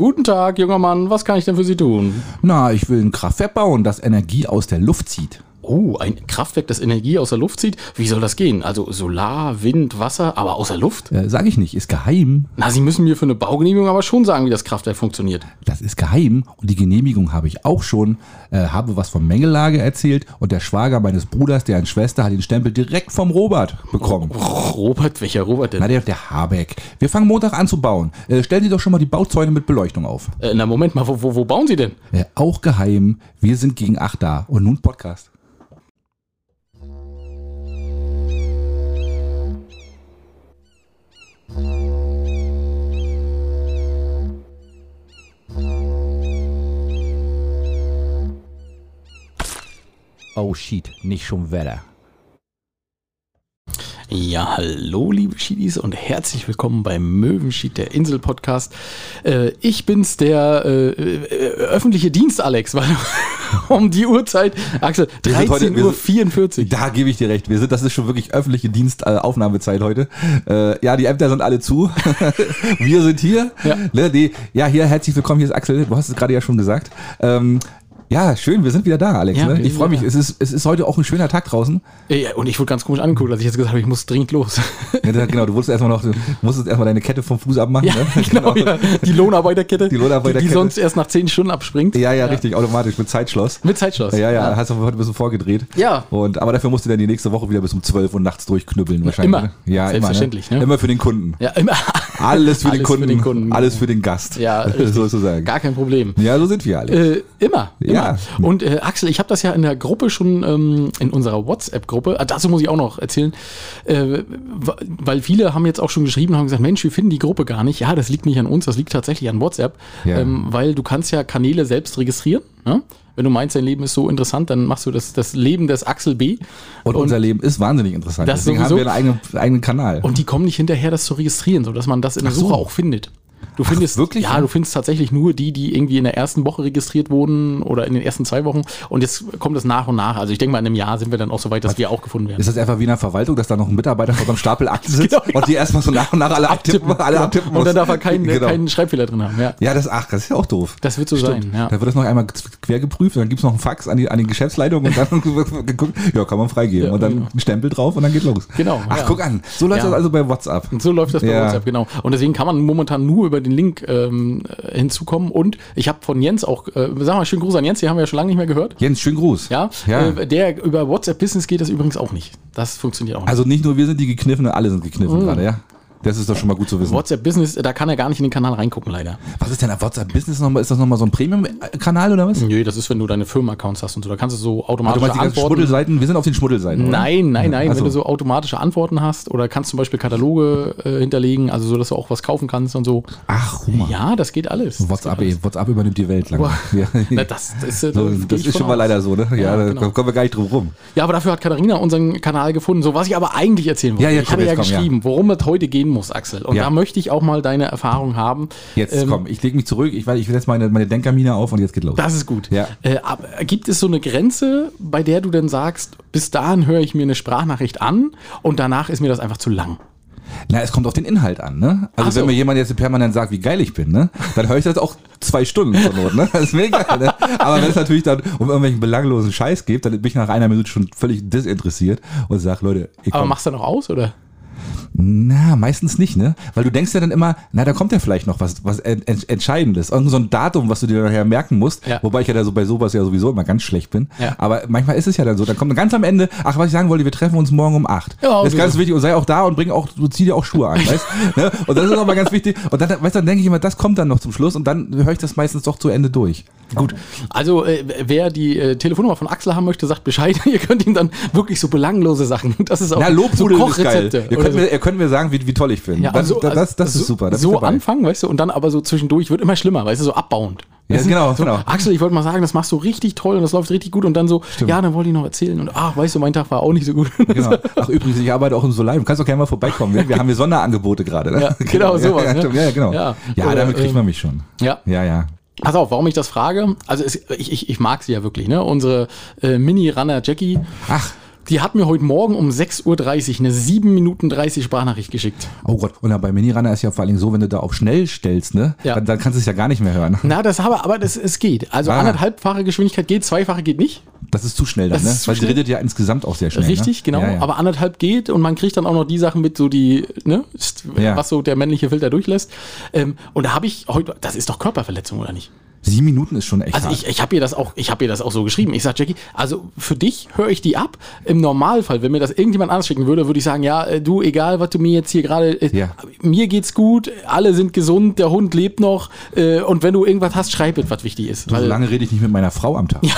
Guten Tag, junger Mann, was kann ich denn für Sie tun? Na, ich will ein Kraftwerk bauen, das Energie aus der Luft zieht. Oh, ein Kraftwerk, das Energie aus der Luft zieht? Wie soll das gehen? Also Solar, Wind, Wasser, aber aus der Luft? Äh, sag ich nicht, ist geheim. Na, Sie müssen mir für eine Baugenehmigung aber schon sagen, wie das Kraftwerk funktioniert. Das ist geheim und die Genehmigung habe ich auch schon. Äh, habe was von Mengellage erzählt und der Schwager meines Bruders, deren Schwester, hat den Stempel direkt vom Robert bekommen. Robert, welcher Robert denn? Na, der, der Habeck. Wir fangen Montag an zu bauen. Äh, stellen Sie doch schon mal die Bauzäune mit Beleuchtung auf. Äh, na, Moment mal, wo, wo, wo bauen Sie denn? Äh, auch geheim. Wir sind gegen acht da. Und nun Podcast. Oh shit, nicht schon Wetter. Ja, hallo liebe Schiedis und herzlich willkommen beim Möwenschied, der Insel-Podcast. Äh, ich bin's, der äh, äh, öffentliche Dienst, Alex, weil um die Uhrzeit, Axel, Wir sind heute- 13.44 wir Uhr. sind- 44. Da gebe ich dir recht. Wir sind, das ist schon wirklich öffentliche Dienstaufnahmezeit heute. Äh, ja, die Ämter sind alle zu. Wir sind hier. Ja. Ne, die, ja, hier herzlich willkommen. Hier ist Axel. Du hast es gerade ja schon gesagt. Ähm, ja, schön. Wir sind wieder da, Alex. Ja, ne? Ich freue mich. Es ist, es ist heute auch ein schöner Tag draußen. Ja, und ich wurde ganz komisch angeguckt, als ich jetzt gesagt habe, ich muss dringend los. Ja, genau. Du musst erstmal noch, du musstest erstmal deine Kette vom Fuß abmachen. Ja, ne? genau, ja. Die Lohnarbeiterkette, Die Lohnarbeiterkette. die, die sonst erst nach 10 Stunden abspringt. Ja, ja, richtig. Automatisch mit Zeitschloss. Mit Zeitschloss. Ja, ja, hast du heute ein bisschen vorgedreht. Ja. Und, aber dafür musst du dann die nächste Woche wieder bis um 12 Uhr nachts durchknüppeln wahrscheinlich. immer. ne? Ja, Selbstverständlich, Immer, ne? ne? immer für den Kunden. Ja, immer. Alles für, den, Alles Kunden, für den Kunden. Alles für den Gast. Ja, richtig. sozusagen. Gar kein Problem. Ja, so sind wir alle. Äh, immer, immer. Ja. Und äh, Axel, ich habe das ja in der Gruppe schon, ähm, in unserer WhatsApp-Gruppe, ah, dazu muss ich auch noch erzählen, äh, weil viele haben jetzt auch schon geschrieben, haben gesagt, Mensch, wir finden die Gruppe gar nicht. Ja, das liegt nicht an uns, das liegt tatsächlich an WhatsApp, Ja. ähm, weil du kannst ja Kanäle selbst registrieren. Ne? Wenn du meinst, dein Leben ist so interessant, dann machst du das, das Leben des Axel B. und, unser Leben ist wahnsinnig interessant. Das Deswegen sowieso. haben wir einen eigenen, eigenen Kanal. Und die kommen nicht hinterher, das zu registrieren, sodass man das in der Ach so. Suche auch findet. Du findest wirklich? Ja, du findest tatsächlich nur die, die irgendwie in der ersten Woche registriert wurden oder in den ersten zwei Wochen. Und jetzt kommt es nach und nach. Also ich denke mal, in einem Jahr sind wir dann auch so weit, dass wir auch gefunden werden. ist das einfach wie in der Verwaltung, dass da noch ein Mitarbeiter vor so einem Stapel Akten sitzt Genau, und die erstmal so nach und nach alle abtippen, alle Ja. abtippen Und dann muss? darf er keinen, Genau. keinen Schreibfehler drin haben. Ja. Ja, das, ach, das ist ja auch doof. Das wird so sein. Ja. Da wird das noch einmal quer geprüft und dann gibt's noch einen Fax an die, an die Geschäftsleitung und dann wird geguckt, ja, kann man freigeben. Ja, und dann genau. ein Stempel drauf und dann geht los. Genau, Ach, guck an. So läuft das also bei WhatsApp. Und so läuft das bei. WhatsApp, genau. Und deswegen kann man momentan nur über den Link ähm, hinzukommen. Und ich habe von Jens auch, äh, sag mal, schönen Gruß an Jens, den haben wir ja schon lange nicht mehr gehört. Jens, schönen Gruß. Ja, Ja. Äh, der über WhatsApp Business geht das übrigens auch nicht. Das funktioniert auch nicht. Also nicht nur wir sind die Gekniffene, alle sind Mhm. gekniffen gerade, ja? Das ist doch schon mal gut zu wissen. WhatsApp Business, da kann er gar nicht in den Kanal reingucken, leider. Was ist denn WhatsApp Business nochmal? Ist das nochmal so ein Premium-Kanal oder was? Nö, das ist, wenn du deine Firmenaccounts hast und so. Da kannst du so Ah, Du. Schmuddelseiten? Wir sind auf den Schmuddelseiten. oder? Nein, nein, nein. Ach Wenn so. du so automatische Antworten hast oder kannst zum Beispiel Kataloge äh, hinterlegen, also so, dass du auch was kaufen kannst und so. Ach, mal. Ja, das geht alles. WhatsApp, das, geht ey, WhatsApp übernimmt die Welt lang. Ja. alles. Na, das, das, ist, äh, So, da geh das ist schon mal aus. leider so, ne? Ja, Ja, da genau. kommen wir gar nicht drum rum. Ja, aber dafür hat Katharina unseren Kanal gefunden. So, was ich aber eigentlich erzählen wollte. Ja, ja, ich komm, hatte ja komm, geschrieben, worum es heute gehen muss, Axel. Und Ja. da möchte ich auch mal deine Erfahrung haben. Jetzt Ähm, komm, ich lege mich zurück, ich, ich jetzt meine, meine Denkermine auf und jetzt geht los. Das ist gut. Ja. Äh, aber gibt es so eine Grenze, bei der du denn sagst, bis dahin höre ich mir eine Sprachnachricht an und danach ist mir das einfach zu lang? Na, es kommt auf den Inhalt an, ne? Also so. wenn mir jemand jetzt permanent sagt, wie geil ich bin, ne? Dann höre ich das auch zwei Stunden zur Not, ne? Das ist mir egal, ne? Aber wenn es natürlich dann um irgendwelchen belanglosen Scheiß geht, dann bin ich nach einer Minute schon völlig desinteressiert und sag, Leute, ich Aber machst du noch aus, oder? Na, meistens nicht, ne? Weil du denkst ja dann immer, na, da kommt ja vielleicht noch was, was en en Entscheidendes. Irgend so ein Datum, was du dir nachher merken musst. Ja. Wobei ich ja da so bei sowas ja sowieso immer ganz schlecht bin. Ja. Aber manchmal ist es ja dann so. Dann kommt ganz am Ende, ach, was ich sagen wollte, wir treffen uns morgen um acht. Ja, das ist so. ganz wichtig und sei auch da und bring auch, du zieh dir auch Schuhe an, weißt ne? Und das ist auch mal ganz wichtig. Und dann, weißt dann denke ich immer, das kommt dann noch zum Schluss und dann höre ich das meistens doch zu Ende durch. Gut. Also, äh, wer die äh, Telefonnummer von Axel haben möchte, sagt Bescheid. Ihr könnt ihm dann wirklich so belanglose Sachen. Das ist auch Na, Lobhudeln ist geil. Kochrezepte Ihr könnt, so. mir, ihr könnt mir sagen, wie, wie toll ich bin. Ja, das, also, das, das, das so, ist super. Da bin ich so anfangen, weißt du, und dann aber so zwischendurch wird immer schlimmer, weißt du, so abbauend. Ja, Das genau, so, genau. Axel, ich wollte mal sagen, das machst du richtig toll und das läuft richtig gut und dann so, ja, dann wollte ich noch erzählen und ach, weißt du, mein Tag war auch nicht so gut. Genau. Ach übrigens, ich arbeite auch im Solar. Du kannst doch gerne mal vorbeikommen. Wir, wir haben hier Sonderangebote gerade. Ne? Ja, genau, sowas, Ja, ne? stimmt. ja, ja, genau. Ja. Ja, damit kriegt ähm, man mich schon. ja. Ja, ja. Pass auf, warum ich das frage. Also es, ich, ich, ich mag sie ja wirklich, ne? Unsere äh, Mini-Runner Jackie. Ach, Die hat mir heute Morgen um 6.30 Uhr eine 7 Minuten 30 Sprachnachricht geschickt. Oh Gott, und bei Minirunner ist ja vor allen Dingen so, wenn du da auf schnell stellst, ne? Ja. Dann, dann kannst du es ja gar nicht mehr hören. Na, das habe, aber das, es geht. Also Ah. anderthalbfache Geschwindigkeit geht, zweifache geht nicht. Das ist zu schnell dann, Das ne? Weil sie redet ja insgesamt auch sehr schnell. Richtig, ne? genau. Ja, ja. Aber anderthalb geht und man kriegt dann auch noch die Sachen mit, so die, ne, was so der männliche Filter durchlässt. Ähm, und da habe ich heute, das ist doch Körperverletzung, oder nicht? Sieben Minuten ist schon echt Also ich, ich habe ihr das auch, ich habe ihr das auch so geschrieben. Ich sag Jackie, also für dich höre ich die ab. Im Normalfall, wenn mir das irgendjemand anders schicken würde, würde ich sagen, ja, äh, du, egal, was du mir jetzt hier gerade, äh, Ja. mir geht's gut, alle sind gesund, der Hund lebt noch äh, und wenn du irgendwas hast, schreib es, was wichtig ist. so lange rede ich nicht mit meiner Frau am Tag. Ja,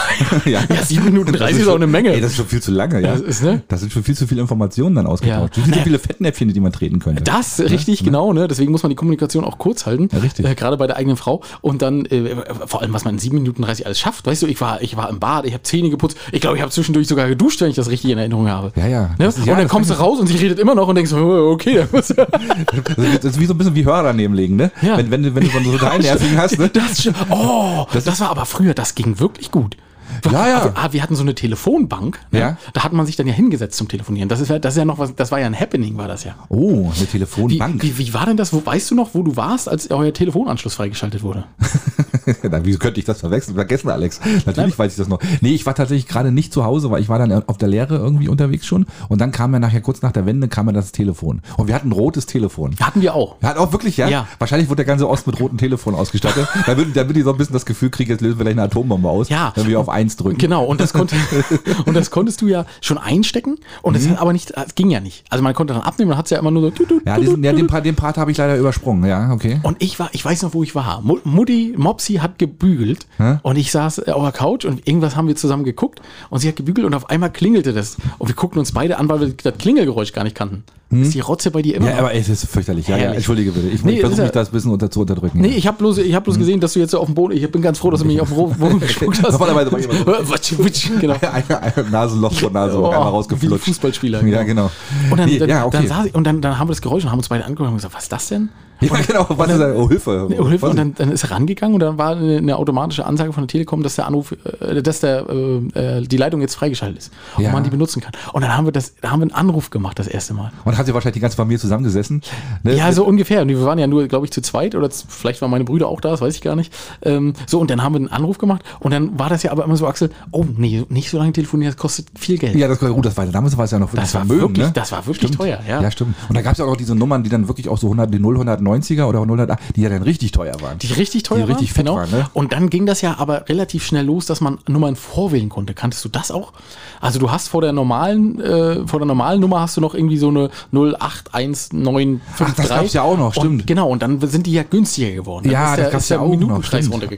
Ja, sieben Minuten 30 ist schon- auch eine Menge. Ey, das ist schon viel zu lange, ja. Das ist, ne? Das sind schon viel zu viele Informationen dann ausgetauscht. Ja. Viel zu viele Fettnäpfchen, die man treten könnte. Das, richtig, genau, ne? Deswegen muss man die Kommunikation auch kurz halten. Ja, richtig. Äh, gerade bei der eigenen Frau. Und dann, äh, vor allem, was man in 7 Minuten 30 alles schafft. Weißt du, ich war, ich war im Bad, ich habe Zähne geputzt. Ich glaube, ich habe zwischendurch sogar geduscht, wenn ich das richtig in Erinnerung habe. Ja, ja. Ne? Das ist- und ja, dann das kommst du raus und sie redet immer noch und denkst, oh, okay, Das ist wie so ein bisschen wie Hörer daneben legen, ne? Ja. Wenn, wenn, du- wenn du so einen nervigen hast, ne? Das, oh, das, war aber früher, das ging wirklich gut. Ja, ja. Wir, ah, wir hatten so eine Telefonbank. Ne? Ja. Da hat man sich dann ja hingesetzt zum Telefonieren. Das ist ja, das ist ja noch was, das war ja ein Happening, war das ja. Oh, eine Wie, Telefonbank. wie, wie war denn das? Wo, weißt du noch, wo du warst, als euer Telefonanschluss freigeschaltet wurde? Na, wieso könnte ich das verwechseln? Vergessen, Alex. Natürlich weiß ich das noch. Nee, ich war tatsächlich gerade nicht zu Hause, weil ich war dann auf der Lehre irgendwie unterwegs schon. Und dann kam ja nachher, kurz nach der Wende, kam ja das Telefon. Und wir hatten ein rotes Telefon. Hatten wir auch. Ja, auch wirklich, ja? Ja. Wahrscheinlich wurde der ganze Ost mit roten Telefon ausgestattet. damit, damit ich so ein bisschen das Gefühl kriege, jetzt lösen wir gleich eine Atombombe aus, Ja. wenn wir auf eins drücken. Genau, und das, konnte, und das konntest du ja schon einstecken und Mhm. das hat aber nicht, es ging ja nicht. Also man konnte dann abnehmen, man hat es ja immer nur so. tut, tut, Ja, diesen, ja tut, den. Part, den Part habe ich leider übersprungen. Ja, okay. Und ich war, ich weiß noch, wo ich war. Mu- Mutti, Mopsi hat gebügelt Hä? und ich saß äh, auf der Couch und irgendwas haben wir zusammen geguckt und sie hat gebügelt und auf einmal klingelte das. Und wir guckten uns beide an, weil wir das Klingelgeräusch gar nicht kannten. Ist die Rotze bei dir immer Hm? Ja, noch? aber es ist fürchterlich. Ja, ja, entschuldige bitte. Ich, Nee, versuche ja- mich das ein bisschen unter, zu unterdrücken. Nee, ich habe bloß, ich hab bloß gesehen, dass du jetzt so auf dem Boden, ich bin ganz froh, dass du mich auf den Ro- Boden gespuckt hast. Normalerweise war ich watsch, genau. ein, Nasenloch von Nase Oh, einmal wie rausgeflutscht. Fußballspieler, Ja, genau. Und dann, Nee, dann, ja, okay. dann, ich, und dann, dann haben wir das Geräusch und haben uns beide angeguckt und gesagt, was ist das denn? ja, genau. Was ist das? Oh, Hilfe. Oh, Hilfe. Und dann, dann ist er rangegangen und dann war eine, eine automatische Ansage von der Telekom, dass der Anruf, äh, dass der, äh, äh, die Leitung jetzt freigeschaltet ist und Ja. man die benutzen kann. Und dann haben wir das, da haben wir einen Anruf gemacht, das erste Mal. Und hat sie wahrscheinlich die ganze Familie zusammengesessen. Ne? Ja, so ungefähr. Und wir waren ja nur, glaube ich, zu zweit oder vielleicht waren meine Brüder auch da, das weiß ich gar nicht. Ähm, so, und dann haben wir einen Anruf gemacht und dann war das ja aber immer so, Axel, oh nee, nicht so lange telefonieren, das kostet viel Geld. Ja, das gut, das war damals war es ja noch wirklich Das war Vermögen, wirklich- ne? das war wirklich stimmt. teuer, ja. Ja, stimmt. Und da gab es ja auch noch diese Nummern, die dann wirklich auch so 100, die 0190er oder 108, die ja dann richtig teuer waren. Die richtig teuer Die richtig waren, fett genau. waren, ne? Und dann ging das ja aber relativ schnell los, dass man Nummern vorwählen konnte. Kanntest du das auch? Also du hast vor der normalen, äh, vor der normalen Nummer hast du noch irgendwie so eine 081953. Ach, das gab's ja auch noch, stimmt. Und, genau, und dann sind die ja günstiger geworden. Dann Ja, ist der, das gab's ja auch noch.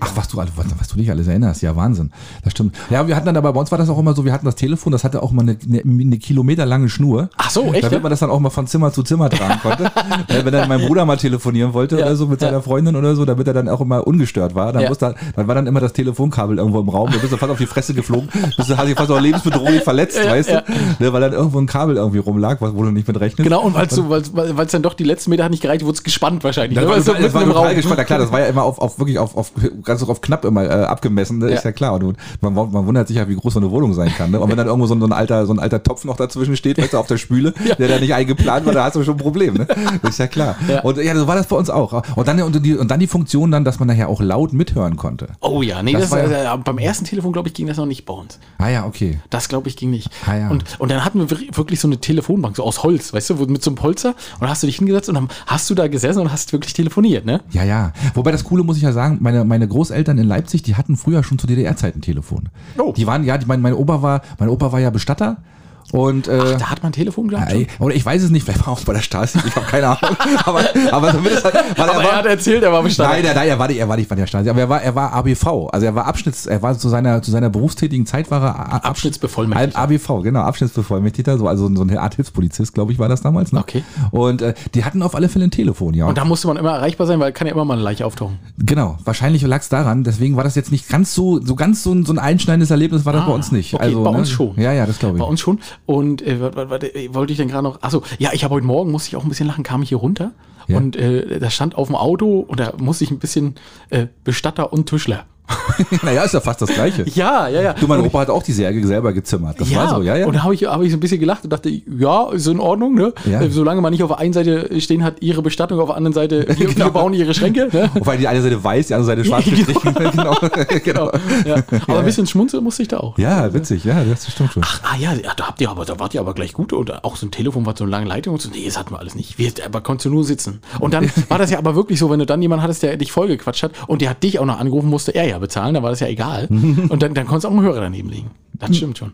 Ach, was du, was, was du dich alles erinnerst, ja Wahnsinn. Das stimmt. Ja, wir hatten dann aber bei uns war das auch immer so, wir hatten das Telefon, das hatte auch mal eine, eine, eine kilometerlange Schnur. Ach so, echt, Damit man das dann auch mal von Zimmer zu Zimmer tragen konnte. Äh, Wenn dann mein Bruder mal telefonieren wollte Ja, oder so mit seiner. Freundin oder so, damit er dann auch immer ungestört war, dann, Ja. musste, dann war dann immer das Telefonkabel irgendwo im Raum, da bist du fast auf die Fresse geflogen, bist du, hast dich fast auch lebensbedrohlich verletzt, Ja, weißt du? Ne, weil dann irgendwo ein Kabel irgendwie rumlag, was- wo du nicht mit rechnest. Genau, und weil es so, weil's- weil es dann doch die letzten Meter hat nicht gereicht, wurde es gespannt wahrscheinlich. Das ne? war, so total, das war total gespannt. Ja klar, das war ja immer auf, auf wirklich auf, auf ganz auf knapp immer äh, abgemessen, ne? Ist ja klar. Und man, man wundert sich ja, wie groß so eine Wohnung sein kann. Ne? Und wenn dann irgendwo so ein, so ein alter, so ein alter Topf noch dazwischen steht, weißt du, auf der Spüle, der da nicht eingeplant war, da hast du schon ein Problem. Ne? Das ist ja klar. Ja. Und ja, so war das bei uns auch. Und dann, und, die, und dann die Funktion dann, dass man nachher auch laut mithören konnte. Oh ja, nee, Das das, war äh, beim ersten Telefon, glaube ich, ging das noch nicht bei uns. Ah ja, okay. Das glaube ich ging nicht. Ah, ja. und, und dann hatten wir wir- wirklich so eine Telefonbank, so aus Holz, weißt du, mit so einem Polster. Und dann hast du dich hingesetzt und dann hast du da gesessen und hast wirklich telefoniert, ne? Ja, ja. Wobei das Coole muss ich ja sagen, meine, meine Großeltern in Leipzig, die hatten früher schon zu DDR-Zeiten Telefon. Oh. Die waren, ja, die, mein, mein Opa war, mein Opa war ja Bestatter. Und, äh, Ach, da hat man ein Telefon gehabt. Ey, oder ich weiß es nicht, vielleicht war er auch bei der Stasi, ich habe keine Ahnung. aber, aber zumindest halt, weil Aber er er war, hat erzählt, er war Bestatter. Nein, nein, nein, er war nicht, er war nicht bei der Stasi, aber er war, er war ABV, also er war Abschnitts, er war zu seiner, zu seiner berufstätigen Zeit war er A- Abschnittsbevollmächtigter. ABV, genau, Abschnittsbevollmächtigter, so, also so eine Art Hilfspolizist, glaube ich, war das damals. Ne? Okay. Und äh, die hatten auf alle Fälle ein Telefon, ja. Und da musste man immer erreichbar sein, weil kann ja immer mal eine Leiche auftauchen. Genau, wahrscheinlich lag es daran, deswegen war das jetzt nicht ganz so, so ganz so ein, so ein einschneidendes Erlebnis war das Ah, bei uns nicht. okay, also, bei ne? uns schon. Ja, ja, das glaube ich. Bei uns schon. Und äh, äh, wollte ich denn gerade noch. Achso, ja, ich habe heute Morgen, musste ich auch ein bisschen lachen, kam ich hier runter Ja. und äh, da stand auf dem Auto und da musste ich ein bisschen äh, Bestatter und Tischler. naja, ist ja fast das Gleiche. Ja, ja, ja. Du, mein Und Opa hat auch die Särge selber gezimmert. Das ja, war so, ja, ja. Und da habe ich, hab ich so ein bisschen gelacht und dachte, ja, ist in Ordnung, ne? Ja. Solange man nicht auf der einen Seite stehen hat, ihre Bestattung, auf der anderen Seite, wir, Genau. wir bauen ihre Schränke, ne? Wobei die eine Seite weiß, die andere Seite schwarz Genau. gestrichen. genau. Genau. Ja. Aber ein bisschen schmunzeln musste ich da auch. Ja, witzig, ja, das stimmt schon. Ach, ah ja, ja, da habt ihr aber, da wart ihr aber gleich gut und auch so ein Telefon war so eine lange Leitung und so. Nee, das hatten wir alles nicht. Wir, aber konntest du nur sitzen. Und dann war das ja aber wirklich so, wenn du dann jemanden hattest, der dich vollgequatscht hat und der hat dich auch noch angerufen, musste er ja bezahlen, dann war das ja egal. und dann, dann konntest du auch einen Hörer daneben legen. Das stimmt schon.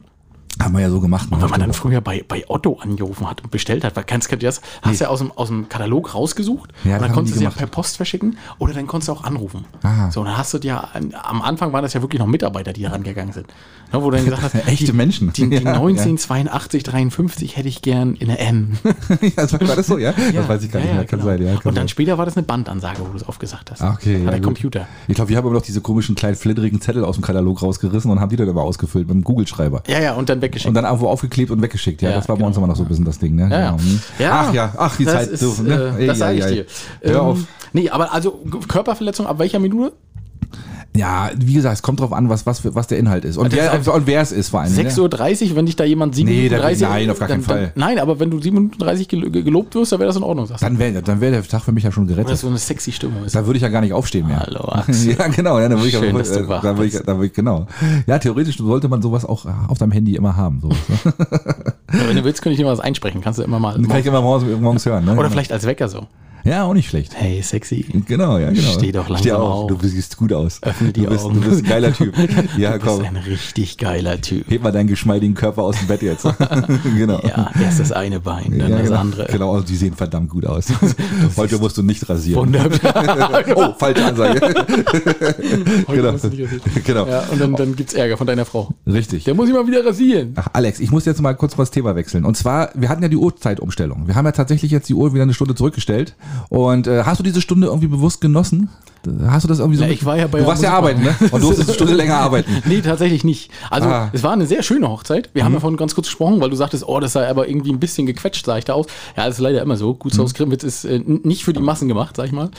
Haben wir ja so gemacht. ne? Wenn man dann früher bei, bei Otto angerufen hat und bestellt hat, weil kannst du das, hast du ja aus dem, aus dem Katalog rausgesucht Ja, und dann konntest die du sie ja per Post verschicken oder dann konntest du auch anrufen. Aha. So, und dann hast du ja, am Anfang waren das ja wirklich noch Mitarbeiter, die da rangegangen sind. Ne, wo du dann gesagt hast, Echte die, Menschen. Die, die Ja, 1982, 53 hätte ich gern in der M. das war das so, ja? das weiß ich gar nicht mehr. Kann genau. sein, ja. Kann und dann sein. später war das eine Bandansage, wo du es aufgesagt hast. Ah, Okay, ja, der gut. Computer. Ich glaube, wir haben aber noch diese komischen kleinen flidderigen Zettel aus dem Katalog rausgerissen und haben die dann immer ausgefüllt mit dem Kugelschreiber. Ja, ja, und dann weggeschickt. Und dann irgendwo aufgeklebt und weggeschickt. Ja, Ja, das war bei uns genau. immer noch so ein bisschen das Ding, ne? Ja, ja. Genau. Hm. Ja, ach ja, ach, die das Zeit. Ist, so, ne? äh, das sage ich dir. Hör Ähm, auf. Nee, aber also Körperverletzung ab welcher Minute? Ja, wie gesagt, es kommt drauf an, was, was, was der Inhalt ist. Und, wer, und wer es ist vor allem. 6.30 Uhr, wenn dich da jemand 7 Nee, Minuten da- 30 nein, auf gar keinen dann, Fall. Dann, nein, aber wenn du 7 Minuten 30 gel gelobt wirst, dann wäre das in Ordnung, sagst du. Dann wäre dann wär der Tag für mich ja schon Weil gerettet. das so eine sexy Stimme ist. Da würde ich ja gar nicht aufstehen mehr. Hallo, Axel. ja, genau. Ja, dann würde ich, Schön, aber, dass du äh, wach da würde ich, bist. da würde ich, genau. Ja, theoretisch sollte man sowas auch äh, auf deinem Handy immer haben. Sowas, ne? Ja, wenn du willst, könnte ich dir mal was einsprechen. Kannst du immer mal. Dann kann ich immer morgens, morgens hören. Ne? Oder vielleicht als Wecker so. Ja, auch nicht schlecht. Hey, sexy. Genau, ja, genau. Steh doch langsam Steh auf. auf. Du siehst gut aus. Öffne die du bist, Augen. Du bist ein geiler Typ. Ja, Du bist komm. ein richtig geiler Typ. Heb mal deinen geschmeidigen Körper aus dem Bett jetzt. genau. Ja, erst das eine Bein, dann Ja, das genau. andere. Genau, also die sehen verdammt gut aus. Heute musst du nicht rasieren. Wunderbar. Oh, falsche Ansage. Heute genau. musst du nicht rasieren. genau. Ja, und dann, dann gibt's Ärger von deiner Frau. Richtig. Der muss ich mal wieder rasieren. Ach, Alex, ich muss jetzt mal kurz mal das Thema wechseln. Und zwar, wir hatten ja die Uhrzeitumstellung. Wir haben ja tatsächlich jetzt die Uhr wieder eine Stunde zurückgestellt. Und äh, hast du diese Stunde irgendwie bewusst genossen? Hast du das irgendwie so? Na, ich war ja bei du warst ja arbeiten, ne? Und du musstest eine Stunde länger arbeiten. Nee, tatsächlich nicht. Also, Ah. Mhm. es war eine sehr schöne Hochzeit. Wir haben davon ganz kurz gesprochen, weil du sagtest, oh, das sah aber irgendwie ein bisschen gequetscht, sah ich da aus. Ja, das ist leider immer so. Mhm. Gutshaus Grimwitz ist äh, nicht für die Massen gemacht, sag ich mal.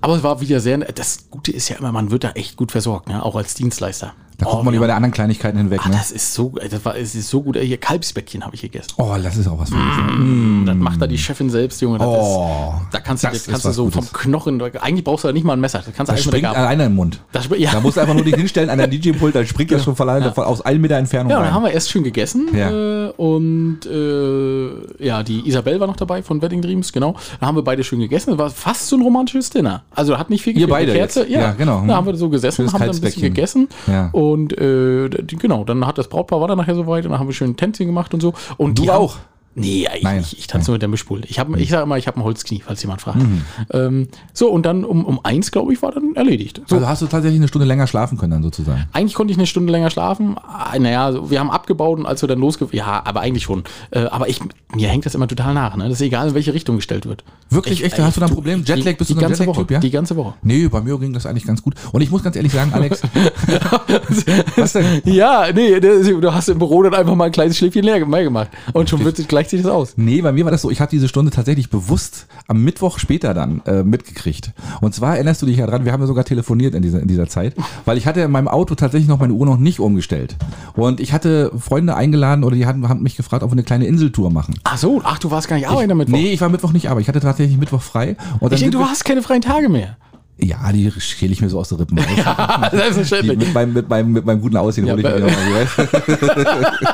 Aber es war wieder sehr, das Gute ist ja immer, man wird da echt gut versorgt, ne? auch als Dienstleister. Da guckt oh, man wir über die anderen Kleinigkeiten hinweg, Ah, ne? das ist so, das war, es ist so gut. Hier Kalbsbäckchen habe ich gegessen. Oh, das ist auch was für mich. Mm, Das macht da die Chefin selbst, Junge. Oh, ist, da kannst du, das kannst du so Gutes. vom Knochen, eigentlich brauchst du da nicht mal ein Messer. Das kannst du Das der springt alleine im Mund. Das, ja. Da musst du einfach nur dich hinstellen an dein DJ-Pult, dann springt das schon von alleine von- aus einem Meter Entfernung Ja, dann haben wir erst schön gegessen Ja. äh, und äh, ja, die Isabel war noch dabei von Wedding Dreams, genau. Da haben wir beide schön gegessen. Das war fast so ein romantisches Dinner. Also hat nicht viel Ihr gefehlt. beide Kerze, ja, Ja, genau. Da haben wir so gesessen, haben dann ein bisschen gegessen Ja. und äh, die, genau, dann hat das Brautpaar war dann nachher soweit und dann haben wir schön ein Tänzchen gemacht und so. Und Du die haben- auch? Nee, ich, Nein. ich, ich tanze nur mit der Mischpult. Ich, hab, ich sage immer, ich habe ein Holzknie, falls jemand fragt. Mhm. Ähm, so, und dann um, um eins, glaube ich, war dann erledigt. So, Also hast du tatsächlich eine Stunde länger schlafen können dann sozusagen. eigentlich konnte ich eine Stunde länger schlafen. Ah, Naja, wir haben abgebaut und als wir dann losge... Ja, aber eigentlich schon. Äh, aber ich, mir hängt das immer total nach. Ne? Das ist egal, in welche Richtung gestellt wird. Wirklich? Ich- Echt? Da hast du da ein du- Problem? Jetlag? Bist die du so ein ganze Woche, Jetlag-Typ, ja? Die ganze Woche. Nee, bei mir ging das eigentlich ganz gut. Und ich muss ganz ehrlich sagen, Alex, was denn? Ja, nee, du hast im Büro dann einfach mal ein kleines Schläfchen leer gemacht. Und schon wird sich gleicht sich das aus. Nee, bei mir war das so, ich habe diese Stunde tatsächlich bewusst am Mittwoch später dann äh, mitgekriegt. Und zwar erinnerst du dich ja dran, wir haben ja sogar telefoniert in dieser, in dieser Zeit, weil ich hatte in meinem Auto tatsächlich noch meine Uhr noch nicht umgestellt. Und ich hatte Freunde eingeladen oder die hatten, haben mich gefragt, ob wir eine kleine Inseltour machen. Ach so, ach, du warst gar nicht arbeiten damit. Nee, ich war Mittwoch nicht, aber ich hatte tatsächlich Mittwoch frei. Und ich denke, du hast keine freien Tage mehr. Ja, die schäle ich mir so aus den Rippen. raus. Die, Selbstverständlich. mit, meinem, mit, meinem, mit meinem guten Aussehen Ja, hole ich mir nochmal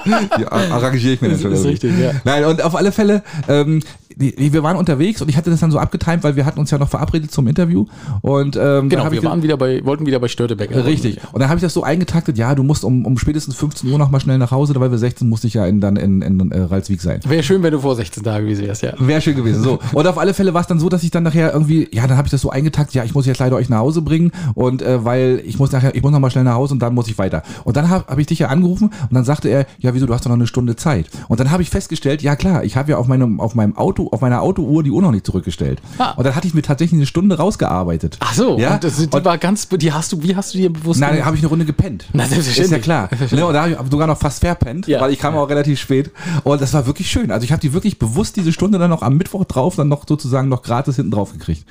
die, die arrangiere ich mir schon. Das ist richtig, ja. Nein, und auf alle Fälle, ähm, die, wir waren unterwegs und ich hatte das dann so abgetimt, weil wir hatten uns ja noch verabredet zum Interview. Und, ähm, Genau, wir ich waren wieder bei, wollten wieder bei Störtebeck. Richtig. Und dann habe ich das so eingetaktet, ja, du musst um, um spätestens 15 Uhr noch mal schnell nach Hause, weil wir 16 musste ich ja in, dann in, in, äh, Ralswiek sein. Wäre schön, wenn du vor 16 Tagen gewesen wärst, ja. Wäre schön gewesen. So. Und auf alle Fälle war es dann so, dass ich dann nachher irgendwie, ja, dann habe ich das so eingetaktet, ja, ich muss jetzt leider euch nach Hause bringen und äh, weil ich muss nachher, ich muss noch mal schnell nach Hause und dann muss ich weiter. Und dann habe hab ich dich ja angerufen und dann sagte er, ja, wieso, du hast doch noch eine Stunde Zeit. Und dann habe ich festgestellt, ja klar, ich habe ja auf meinem, auf meinem Auto, auf meiner Autouhr die Uhr noch nicht zurückgestellt. Ah. Und dann hatte ich mir tatsächlich eine Stunde rausgearbeitet. Ach so, ja. und das, die Und- war ganz, die hast du, wie hast du dir bewusst Nein, gemacht? habe ich eine Runde gepennt. Na, selbstverständlich. Ist ja klar. Ne, und da habe ich sogar noch fast verpennt, Ja. weil ich kam auch relativ spät. Und das war wirklich schön. Also ich habe die wirklich bewusst diese Stunde dann noch am Mittwoch drauf, dann noch sozusagen noch gratis hinten drauf gekriegt.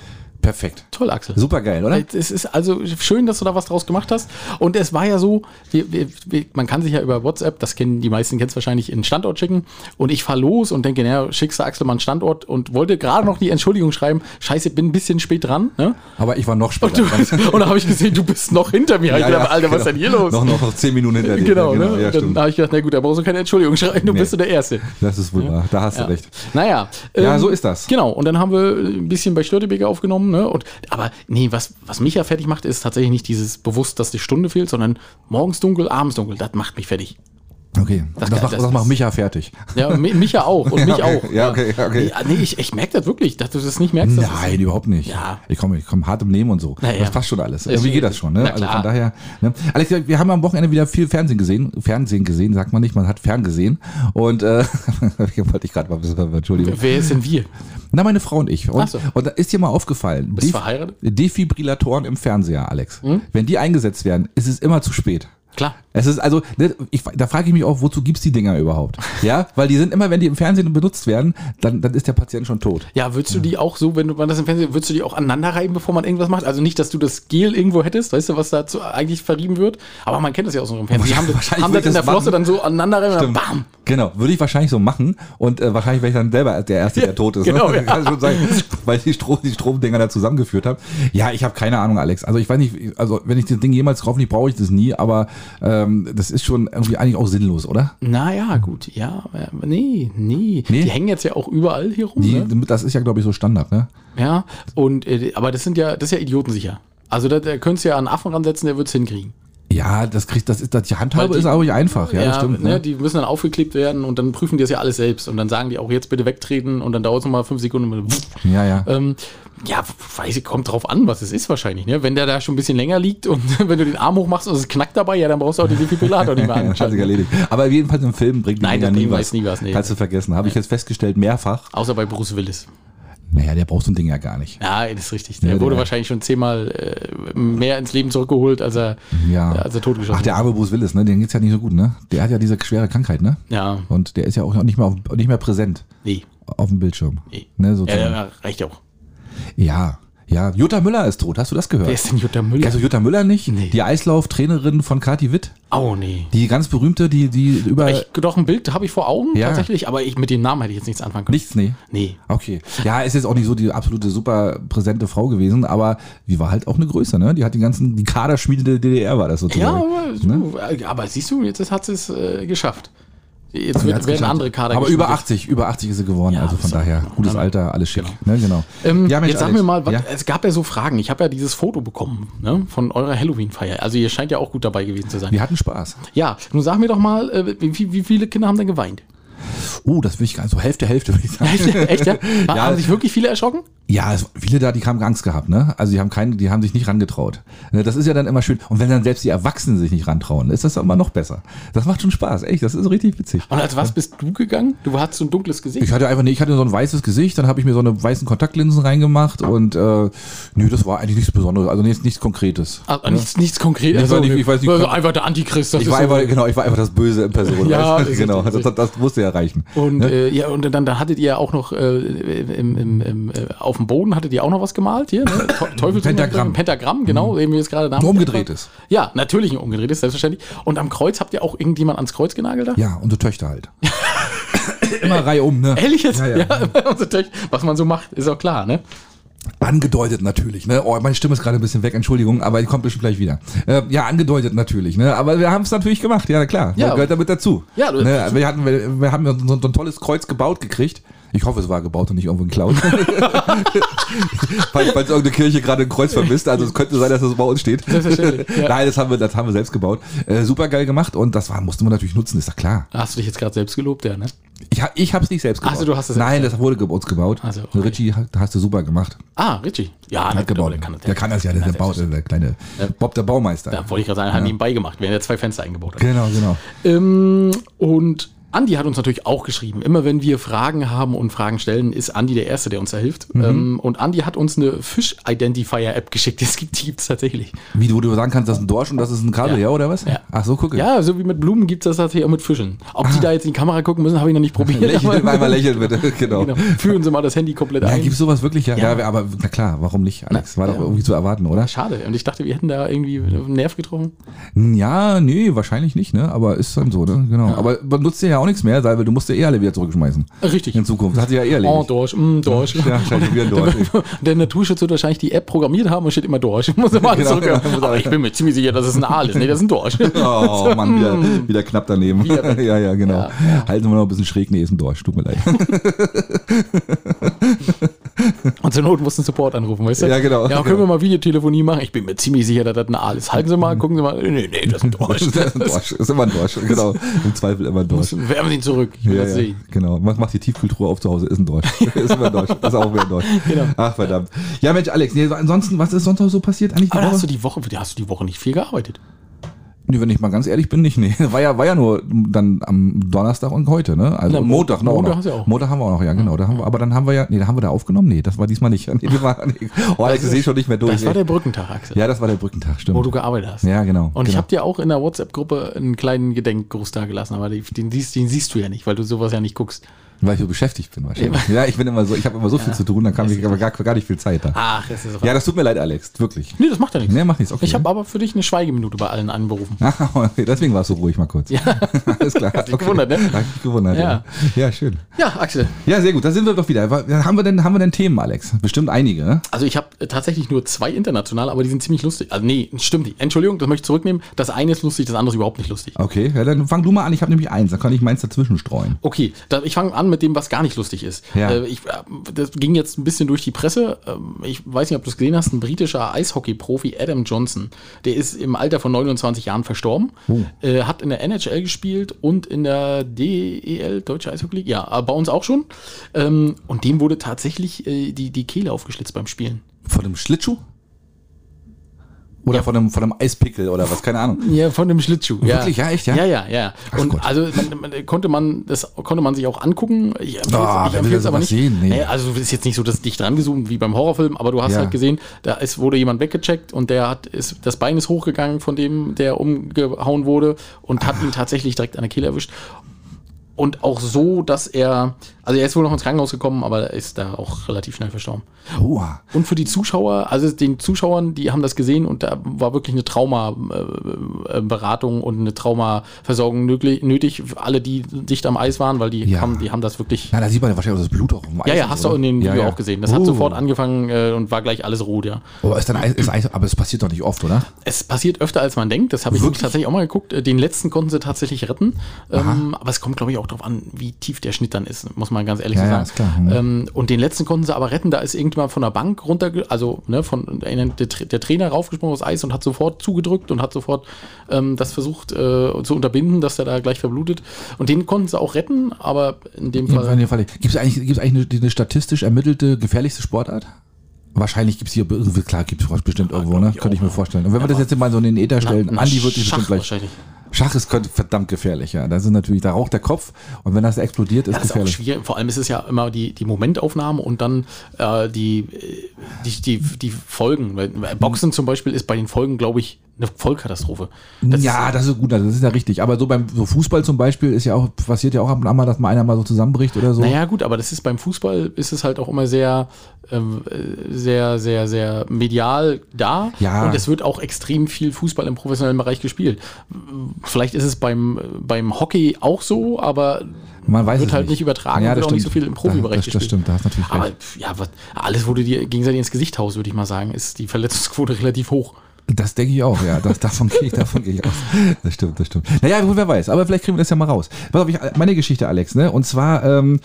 Perfekt. Toll, Axel. Super geil, oder? Es ist also schön, dass du da was draus gemacht hast. Und es war ja so, wir, wir, man kann sich ja über WhatsApp, das kennen die meisten kennen es wahrscheinlich, in Standort schicken. Und ich fahre los und denke, naja, schickst du Axel mal einen Standort und wollte gerade noch die Entschuldigung schreiben. Scheiße, bin ein bisschen spät dran. Ne? Aber ich war noch Und, später. du, dran. und da habe ich gesehen, du bist noch hinter mir. ich dachte, Alter, was ist denn hier los? Noch, noch, noch zehn Minuten hinter dir. Genau, ne? Ja, Und dann habe ich gedacht, na gut, da brauchst du keine Entschuldigung schreiben, du Nee. bist du der Erste. Das ist wohl wahr. Da hast du recht. Naja. Ja, ähm, so ist das. Genau, und dann haben wir ein bisschen bei Störtebeker aufgenommen. Ne? Und, aber nee, was, was mich ja fertig macht, ist tatsächlich nicht dieses bewusst, dass die Stunde fehlt, sondern morgens dunkel, abends dunkel. Das macht mich fertig. Okay, das, kann- macht, das das macht Micha fertig. Ja, mi- mich ja auch und mich okay. auch. Ja, okay, okay. Nee, ich, ich merke das wirklich, dass du das nicht merkst. Nein, überhaupt nicht. Ja. Ich komme ich komm hart im Nehmen und so. Ja. Das passt schon alles. Irgendwie geht das schon. Ne? Also von daher. Ne? Alex, wir haben am Wochenende wieder viel Fernsehen gesehen. Fernsehen gesehen, sagt man nicht, man hat ferngesehen. Und äh, wollte ich gerade mal wissen, Entschuldigung. Wer ist denn wir? Na, meine Frau und ich. Und, Ach so. und da ist dir mal aufgefallen, Bist Def- verheiratet? Defibrillatoren im Fernseher, Alex. Hm? Wenn die eingesetzt werden, ist es immer zu spät. Klar. Es ist also, ne, ich, da frage ich mich auch, wozu gibt's die Dinger überhaupt? Ja, weil die sind immer, wenn die im Fernsehen benutzt werden, dann, dann ist der Patient schon tot. Ja, würdest du die auch so, wenn du man das im Fernsehen, würdest du die auch aneinander reiben, bevor man irgendwas macht? Also nicht, dass du das Gel irgendwo hättest, weißt du, was dazu eigentlich verrieben wird? Aber man kennt das ja aus unserem Fernsehen. Die haben, Wahrscheinlich haben das in der Flosse machen. dann so aneinander reiben und dann bam! Genau, würde ich wahrscheinlich so machen und äh, wahrscheinlich wäre ich dann selber der Erste, der tot ist. genau, ne? ja. Kann schon sagen, weil ich die, Strom, die Stromdinger da zusammengeführt habe. Ja, ich habe keine Ahnung, Alex. Also ich weiß nicht, also wenn ich das Ding jemals kaufe, nicht brauche ich das nie, aber ähm, das ist schon irgendwie eigentlich auch sinnlos, oder? Naja, gut, ja, äh, nee, nee, Nee? Die hängen jetzt ja auch überall hier rum. Die, ne? Das ist ja, glaube ich, so Standard, ne? Ja, und, äh, aber das sind ja, das ist ja idiotensicher. Also da, da könntest du ja einen Affen ransetzen, der wird es hinkriegen. Ja, das kriegt, das ist, das, die Handhabe die- ist aber nicht einfach, ja, das stimmt. ne, Ne? Die müssen dann aufgeklebt werden und dann prüfen die das ja alles selbst. Und dann sagen die auch jetzt bitte wegtreten und dann dauert es nochmal fünf Sekunden. Ja, ja. Ähm, ja, weiß ich, kommt drauf an, was es ist wahrscheinlich. Ne? Wenn der da schon ein bisschen länger liegt und wenn du den Arm hochmachst und es knackt dabei, ja, dann brauchst du auch den Defibrillator nicht mehr Hat sich erledigt. Aber jedenfalls im Film bringt Nein, nie was. nie was, nee. Kannst du vergessen. Habe ich jetzt festgestellt, mehrfach. Außer bei Bruce Willis. Naja, der braucht so ein Ding ja gar nicht. Ja, das ist richtig. Der Ja, wurde der- wahrscheinlich schon zehnmal äh, mehr ins Leben zurückgeholt, als er, Ja. als er totgeschossen Ach, der arme Bruce Willis, ne? Den geht's ja nicht so gut, ne? Der hat ja diese schwere Krankheit, ne? Ja, Und der ist ja auch nicht mehr, auf, nicht mehr präsent nee. auf dem Bildschirm. nee. Ne, Ja, sozusagen. ja, reicht auch. Ja, ja. Jutta Müller ist tot. Hast du das gehört? Wer ist denn Jutta Müller? Du Jutta Müller nicht? Nee. Die Eislauftrainerin von Kati Witt. Oh, nee. Die ganz berühmte, die, die über. Ich, doch, ein Bild habe ich vor Augen, Ja. tatsächlich, aber ich, mit dem Namen hätte ich jetzt nichts anfangen können. Nichts, nee. Nee. Okay. Ja, ist jetzt auch nicht so die absolute super präsente Frau gewesen, aber die war halt auch eine Größe, ne? Die hat die ganzen, die Kaderschmiede der DDR war das Ja, sozusagen. aber, Ne? äh, aber siehst du, jetzt hat sie es äh, geschafft. Jetzt wird, werden geschafft. andere Kader Aber über geschmiedet. 80, über 80 ist sie geworden, Ja, also von daher, genau. gutes Alter, alles schick. genau. Ne, genau. Ähm, Ja, Mensch, jetzt sag mir mal, was, Ja? es gab ja so Fragen. Ich habe ja dieses Foto bekommen ne, von eurer Halloween-Feier. Also ihr scheint ja auch gut dabei gewesen zu sein. Wir hatten Spaß. Ja, nun sag mir doch mal, äh, wie, wie viele Kinder haben denn geweint? Oh, das will ich gar nicht so Hälfte, Hälfte, würde ich sagen. Echt, echt ja? Ja. Haben sich wirklich viele erschrocken? Ja, viele da, die haben Angst gehabt, ne? Also die haben keine, die haben sich nicht rangetraut. Ne, Das ist ja dann immer schön. Und wenn dann selbst die Erwachsenen sich nicht rantrauen, ist das immer noch besser. Das macht schon Spaß, echt. Das ist richtig witzig. Und als was bist du gegangen? Du hattest so ein dunkles Gesicht. Ich hatte einfach, nee, ich hatte so ein weißes Gesicht, dann habe ich mir so eine weißen Kontaktlinsen reingemacht und äh, nö, das war eigentlich nichts Besonderes, also nichts, nichts Konkretes. Ah, nichts, nichts konkret. Ich war nicht- ich weiß nicht- also einfach der Antichrist. Das Ich ist war so- einfach, genau, ich war einfach das Böse in Person. Ja, weißt genau, das, das, musste ja reichen. Und Ne? äh, ja, und dann, dann hattet ihr ja auch noch äh, im, im, im, äh, auf dem Boden hattet ihr auch noch was gemalt hier, ne? Te- Teufel Pentagramm. Pentagramm, genau, eben wie es gerade Ein Namen umgedrehtes. Ja, natürlich ein umgedrehtes, selbstverständlich. Und am Kreuz habt ihr auch irgendjemand ans Kreuz genagelt da? Ja, unsere Töchter halt. Immer Reihe um, ne? Ehrlich jetzt? Ja, Ja, ja. unsere Töchter. was man so macht, ist auch klar, ne? Angedeutet natürlich, ne? Oh, meine Stimme ist gerade ein bisschen weg, Entschuldigung, aber die kommt bestimmt gleich wieder. Äh, ja, angedeutet natürlich, ne? Aber wir haben es natürlich gemacht, ja klar. Ja. Das gehört damit dazu. Ja, du- ne? wir, hatten, wir, wir haben so, so ein tolles Kreuz gebaut gekriegt. Ich hoffe, es war gebaut und nicht irgendwo geklaut. falls, falls irgendeine Kirche gerade ein Kreuz vermisst, also es könnte sein, dass das bei uns steht. Selbstverständlich, ja. Nein, das haben wir, das haben wir selbst gebaut. Äh, super geil gemacht und das war, musste man natürlich nutzen, ist ja klar. Hast du dich jetzt gerade selbst gelobt, ja, ne? Ich, hab- ich habe es nicht selbst gebaut. so, du hast es Nein, das wurde uns gebaut. Also, okay. Richie hat- hast du super gemacht. Ah, Richie. Ja, Hat gebaut. Der kann das, der kann das ja, der, der, baut, der kleine Bob der Baumeister. Da wollte ich gerade sagen, haben ihm beigemacht, während er zwei Fenster eingebaut hat. Genau, genau. Ähm, und Andi hat uns natürlich auch geschrieben. Immer wenn wir Fragen haben und Fragen stellen, ist Andi der Erste, der uns da hilft. Mhm. Ähm, und Andi hat uns eine Fisch-Identifier-App geschickt. Es gibt die gibt's tatsächlich. Wie du, du sagen kannst, das ist ein Dorsch und das ist ein Kabel, ja, Ja. oder was? Ja. Ach so, gucke. Ja, so wie mit Blumen gibt es das tatsächlich auch mit Fischen. Ob Ah. die da jetzt in die Kamera gucken müssen, habe ich noch nicht probiert. Lächeln, einmal lächeln bitte, genau. genau. Führen Sie mal das Handy komplett Ja, ein. gibt's sowas wirklich? Ja, ja. Ja. aber na klar, warum nicht, Alex? War doch ja. irgendwie zu erwarten, oder? Schade. Und ich dachte, wir hätten da irgendwie einen Nerv getroffen. Ja, nee, wahrscheinlich nicht, ne? Aber ist dann so, ne? Genau. Aber benutzt ja auch nichts mehr, weil du musst ja eh alle wieder zurückschmeißen. Richtig. In Zukunft. Hat sich ja eh Oh, erledigt. Dorsch, mm, Dorsch. Ja, scheint wieder Dorsch. Der Naturschutz wird wahrscheinlich die App programmiert haben und steht immer Dorsch. Muss immer Genau, zurück. Aber ich bin mir ziemlich sicher, dass es ein Aal ist. Nee, das ist ein Dorsch. Oh Mann, wieder, wieder knapp daneben. Wieder ja, ja, genau. Ja. Halten wir noch ein bisschen schräg. Nee, ist ein Dorsch. Tut mir leid. Und zur Not musst du einen Support anrufen, weißt du? Ja, genau. Ja, können wir mal Videotelefonie machen? Ich bin mir ziemlich sicher, dass das ein Aal ist. Halten Sie mal, gucken Sie mal. Nee, nee, das ist ein Dorsch. das ist ein Dorsch. Ist immer ein Dorsch. Genau. Im Zweifel immer ein Dorsch. Werfen Sie ihn zurück. Ich will Ja, das ja, sehen. genau. Mach, mach die Tiefkühltruhe auf zu Hause, ist ein Dorsch. ist immer ein Dorsch. Ist auch wieder ein Dorsch. Genau. Ach, verdammt. Ja, Mensch, Alex, nee, so ansonsten, was ist sonst noch so passiert eigentlich? die Aber Woche? hast du die Woche, hast du die Woche nicht viel gearbeitet. Nee, wenn ich mal ganz ehrlich bin, nicht. Nee, war ja, war ja nur dann am Donnerstag und heute, ne? Also Na, Mo- Montag noch. Montag noch. ja auch. Montag haben wir auch noch, ja, genau. Da haben wir, aber dann haben wir ja, nee, da haben wir da aufgenommen. Nee, das war diesmal nicht. Nee, die war, nee. Oh, Alex, ich sehe schon nicht mehr durch. Das war der Brückentag, Axel, ja, das war der Brückentag, stimmt. wo du gearbeitet hast. ja, genau. Und ich genau. habe dir auch in der WhatsApp-Gruppe einen kleinen Gedenkgruß da gelassen, aber den, den, siehst, den siehst du ja nicht, weil du sowas ja nicht guckst. Weil ich so beschäftigt bin wahrscheinlich. Ja, ich bin immer so, ich habe immer so viel zu tun, dann kam ich aber gar, gar nicht viel Zeit da. Ach, das ist Ja, das tut mir leid, Alex, wirklich. Nee, das macht ja nichts. Nee, macht nichts, okay. Ich habe aber für dich eine Schweigeminute bei allen anberufen. Ah, okay, deswegen warst du ruhig mal kurz. Ja. Alles klar. Hast dich gewundert, ne? Hab mich gewundert, ja. Ja. Ja, schön. Ja, Axel. Ja, sehr gut, da sind wir doch wieder. Haben wir denn, haben wir denn Themen, Alex? Bestimmt einige, ne? Also ich habe tatsächlich nur zwei internationale, aber die sind ziemlich lustig. Also nee, stimmt nicht. Entschuldigung, das möchte ich zurücknehmen. Das eine ist lustig, das andere ist überhaupt nicht lustig. Okay, ja, dann fang du mal an. Ich habe nämlich eins, dann kann ich meins dazwischen streuen. Okay, ich fange an mit dem, was gar nicht lustig ist. Ja. Äh, ich, äh, das ging jetzt ein bisschen durch die Presse. Ähm, ich weiß nicht, ob du es gesehen hast. Ein britischer Eishockey-Profi, Adam Johnson, der ist im Alter von 29 Jahren verstorben. Äh, hat in der NHL gespielt und in der DEL, Deutsche Eishockey League, ja, bei uns auch schon. Ähm, und dem wurde tatsächlich die, die Kehle aufgeschlitzt beim Spielen. Von einem Schlittschuh? Oder von, einem, von einem Eispickel oder was? Keine Ahnung. Ja, von dem Schlittschuh. Wirklich? Ja, echt, ja? Ja, ja, ja. Ach und Gott. also man, man, konnte man das konnte man sich auch angucken. Ich empfehle Ah, ich wer will empfehle es das aber nicht. sehen? Nee. Also es ist jetzt nicht so, dass dicht dran gezoomt wie beim Horrorfilm, aber du hast Ja. halt gesehen, da ist, wurde jemand weggecheckt und der hat ist das Bein ist hochgegangen von dem, der umgehauen wurde und hat ihn tatsächlich direkt an der Kehle erwischt. Und auch so, dass er, also er ist wohl noch ins Krankenhaus gekommen, aber er ist da auch relativ schnell verstorben. Oha. Und für die Zuschauer, also den Zuschauern, die haben das gesehen und da war wirklich eine Traumaberatung und eine Traumaversorgung nötig, alle, die dicht am Eis waren, weil die, Ja. haben, die haben das wirklich. Na, da sieht man ja wahrscheinlich auch das Blut auch im Eis. Ja, ja, hast du auch in dem Ja, Video ja. auch gesehen. Das hat Oh. sofort angefangen äh, und war gleich alles rot, ja. Aber, ist dann Eis, ist Eis, aber es passiert doch nicht oft, oder? Es passiert öfter, als man denkt. Das habe ich Wirklich? tatsächlich auch mal geguckt. Äh, Den letzten konnten sie tatsächlich retten. Ähm, aber es kommt, glaube ich, auch darauf an, wie tief der Schnitt dann ist, muss man ganz ehrlich Ja, so ja, klar. Ähm, und den letzten konnten sie aber retten. Da ist irgendjemand von der Bank runter, also ne, von der, der, Trainer raufgesprungen aufs Eis und hat sofort zugedrückt und hat sofort ähm, das versucht äh, zu unterbinden, dass der da gleich verblutet. Und den konnten sie auch retten, aber in dem Ja, Fall. in dem Fall. Gibt es eigentlich, gibt's eigentlich eine, eine statistisch ermittelte gefährlichste Sportart? Wahrscheinlich gibt es hier, klar gibt es bestimmt irgendwo, ne? ich Könnte ich mir vorstellen. Und wenn wir das jetzt mal so in den Äther stellen, Na, Andi wird sich bestimmt gleich. Schach ist verdammt gefährlich, ja. Das ist natürlich, da raucht der Kopf und wenn das explodiert, ist Ja, das ist auch gefährlich. schwierig. Vor allem ist es ja immer die, die Momentaufnahme und dann äh, die, äh, die, die, die Folgen. Weil Boxen zum Beispiel ist bei den Folgen, glaube ich, eine Vollkatastrophe. Das ja, das ist gut, das ist ja richtig. Aber so beim so Fußball zum Beispiel ist ja auch, passiert ja auch ab und an mal, dass mal einer mal so zusammenbricht oder so. naja, gut, aber das ist beim Fußball ist es halt auch immer sehr, äh, sehr, sehr, sehr medial da. Ja. Und es wird auch extrem viel Fußball im professionellen Bereich gespielt. Vielleicht ist es beim, beim Hockey auch so, aber Man weiß wird es halt nicht. übertragen, Ja, wird das auch nicht so stimmt. viel im Profibereich Das- das stimmt, da hast natürlich Aber recht. ja, was, alles, wo du dir gegenseitig ins Gesicht haust, würde ich mal sagen, ist die Verletzungsquote relativ hoch. Das denke ich auch, ja. Das, davon gehe ich, davon gehe ich aus. Das stimmt, das stimmt. Naja, wer weiß. Aber vielleicht kriegen wir das ja mal raus. Pass auf, ich, meine Geschichte, Alex, ne? Und zwar, ähm,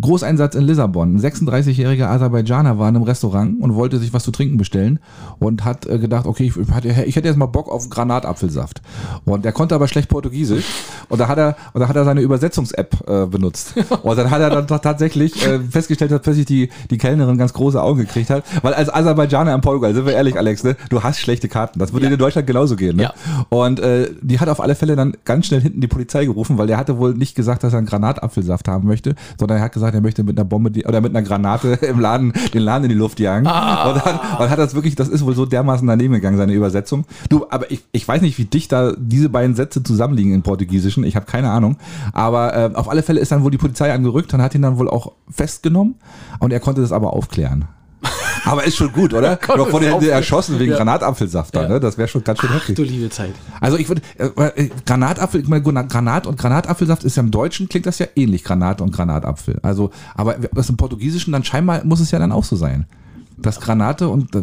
Großeinsatz in Lissabon. Ein 36-jähriger Aserbaidschaner war in einem Restaurant und wollte sich was zu trinken bestellen und hat äh, gedacht, okay, ich, ich hätte jetzt mal Bock auf Granatapfelsaft. Und er konnte aber schlecht Portugiesisch und da hat er, und da hat er seine Übersetzungs-App äh, benutzt. Und dann hat er dann tatsächlich äh, festgestellt, dass plötzlich die, die Kellnerin ganz große Augen gekriegt hat. Weil als Aserbaidschaner im Portugal, sind wir ehrlich, Alex, ne, du hast schlechte Karten. Das würde Ja. in Deutschland genauso gehen. Ne? Ja. Und äh, die hat auf alle Fälle dann ganz schnell hinten die Polizei gerufen, weil der hatte wohl nicht gesagt, dass er einen Granatapfelsaft haben möchte, sondern er hat gesagt, er möchte mit einer Bombe die, oder mit einer Granate im Laden den Laden in die Luft jagen. Ah. Und, dann, und hat das wirklich, das ist wohl so dermaßen daneben gegangen, seine Übersetzung. Du, aber ich, ich weiß nicht, wie dicht da diese beiden Sätze zusammenliegen im Portugiesischen. Ich habe keine Ahnung. Aber äh, auf alle Fälle ist dann wohl die Polizei angerückt und hat ihn dann wohl auch festgenommen und er konnte das aber aufklären. Aber ist schon gut, oder? konnte Doch von der erschossen wegen Ja. Granatapfelsaft da, Ja. ne? Das wäre schon ganz schön Ach heftig. du liebe Zeit. Also ich würde, äh, äh, Granatapfel, ich meine, Granat und Granatapfelsaft ist ja im Deutschen, klingt das ja ähnlich, Granat und Granatapfel. Also, aber das im Portugiesischen dann scheinbar muss es ja dann auch so sein. Das Granate und äh,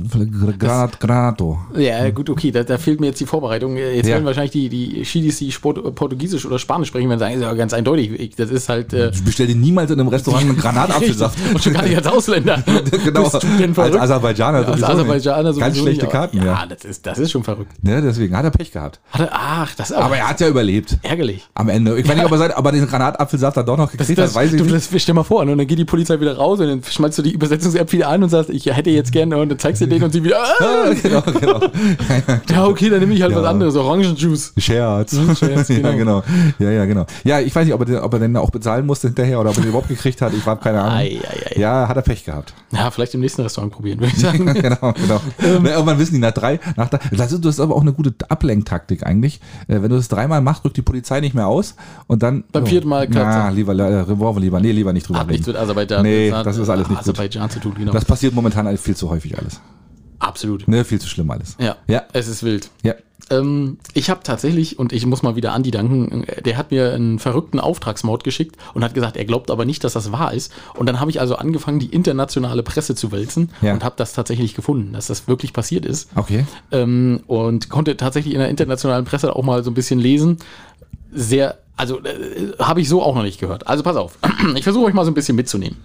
Granat, Granato. Ja, gut, okay, da, da fehlt mir jetzt die Vorbereitung. Jetzt Ja. werden wahrscheinlich die, die Schiedis, die Sport, Portugiesisch oder Spanisch sprechen, werden sagen, ist ja ganz eindeutig. Ich, das ist halt. Äh, Ich bestell dir niemals in einem Restaurant einen Granatapfelsaft. Und schon gar nicht als Ausländer. genau, Bist du denn als? Aserbaidschaner als sowieso Aserbaidschaner Ganz schlechte nicht, Karten, ja. Ja, das ist, das ist schon verrückt. ja. Deswegen hat er Pech gehabt. Hat er, ach, das aber, Aber er hat ja überlebt. ärgerlich. Am Ende. Ich weiß nicht, ob er, sein, ob er den Granatapfelsaft dann doch noch Das, gekriegt das, hat, weiß ich du, nicht. das, stell mal vor, ne, und dann geht die Polizei wieder raus und dann schmeißt du die Übersetzungs-App wieder an und sagst, ich hätte jetzt gerne, und dann zeigst du den und sie wieder, ah, genau, genau. ja, okay, dann nehme ich halt Ja. was anderes, Orangenjuice. Scherz. Scherz, genau. Ja, genau. Ja, ja, genau. Ja, ich weiß nicht, ob er, den, ob er denn auch bezahlen musste hinterher oder ob er den überhaupt gekriegt hat. Ich habe keine Ahnung. Ei, ei, ei. Ja, hat er Pech gehabt. Ja, vielleicht im nächsten Restaurant probieren, würde ich sagen. genau, genau. Ähm. Irgendwann wissen die nach drei, nach drei, das ist, aber auch eine gute Ablenktaktik eigentlich. Äh, wenn du das dreimal machst, rückt die Polizei nicht mehr aus und dann. Beim vierten Mal Na, Katze. lieber, äh, wir lieber, nee, lieber nicht drüber Hat nichts mit Aserbaidschan Nee, das ist alles nicht gut. Aserbaidschan zu tun, genau. Das passiert momentan alles viel zu häufig alles. Absolut. Ne, viel zu schlimm alles. Ja, Ja. es ist wild. Ja. Ähm, ich habe tatsächlich, und ich muss mal wieder Andi danken, äh, der hat mir einen verrückten Auftragsmord geschickt und hat gesagt, er glaubt aber nicht, dass das wahr ist. Und dann habe ich also angefangen, die internationale Presse zu wälzen Ja. und habe das tatsächlich gefunden, dass das wirklich passiert ist. Okay. Ähm, und konnte tatsächlich in der internationalen Presse auch mal so ein bisschen lesen. Sehr, also äh, habe ich so auch noch nicht gehört. Also pass auf, ich versuche euch mal so ein bisschen mitzunehmen.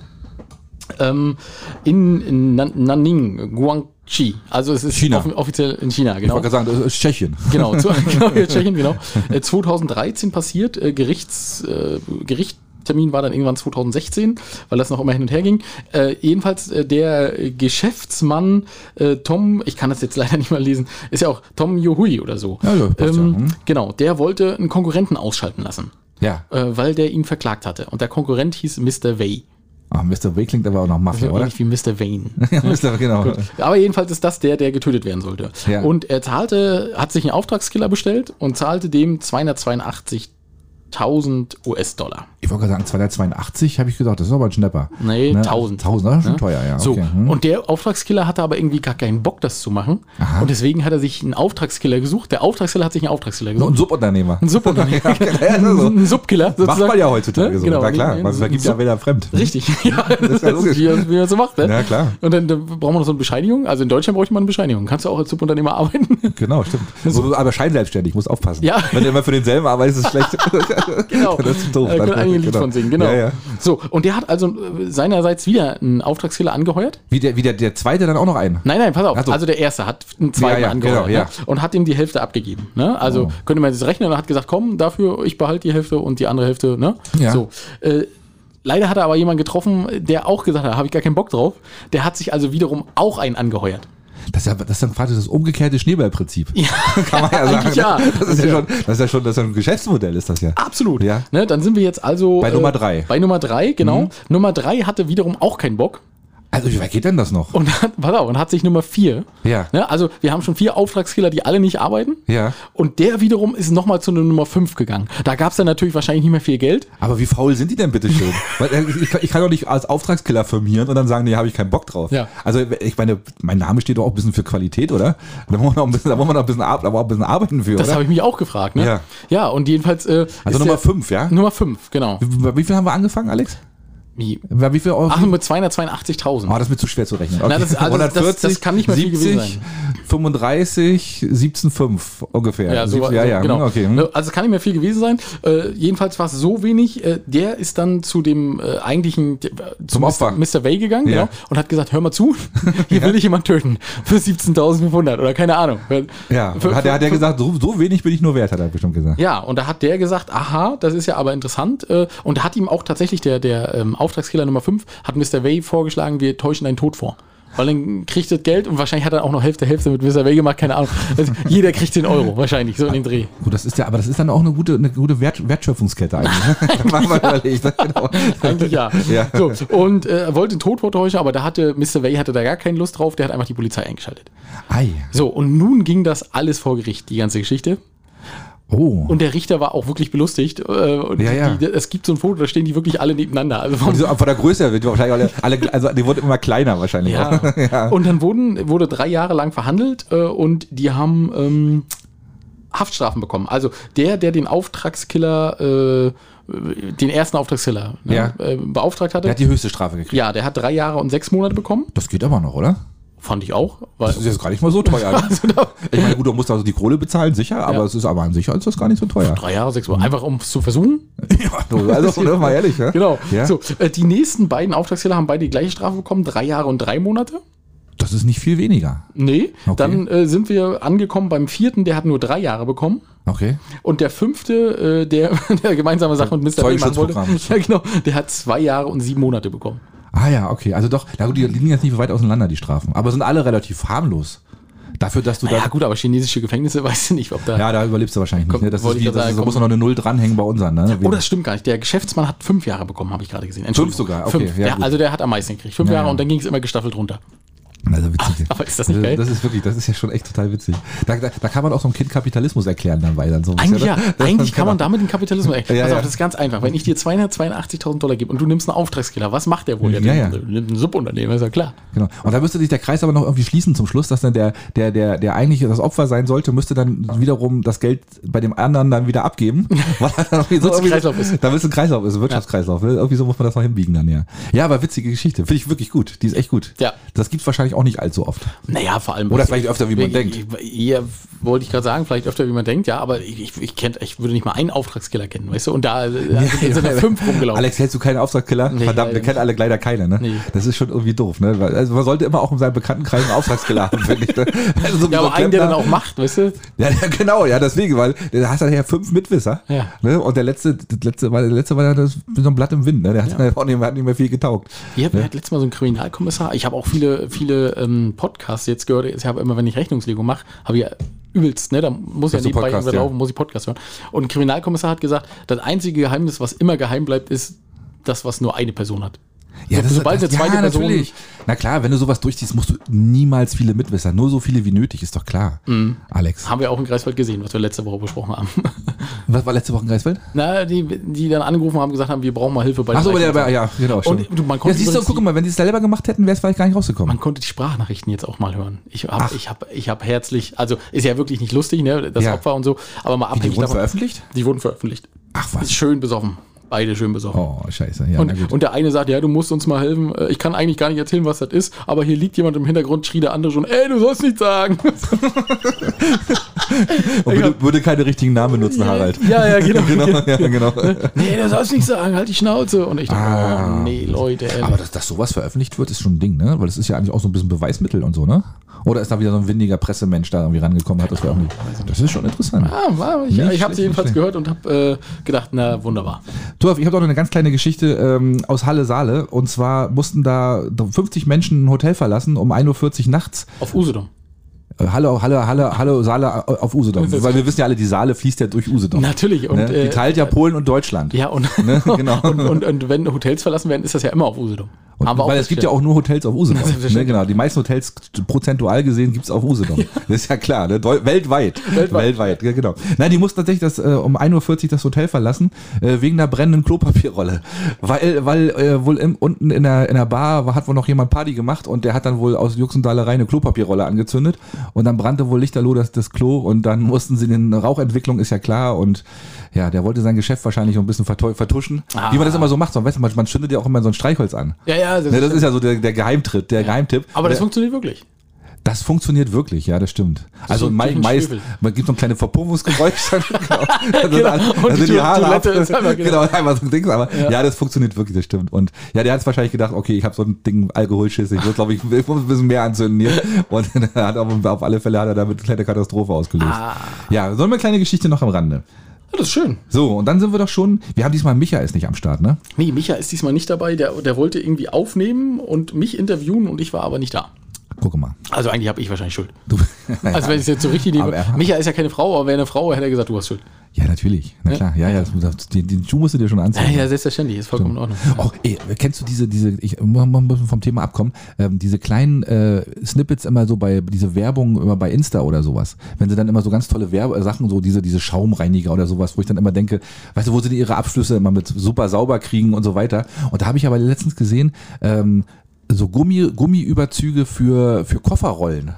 Ähm, in, in Nan- Nanning, Guangxi, also es ist China. off offiziell in China, Ich genau. wollte gerade sagen, das ist Tschechien. Genau, zu, genau Tschechien, genau. Äh, 2013 passiert, äh, Gerichts, äh, Gerichtstermin war dann irgendwann 2016, weil das noch immer hin und her ging. Äh, jedenfalls äh, der äh, Geschäftsmann äh, Tom, ich kann das jetzt leider nicht mal lesen, ist ja auch Tom Yohui oder so. Ja, ja, passt ja, ähm, hm. Genau, der wollte einen Konkurrenten ausschalten lassen, Ja. äh, weil der ihn verklagt hatte. Und der Konkurrent hieß Mr. Way. Ah, Mr. W klingt aber auch noch Mafia, oder? Ähnlich wie Mr. Vane. Ja, Mr. genau. Gut. Aber jedenfalls ist das der, der getötet werden sollte. Ja. Und er zahlte, hat sich einen Auftragskiller bestellt und zahlte dem 282.000 US-Dollar. Ich wollte gerade sagen, 282 habe ich gedacht, das ist aber ein Schnapper. Nee, Ne? 1000. 1000, das ist schon teuer, ja. So, Okay. hm. und der Auftragskiller hatte aber irgendwie gar keinen Bock, das zu machen. Und deswegen hat er sich einen Auftragskiller gesucht. Der Auftragskiller hat sich einen Auftragskiller So gesucht. ein Subunternehmer. Ein Subunternehmer. ja, so. ein Subkiller. Macht sozusagen. man ja heutzutage Ne? so. Genau. Na klar, man vergibt ja weder fremd. Richtig, ja, das ist, ja logisch. wie, wie man so macht. Ne? Ja, klar. Und dann, dann braucht man noch so eine Bescheinigung. Also in Deutschland bräuchte man eine Bescheinigung. Kannst du auch als Subunternehmer arbeiten? Genau, stimmt. So, aber scheinselbstständig, muss aufpassen. Ja. Wenn du immer für denselben arbeitest, ist es schlecht. Genau. Das ist doof. Da einige ein Lied genau. von singen, genau. Ja, ja. So, und der hat also äh, seinerseits wieder einen Auftragskiller angeheuert. Wie der, wie der, der zweite dann auch noch einen. Nein, nein, pass auf. So. Also der erste hat einen zweiten Ja, ja, angeheuert genau, ne? und hat ihm die Hälfte abgegeben. Ne? Also Oh. könnte man das rechnen und hat gesagt, komm, dafür, ich behalte die Hälfte und die andere Hälfte. Ne? Ja. So. Äh, leider hat er aber jemanden getroffen, der auch gesagt hat, habe ich gar keinen Bock drauf. Der hat sich also wiederum auch einen angeheuert. Das ist, ja, das ist dann quasi das umgekehrte Schneeballprinzip. Ja, Kann man ja sagen. ja. Das ist ja schon, das ist ja schon, das ist ja ein Geschäftsmodell, ist das ja. Absolut. Ja. Ne, dann sind wir jetzt also Bei Nummer drei. Mhm. Bei Nummer drei, genau. Nummer drei hatte wiederum auch keinen Bock. Also, wie weit geht denn das noch? Und hat, pass auf, und hat sich Nummer vier. Ja. Ne, also wir haben schon vier Auftragskiller, die alle nicht arbeiten. Ja. Und der wiederum ist nochmal zu einer Nummer fünf gegangen. Da gab es dann natürlich wahrscheinlich nicht mehr viel Geld. Aber wie faul sind die denn bitte schön? Weil, äh, ich, kann- ich kann doch nicht als Auftragskiller firmieren und dann sagen, nee, habe ich keinen Bock drauf. Ja. Also ich meine, mein Name steht doch auch ein bisschen für Qualität, oder? Da muss man noch ein bisschen, da muss man noch ein bisschen, aber auch ein bisschen arbeiten für, Das habe ich mich auch gefragt. Ne? Ja. ja, und jedenfalls. Äh, Also Nummer fünf, ja? Nummer fünf, genau. Wie, wie viel haben wir angefangen, Alex? Wie? Wie viel Euro? Ach, mit 282.000. Oh, das ist mir zu schwer zu rechnen. Na, das- also das- das kann nicht mehr viel gewesen sein. 35, 17,5 ungefähr. Ja, so, ja, ja, genau. okay. hm. Also es kann nicht mehr viel gewesen sein. Äh, jedenfalls war es so wenig. Äh, der ist dann zu dem äh, eigentlichen, äh, zu Zum Opfer. Mr. Mr. Way gegangen Ja. genau, und hat gesagt, hör mal zu, hier will ich jemand töten für 17.500 oder keine Ahnung. Ja, Für- hat, er, hat er für- gesagt, so, so wenig bin ich nur wert, hat er bestimmt gesagt. Ja, und da hat der gesagt, aha, das ist ja aber interessant. Äh, Und da hat ihm auch tatsächlich der, der ähm, Auftragskiller Nummer 5, hat Mr. Way vorgeschlagen, wir täuschen deinen Tod vor. Weil dann kriegt das Geld und wahrscheinlich hat er auch noch Hälfte Hälfte mit Mr. Way gemacht, keine Ahnung. Also jeder kriegt den Euro, wahrscheinlich, so in den Dreh. Gut, das ist ja, aber das ist dann auch eine gute, eine gute Wert, Wertschöpfungskette eigentlich. Mal mal überlegt, genau. Eigentlich ja. Ja. So, und äh, wollte den Tod vortäuschen, aber da hatte Mr. Way hatte da gar keine Lust drauf, der hat einfach die Polizei eingeschaltet. Ei. So, und nun ging das alles vor Gericht, die ganze Geschichte. Oh. Und der Richter war auch wirklich belustigt. Äh, und Ja, ja. Die, es gibt so ein Foto, da stehen die wirklich alle nebeneinander. Also vom Und so, von der Größe her wird die wahrscheinlich alle, alle, also die wurden immer kleiner wahrscheinlich. auch. Ja. Und dann wurden, wurde drei Jahre lang verhandelt äh, und die haben ähm, Haftstrafen bekommen. Also der, der den Auftragskiller, äh, den ersten Auftragskiller ne, Ja. äh, beauftragt hatte, Der hat die höchste Strafe gekriegt. ja, der hat drei Jahre und sechs Monate bekommen. Das geht aber noch, oder? Fand ich auch. Weil, Das ist jetzt gar nicht mal so teuer. Ne? also Ich meine, gut, du musst also die Kohle bezahlen, sicher, aber Ja. es ist aber an sich ist das gar nicht so teuer. drei Jahre, sechs Monate. Einfach um es zu versuchen. Ja, du, also, ne, mal ehrlich, ja? Genau. Ja? So, äh, die nächsten beiden Auftragskiller haben beide die gleiche Strafe bekommen. Drei Jahre und drei Monate. Das ist nicht viel weniger. Nee. Okay. Dann äh, sind wir angekommen beim vierten, der hat nur drei Jahre bekommen. Okay. Und der fünfte, äh, der, der gemeinsame Sache mit Mr. Way machen wollte, ja, genau, der hat zwei Jahre und sieben Monate bekommen. Ah ja, okay. Also doch, na gut, die liegen jetzt nicht weit auseinander, die Strafen. Aber sind alle relativ harmlos. Dafür, dass du Ja da. gut, aber chinesische Gefängnisse weißt du nicht, ob da. Ja, da überlebst du wahrscheinlich nicht. Komm, Ne? Das, ist ich wie, das ist, sagen, da muss noch eine Null dranhängen bei unseren. Ne? Oh, das stimmt gar nicht. Der Geschäftsmann hat fünf Jahre bekommen, habe ich gerade gesehen. Entschuldigung. sogar, okay, Fünf. ja, Ja, also der hat am meisten gekriegt. Fünf Ja, Jahre ja. und dann ging es immer gestaffelt runter. Also witzig. Aber ist das nicht geil? Das ist wirklich, das ist ja schon echt total witzig. Da, da, da kann man auch so einem Kind Kapitalismus erklären dann dann so. ein Eigentlich ja. ne? Eigentlich kann man genau. damit den Kapitalismus. Ey, Ja, pass ja. das ist ganz einfach. Wenn ich dir 282.000 Dollar gebe und du nimmst einen Auftragskiller, was macht der wohl? Ja, der ja. nimmt, ein Subunternehmen, ist ja klar. Genau. Und da müsste sich der Kreis aber noch irgendwie schließen zum Schluss, dass dann der, der, der, der eigentlich das Opfer sein sollte, müsste dann wiederum das Geld bei dem anderen dann wieder abgeben. Weil er dann Damit's ein Kreislauf ist. Damit es ein Kreislauf ist, ein Wirtschaftskreislauf. Irgendwie so muss man das noch hinbiegen dann, ja. Ja, aber witzige Geschichte. Finde ich wirklich gut. Die ist echt gut. Ja. Das gibt's wahrscheinlich auch nicht allzu oft. Naja, vor allem. Oder vielleicht öfter, wie man denkt. Ja, wollte ich gerade sagen, vielleicht öfter, wie man denkt, ja, aber ich, ich, ich, kennt, ich würde nicht mal einen Auftragskiller kennen, weißt du? Und da, da sind da fünf rumgelaufen. Alex, hältst du keinen Auftragskiller? Nee, Verdammt, wir kennen alle leider keine, ne? Nee. Das ist schon irgendwie doof, ne? Also man sollte immer auch in seinem Bekanntenkreis einen Auftragskiller haben, finde ich. Ne? Also so ja, so aber einen, der dann auch macht, weißt du? Ja, ja, genau, ja, deswegen, weil da hast du ja fünf Mitwisser. Ja. Ne? Und der letzte, das letzte war, der letzte war ja das, so ein Blatt im Wind, ne? Der hat, Ja. ja. auch nicht, mehr- hat nicht mehr viel getaugt. Ja, wer hat letztes Mal so einen Kriminalkommissar? Ich habe auch viele, viele ähm, Podcasts jetzt gehört. Ich habe immer, wenn ich Rechnungslegung mache, habe ich ja übelst, ne? Da muss ja nebenbei Podcast, irgendwas ja. laufen, muss ich Podcast hören. Und ein Kriminalkommissar hat gesagt, das einzige Geheimnis, was immer geheim bleibt, ist das, was nur eine Person hat. Ja, So, das, sobald das, eine zweite ja, Person- natürlich. Na klar, wenn du sowas durchziehst, musst du niemals viele Mitwisser. Nur so viele wie nötig, ist doch klar. Mhm. Alex. Haben wir auch in Greifswald gesehen, was wir letzte Woche besprochen haben. Was war letzte Woche in Greifswald? Na, die, die dann angerufen haben, gesagt haben, wir brauchen mal Hilfe bei der aber der, Rechnungslegung. ja, genau. Und du, man konnte ja, siehst du, guck mal, wenn die es selber gemacht hätten, wäre es vielleicht gar nicht rausgekommen. Man konnte die Sprachnachrichten jetzt auch mal hören. Ich habe Ach. ich hab, ich hab herzlich, also ist ja wirklich nicht lustig, ne, das Ja. Opfer und so, aber mal die abhängig wurden davon. veröffentlicht? Die wurden veröffentlicht. Ach was. Ist schön besoffen. Beide schön besoffen. Oh, scheiße. Ja, Und, und der eine sagt, ja, du musst uns mal helfen. Äh, Ich kann eigentlich gar nicht erzählen, was das ist, aber hier liegt jemand im Hintergrund, schrie der andere schon, ey, du sollst nicht sagen. Und würde, würde keine richtigen Namen benutzen, Harald. Ja, ja, genau. genau, ja, genau. Nee, du sollst nicht sagen, halt die Schnauze. Und ich dachte, Ah. oh, nee, Leute. Ey. Aber dass, dass sowas veröffentlicht wird, ist schon ein Ding, ne? Weil das ist ja eigentlich auch so ein bisschen Beweismittel und so, ne? Oder ist da wieder so ein windiger Pressemensch da irgendwie rangekommen, hat das veröffentlicht? Das ist schon interessant. Ah, war, ich Nicht ich habe sie jedenfalls nicht gehört und habe äh, gedacht, na wunderbar. Torf, ich habe noch eine ganz kleine Geschichte ähm, aus Halle Saale. Und zwar mussten da 50 Menschen ein Hotel verlassen um 1.40 Uhr nachts. Auf Usedom. Äh, Halle, Halle, Halle, Halle, Saale auf Usedom. Weil wir wissen ja alle, die Saale fließt ja durch Usedom. Natürlich. Und, ne? Die äh, teilt ja Polen und Deutschland. Ja, und, Ne, genau. und, und, und wenn Hotels verlassen werden, ist das ja immer auf Usedom. Haben wir auch weil es gibt ja auch nur Hotels auf Usedom. Ne, genau, die meisten Hotels prozentual gesehen gibt's auf Usedom. Das ist ja klar, ne? Weltweit. Weltweit. Weltweit, ja, genau. Nein, die mussten tatsächlich das, äh, um 1.40 Uhr das Hotel verlassen, äh, wegen einer brennenden Klopapierrolle. Weil, weil äh, wohl im, unten in der, in der Bar war, hat wohl noch jemand Party gemacht und der hat dann wohl aus Juxendahlerei eine Klopapierrolle angezündet und dann brannte wohl lichterloh das, das Klo und dann mussten sie den Rauchentwicklung ist ja klar und ja, der wollte sein Geschäft wahrscheinlich noch ein bisschen vertuschen. Wie man das immer so macht. So, weißt du, man, man zündet ja auch immer so ein Streichholz an. Ja, ja, das, Ne, das ist ja so der, der Geheimtritt, der Geheimtipp. aber das der, funktioniert wirklich. das funktioniert wirklich, ja, das stimmt. Also so ein mei bisschen meist, Schwefel. man gibt so ein kleines Verpuffungsgeräusch. dann, genau. Dann Genau. Und dann die die Haare Toilette ab. ist einmal, genau. Genau, einmal so ein Ding. Aber ja. das funktioniert wirklich, das stimmt. Und ja, der hat wahrscheinlich gedacht, okay, ich habe so ein Ding Alkoholschiss, ich muss, glaube ich, ich muss ein bisschen mehr anzünden hier. Und hat auf, auf alle Fälle hat er damit eine kleine Katastrophe ausgelöst. Ah. Ja, so eine kleine Geschichte noch am Rande. Ja, das ist schön. So, und dann sind wir doch schon, wir haben diesmal Micha ist nicht am Start, ne? Nee, Micha ist diesmal nicht dabei. Der, der wollte irgendwie aufnehmen und mich interviewen und ich war aber nicht da. Guck mal. Also eigentlich habe ich wahrscheinlich Schuld. Du, Also wenn ich es jetzt so richtig nehme. Er- Micha ist ja keine Frau, aber wäre eine Frau, hätte er gesagt, du hast Schuld. ja, natürlich. Na klar. Ja, ja, das, das, den, den Schuh musst du dir schon anziehen. Ja, ja, selbstverständlich, ist vollkommen in Ordnung. Oh, ey, kennst du diese, diese, ich muss mal ein bisschen vom Thema abkommen, ähm, diese kleinen äh, Snippets immer so bei, diese Werbung immer bei Insta oder sowas, wenn sie dann immer so ganz tolle Werbe äh, Sachen, so diese, diese Schaumreiniger oder sowas, wo ich dann immer denke, weißt du, wo sie ihre Abschlüsse immer mit super sauber kriegen und so weiter. Und da habe ich aber letztens gesehen, ähm, so Gummi, Gummiüberzüge für, für Kofferrollen.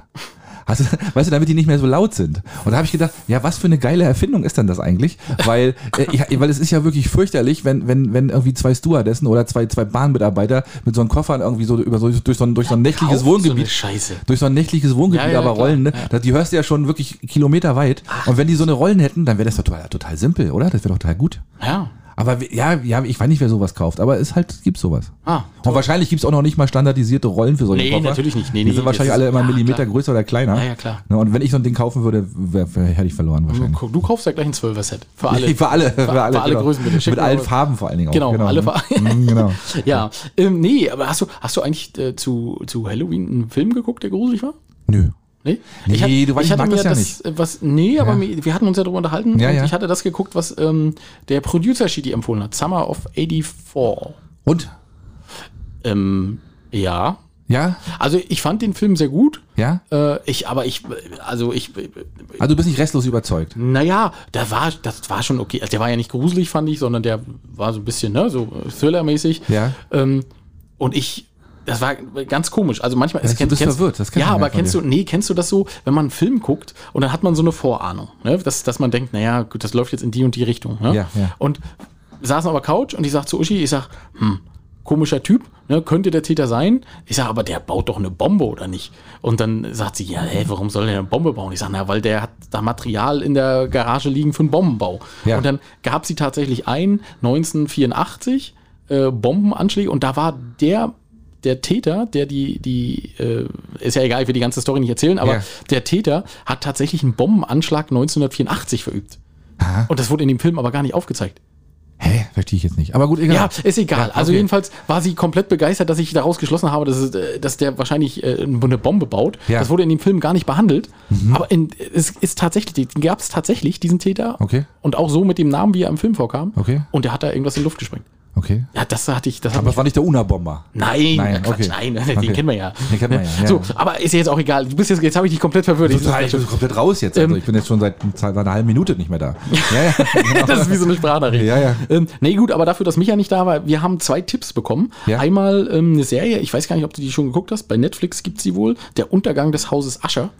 Hast du, weißt du, damit die nicht mehr so laut sind. Und da habe ich gedacht, ja, was für eine geile Erfindung ist denn das eigentlich? Weil, äh, ich, weil es ist ja wirklich fürchterlich, wenn, wenn, wenn irgendwie zwei Stewardessen oder zwei, zwei Bahnmitarbeiter mit so einem Koffer irgendwie so über so durch so ein, durch so ein nächtliches Kauf So eine Wohngebiet Scheiße. durch so ein nächtliches Wohngebiet Ja, ja, aber klar, rollen, ne? ja. Die hörst du ja schon wirklich kilometerweit. Und wenn die so eine Rollen hätten, dann wäre das doch total, total simpel, oder? Das wäre doch total gut. Ja. Aber ja, ja, ich weiß nicht, wer sowas kauft, aber es halt gibt sowas. Ah, Und wahrscheinlich gibt's auch noch nicht mal standardisierte Rollen für solche Nee, Koffer. natürlich nicht. Nee, die nee, sind wahrscheinlich alle immer ja, Millimeter klar. größer oder kleiner. Ja, ja, klar. Und wenn ich so ein Ding kaufen würde, wär, wär, hätte ich verloren wahrscheinlich. Du, du kaufst ja gleich ein 12er-Set. Für alle. für alle, für, alle, für alle genau. Größen bitte. Schick Mit allen Farben vor allen Dingen auch. Genau, alle ne? Farben. Mhm, genau. Ja. Ähm, nee, aber hast du, hast du eigentlich äh, zu, zu Halloween einen Film geguckt, der gruselig war? Nö. Nee, Nee, hab- du weißt, ich mag das ja nicht. äh, Was, nee, aber mir, wir hatten uns ja darüber unterhalten Ja, und ja. ich hatte das geguckt, was ähm, der Producer Sheedy empfohlen hat. Summer of 84. Und? Ähm, ja. Ja? Also ich fand den Film sehr gut. Ja? Äh, ich, aber ich, also ich, Also du bist nicht restlos überzeugt. naja, da war, das war schon okay. Also der war ja nicht gruselig, fand ich, sondern der war so ein bisschen, ne, so Thriller-mäßig. Ja. Ähm, und ich, das war ganz komisch. Also manchmal Ja, du bist verwirrt, das ja, aber kennst dir. du, nee, kennst du das so, wenn man einen Film guckt und dann hat man so eine Vorahnung, ne? dass, dass man denkt, naja, gut, das läuft jetzt in die und die Richtung. Ne? Ja, ja. Und saßen auf der Couch und ich sag zu Uschi, ich sag, hm, komischer Typ, ne, könnte der Täter sein. Ich sag, aber der baut doch eine Bombe oder nicht? Und dann sagt sie, ja, hä, warum soll der eine Bombe bauen? Ich sag, na, weil der hat da Material in der Garage liegen für einen Bombenbau. Ja. Und dann gab sie tatsächlich ein, 1984, äh, Bombenanschläge und da war der der Täter, der die, die, äh, ist ja egal, ich will die ganze Story nicht erzählen, aber Ja. der Täter hat tatsächlich einen Bombenanschlag 1984 verübt. Aha. Und das wurde in dem Film aber gar nicht aufgezeigt. Hä? Verstehe ich jetzt nicht. Aber gut, egal. Ja, ist egal. Ja, Also okay. jedenfalls war sie komplett begeistert, dass ich daraus geschlossen habe, dass, es, äh, dass der wahrscheinlich äh, eine Bombe baut. Ja. Mhm. Das wurde in dem Film gar nicht behandelt. Aber in, es ist tatsächlich, gab es tatsächlich, diesen Täter. Okay. Und auch so mit dem Namen, wie er im Film vorkam. Okay. Und der hat da irgendwas in die Luft gesprengt. Okay. Ja, das hatte ich. Das Aber es war nicht der Una-Bomber. Nein, Nein, nein, Quatsch, okay. nein, Okay. den kennen wir ja. Den kennt man ja, ja. So, aber ist ja jetzt auch egal. Du bist jetzt, jetzt habe ich dich komplett verwirrt. Total, ich bin komplett raus jetzt. Also Ähm, ich bin jetzt schon seit, seit einer halben Minute nicht mehr da. Ja, ja. Das ist wie so eine Sprachnachricht. Ja, ja. Ähm, nee, gut, aber dafür, dass Micha nicht da war, wir haben zwei Tipps bekommen. Ja. Einmal ähm, eine Serie, ich weiß gar nicht, ob du die schon geguckt hast, bei Netflix gibt sie wohl, Der Untergang des Hauses Ascher.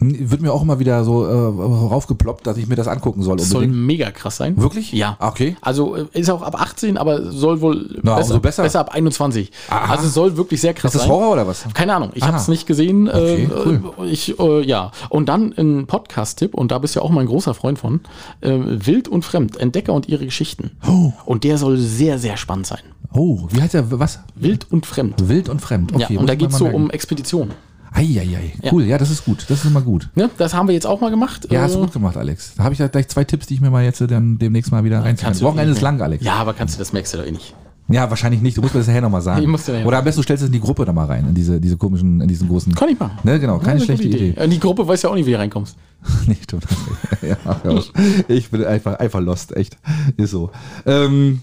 Wird mir auch immer wieder so äh, raufgeploppt, dass ich mir das angucken soll. Soll Unbedingt. mega krass sein. Wirklich? Ja. Okay. Also äh, ist auch ab 18, aber soll wohl Na, umso besser. besser ab 21. Aha. Also soll wirklich sehr krass Ist das sein. Horror oder was? Keine Ahnung, ich habe es nicht gesehen. Okay, äh, cool. Ich, äh, ja. Und dann ein Podcast-Tipp, und da bist du ja auch mal ein großer Freund von. Äh, Wild und Fremd, Entdecker und ihre Geschichten. Oh. Und der soll sehr, sehr spannend sein. Oh, wie heißt der? Was? Wild und Fremd. Wild und fremd. Okay, ja, und da geht es so um. Expeditionen. Eieiei, cool, ja, das ist gut. Das ist immer gut. Ne? Das haben wir jetzt auch mal gemacht. Ja, hast Äh, du gut gemacht, Alex. Da habe ich ja gleich zwei Tipps, die ich mir mal jetzt äh, dann demnächst mal wieder reinziehen du Wochenende ist lang, Alex. Ja, aber kannst du, das merkst du doch eh nicht. Ja, wahrscheinlich nicht. Du musst mir das nachher nochmal sagen. Ich muss dir Oder am besten du stellst es in die Gruppe da mal rein, in diese, diese komischen, in diesen großen. Kann ich machen. Ne, genau, keine Ja, schlechte gute Idee. In die Gruppe weiß ja auch nicht, wie du reinkommst. nee, stimmt. ja, ja, ich bin einfach, einfach lost, echt. Ist so. Ähm,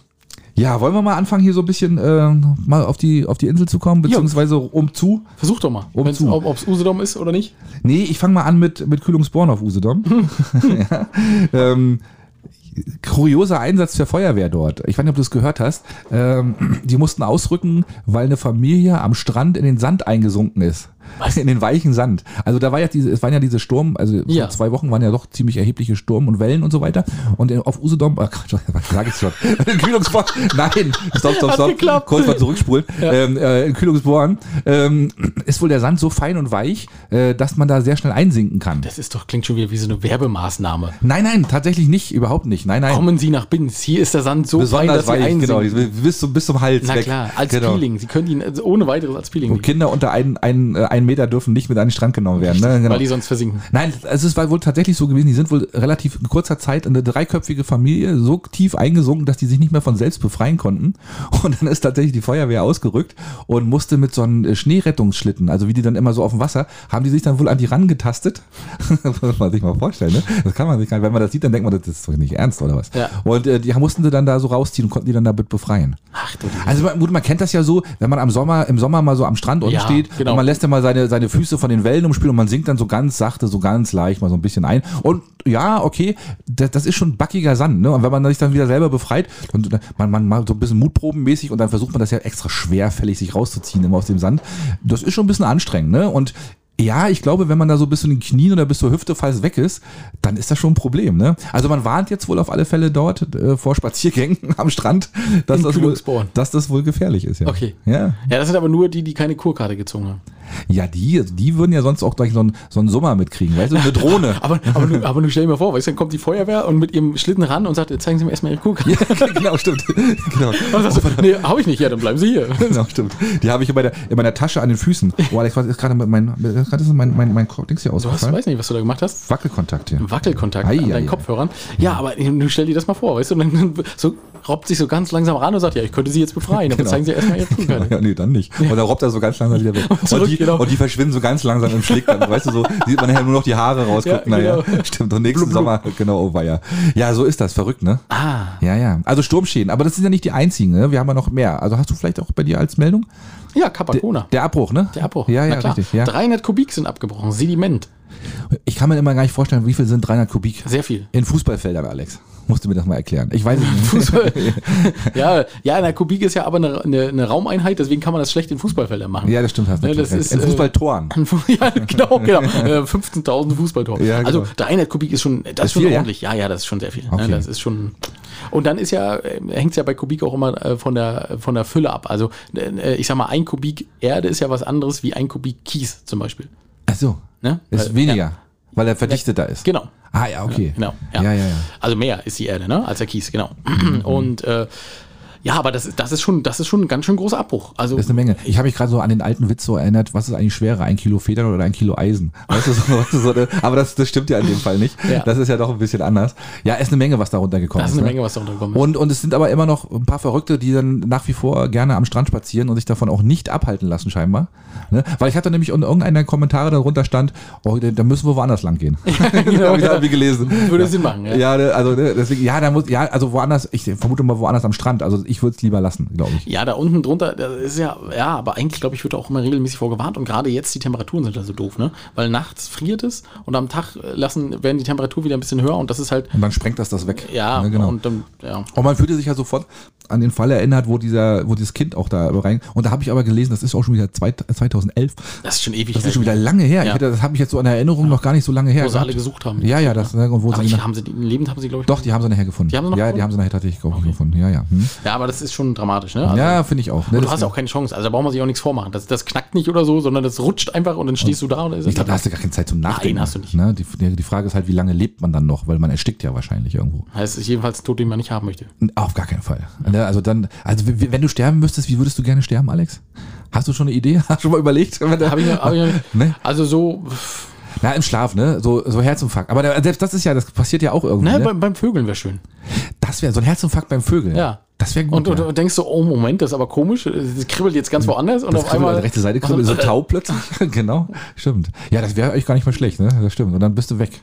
Ja, wollen wir mal anfangen, hier so ein bisschen äh, mal auf die, auf die Insel zu kommen, beziehungsweise um zu? Versuch doch mal, Um zu. ob es Usedom ist oder nicht. Nee, ich fange mal an mit, mit Kühlungsborn auf Usedom. ja. ähm, kurioser Einsatz der Feuerwehr dort. Ich weiß nicht, ob du es gehört hast. Ähm, die mussten ausrücken, weil eine Familie am Strand in den Sand eingesunken ist. Was? In den weichen Sand. Also da war ja diese, es waren ja diese Sturm, also Ja. vor zwei Wochen waren ja doch ziemlich erhebliche Sturm und Wellen und so weiter. Und in- auf Usedom, oh was sag ich schon? In Kühlungsborn, nein, stopp, stopp, stopp. Kurz mal zurückspulen. Ähm, äh, in Kühlungsborn ähm, ist wohl der Sand so fein und weich, äh, dass man da sehr schnell einsinken kann. Das ist doch, klingt schon wieder wie so eine Werbemaßnahme. Nein, nein, tatsächlich nicht, überhaupt nicht. Nein, nein. Kommen Sie nach Binz. Hier ist der Sand so fein, dass Besonders Sie weich, genau, bis zum, bis zum Hals Na weg. klar, als genau. Peeling. Sie können ihn also ohne weiteres als Peeling Und Kinder unter einen, einen, äh, einen Meter dürfen nicht mit an den Strand genommen werden. Ne? Genau. weil die sonst versinken. Nein, es ist wohl tatsächlich so gewesen, die sind wohl relativ in kurzer Zeit eine dreiköpfige Familie so tief eingesunken, dass die sich nicht mehr von selbst befreien konnten. Und dann ist tatsächlich die Feuerwehr ausgerückt und musste mit so einem äh, Schneerettungsschlitten, also wie die dann immer so auf dem Wasser, haben die sich dann wohl an die rangetastet. das muss man sich mal vorstellen, ne? Das kann man sich gar nicht, wenn man das sieht, dann denkt man, das ist doch nicht ernst oder was. Ja. Und äh, die mussten sie dann da so rausziehen und konnten die dann damit befreien. Ach Also man, gut, man kennt das ja so, wenn man am Sommer, im Sommer mal so am Strand unten Ja, steht genau. und man lässt ja mal seine, seine Füße von den Wellen umspielen und man sinkt dann so ganz sachte, so ganz leicht mal so ein bisschen ein. Und ja, okay, das, das ist schon backiger Sand, ne? Und wenn man sich dann wieder selber befreit, dann man, man mal so ein bisschen mutprobenmäßig und dann versucht man das ja extra schwerfällig sich rauszuziehen immer aus dem Sand. Das ist schon ein bisschen anstrengend, ne? Und ja, ich glaube, wenn man da so bis zu den Knien oder bis zur Hüfte falls weg ist, dann ist das schon ein Problem. Ne? Also man warnt jetzt wohl auf alle Fälle dort äh, vor Spaziergängen am Strand, dass das, wohl, dass das wohl gefährlich ist. Ja. Okay. Ja, Ja, das sind aber nur die, die keine Kurkarte gezogen haben. Ja die, die würden ja sonst auch gleich so einen, so einen Sommer mitkriegen, weißt du, eine Drohne. Aber, aber, nur, aber nur stell dir mal vor, weißt du, dann kommt die Feuerwehr und mit ihrem Schlitten ran und sagt, zeigen Sie mir erstmal Ihre Kurkarte. ja, genau, stimmt. genau. Und sagst du, nee, hab ich nicht. Ja, dann bleiben Sie hier. Genau, stimmt. Die habe ich in meiner, in meiner Tasche an den Füßen. Oh, Alex, was ist gerade mit mein, gerade ist mein, mein, mein Dings hier Du hast, ausgefallen? weiß nicht, was du da gemacht hast. Wackelkontakt hier. Wackelkontakt Ei, an ei, deinen ei. Kopfhörern. Ja, aber du stell dir das mal vor, weißt du, und dann so, robbt sich so ganz langsam ran und sagt, ja, ich könnte Sie jetzt befreien, aber Genau. zeigen Sie erstmal Ihre Kurkarte. Ja, nee, dann nicht. Und dann robbt er so ganz langsam wieder weg. Und, zurück, die, genau. und die verschwinden so ganz langsam im Schlick. Dann, weißt du, so sieht man nachher nur noch die Haare rausgucken. Ja, naja, genau. stimmt. Und nächsten Sommer, genau, oh weia. Ja, so ist das. Verrückt, ne? Ah, Ja, ja. Also Sturmschäden. Aber das sind ja nicht die einzigen, ne? Wir haben ja noch mehr. Also hast du vielleicht auch bei dir als Meldung? ja, Capacona. Der Abbruch, ne? Der Abbruch. Ja, ja, richtig. Ja. 300 Kubik sind abgebrochen. Sediment. Ich kann mir immer gar nicht vorstellen, wie viel sind 300 Kubik Sehr viel. in Fußballfeldern, Alex. Musst du mir das mal erklären. Ich weiß nicht. Fußball. ja, ja, eine Kubik ist ja aber eine, eine, eine Raumeinheit, deswegen kann man das schlecht in Fußballfeldern machen. Ja, das stimmt. Hast Ne, natürlich das ist, in äh, Fußballtoren. ja, genau, genau. Äh, 15.000 Fußballtor. Ja, genau. Also 300 Kubik ist schon, das ist schon viel, ja? ordentlich. Ja? ja, das ist schon sehr viel. Okay. Ne, das ist schon. Und dann ist ja, hängt es ja bei Kubik auch immer äh, von der, von der Fülle ab. Also äh, ich sag mal, ein Kubik Erde ist ja was anderes wie ein Kubik Kies zum Beispiel. Ach so. Ne? Ist Weil- weniger, Ja, weil er verdichteter ist. genau. Ah, ja, okay. Genau. Ja, ja, ja. Also mehr ist die Erde, ne? Als der Kies, genau. Und äh, ja, aber das ist, das ist schon, das ist schon ein ganz schön großer Abbruch. Also Das ist eine Menge. Ich habe mich gerade so an den alten Witz so erinnert, was ist eigentlich schwerer, ein Kilo Federn oder ein Kilo Eisen? Weißt du, so, weißt du, so eine, aber das, das stimmt ja in dem Fall nicht. Ja. Das ist ja doch ein bisschen anders. Ja, ist eine Menge, was da runtergekommen das ist. ist eine ne? Menge, was da runtergekommen ist. Und, und es sind aber immer noch ein paar Verrückte, die dann nach wie vor gerne am Strand spazieren und sich davon auch nicht abhalten lassen, scheinbar. Ne? Weil ich hatte nämlich in irgendeiner Kommentare darunter stand, oh, da müssen wir woanders lang gehen. genau, Hab ich ja. irgendwie gelesen. Würde Sinn machen, ja. Ja, ne, also ne, deswegen, ja, da muss, ja, also woanders, ich vermute mal woanders am Strand. Also ich würde es lieber lassen, glaube ich. Ja, da unten drunter, das ist ja, ja, aber eigentlich glaube ich, wird auch immer regelmäßig vorgewarnt und gerade jetzt die Temperaturen sind da so doof, ne? Weil nachts friert es und am Tag lassen, werden die Temperatur wieder ein bisschen höher und das ist halt, Und dann sprengt das das weg. ja, Ne, genau. und dann, ja. Und man fühlte sich ja sofort an den Fall erinnert, wo dieser, wo dieses Kind auch da rein. Und da habe ich aber gelesen, das ist auch schon wieder zwei, 2011. Das ist schon ewig. Das ist schon wieder lange her. Ja. hätte, das habe ich jetzt so in Erinnerung noch gar nicht so lange her. wo sie alle gesucht haben. Ja, ja, das, ne, und wo Aber sie ich, haben sie, die- lebend haben sie, glaube ich. doch, die haben sie nachher gefunden. Die haben sie noch ja, die gefunden? haben sie nachher tatsächlich ich, gefunden. Ja, ja. Hm. Ja, aber das ist schon dramatisch, ne? Also, ja, finde ich auch. Ne, und du hast auch keine Chance. Also da braucht man sich auch nichts vormachen. Das, das knackt nicht oder so, sondern das rutscht einfach und dann stehst du da und ist ich glaube, da hast du gar keine Zeit zum Nachdenken. hast du nicht. Ne? Die, die, die Frage ist halt, wie lange lebt man dann noch? Weil man erstickt ja wahrscheinlich irgendwo. heißt, jedenfalls ein Tod, den man nicht haben möchte. Auf gar keinen Fall. Ne, Also dann, also wenn du sterben müsstest, wie würdest du gerne sterben, Alex? Hast du schon eine Idee? Hast du schon mal überlegt? Hab ich, hab ich, Ne? Also so, Na, im Schlaf, ne? So, so Herzinfarkt. Aber selbst das ist ja, das passiert ja auch irgendwie. ne, Ne? beim, beim Vögeln wäre schön. Das wäre so ein Herzinfarkt beim Vögeln. Ja. Das wäre gut. Und, und ja. du denkst so, oh Moment, das ist aber komisch, es kribbelt jetzt ganz woanders und das auf einmal. die rechte Seite kribbelt so taub plötzlich. genau, stimmt. Ja, das wäre eigentlich gar nicht mal schlecht, ne? Das stimmt. Und dann bist du weg.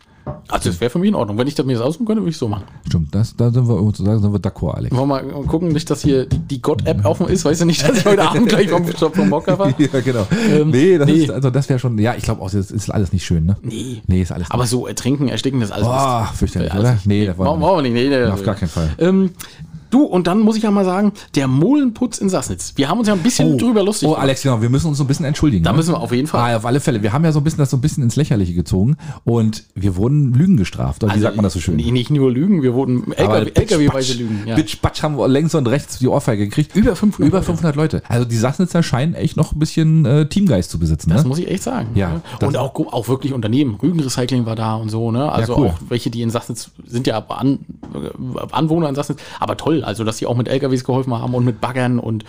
Also das wäre für mich in Ordnung. Wenn ich das mir das aussuchen könnte, würde ich so machen. Stimmt, das, da sind wir, sozusagen sind wir d'accord, Alex. Wollen wir mal gucken, nicht, dass hier die, die Gott-App offen ist. Weißt du nicht, dass ich heute Abend gleich vom, vom Mocker war? ja, genau. Ähm, nee, das nee. ist, also das wäre schon, ja, ich glaube auch, das ist alles nicht schön, ne? Nee. Nee, ist alles Aber so ertrinken, ersticken, das ist alles. Boah, fürchterlich, alles oder? nicht. Nee, das wollen wir nicht. Nee, nee, Auf gar keinen Fall. Ähm, du, und dann muss ich ja mal sagen, der Mohlenputz in Sassnitz. Wir haben uns ja ein bisschen drüber lustig Oh, gemacht. Alex, genau, wir müssen uns so ein bisschen entschuldigen. Da ne? müssen wir auf jeden Fall. Ah, auf alle Fälle. Wir haben ja so ein bisschen das so ein bisschen ins Lächerliche gezogen und wir wurden Lügen gestraft. Oder wie sagt man das so schön? Also, Nicht, nur Lügen, wir wurden LKW-weise Lügen. Ja. Bitch, Batsch haben wir links und rechts die Ohrfeige gekriegt. Über 500 Über Leute. 500 Leute. Also die Sassnitzer scheinen echt noch ein bisschen äh, Teamgeist zu besitzen. Das Ne? muss ich echt sagen. Ja, das- Und auch, auch wirklich Unternehmen. Rügenrecycling war da und so, ne? Also cool. auch welche, die in Sassnitz sind ja An, äh, Anwohner in Sassnitz. Aber toll, also dass die auch mit LKWs geholfen haben und mit Baggern und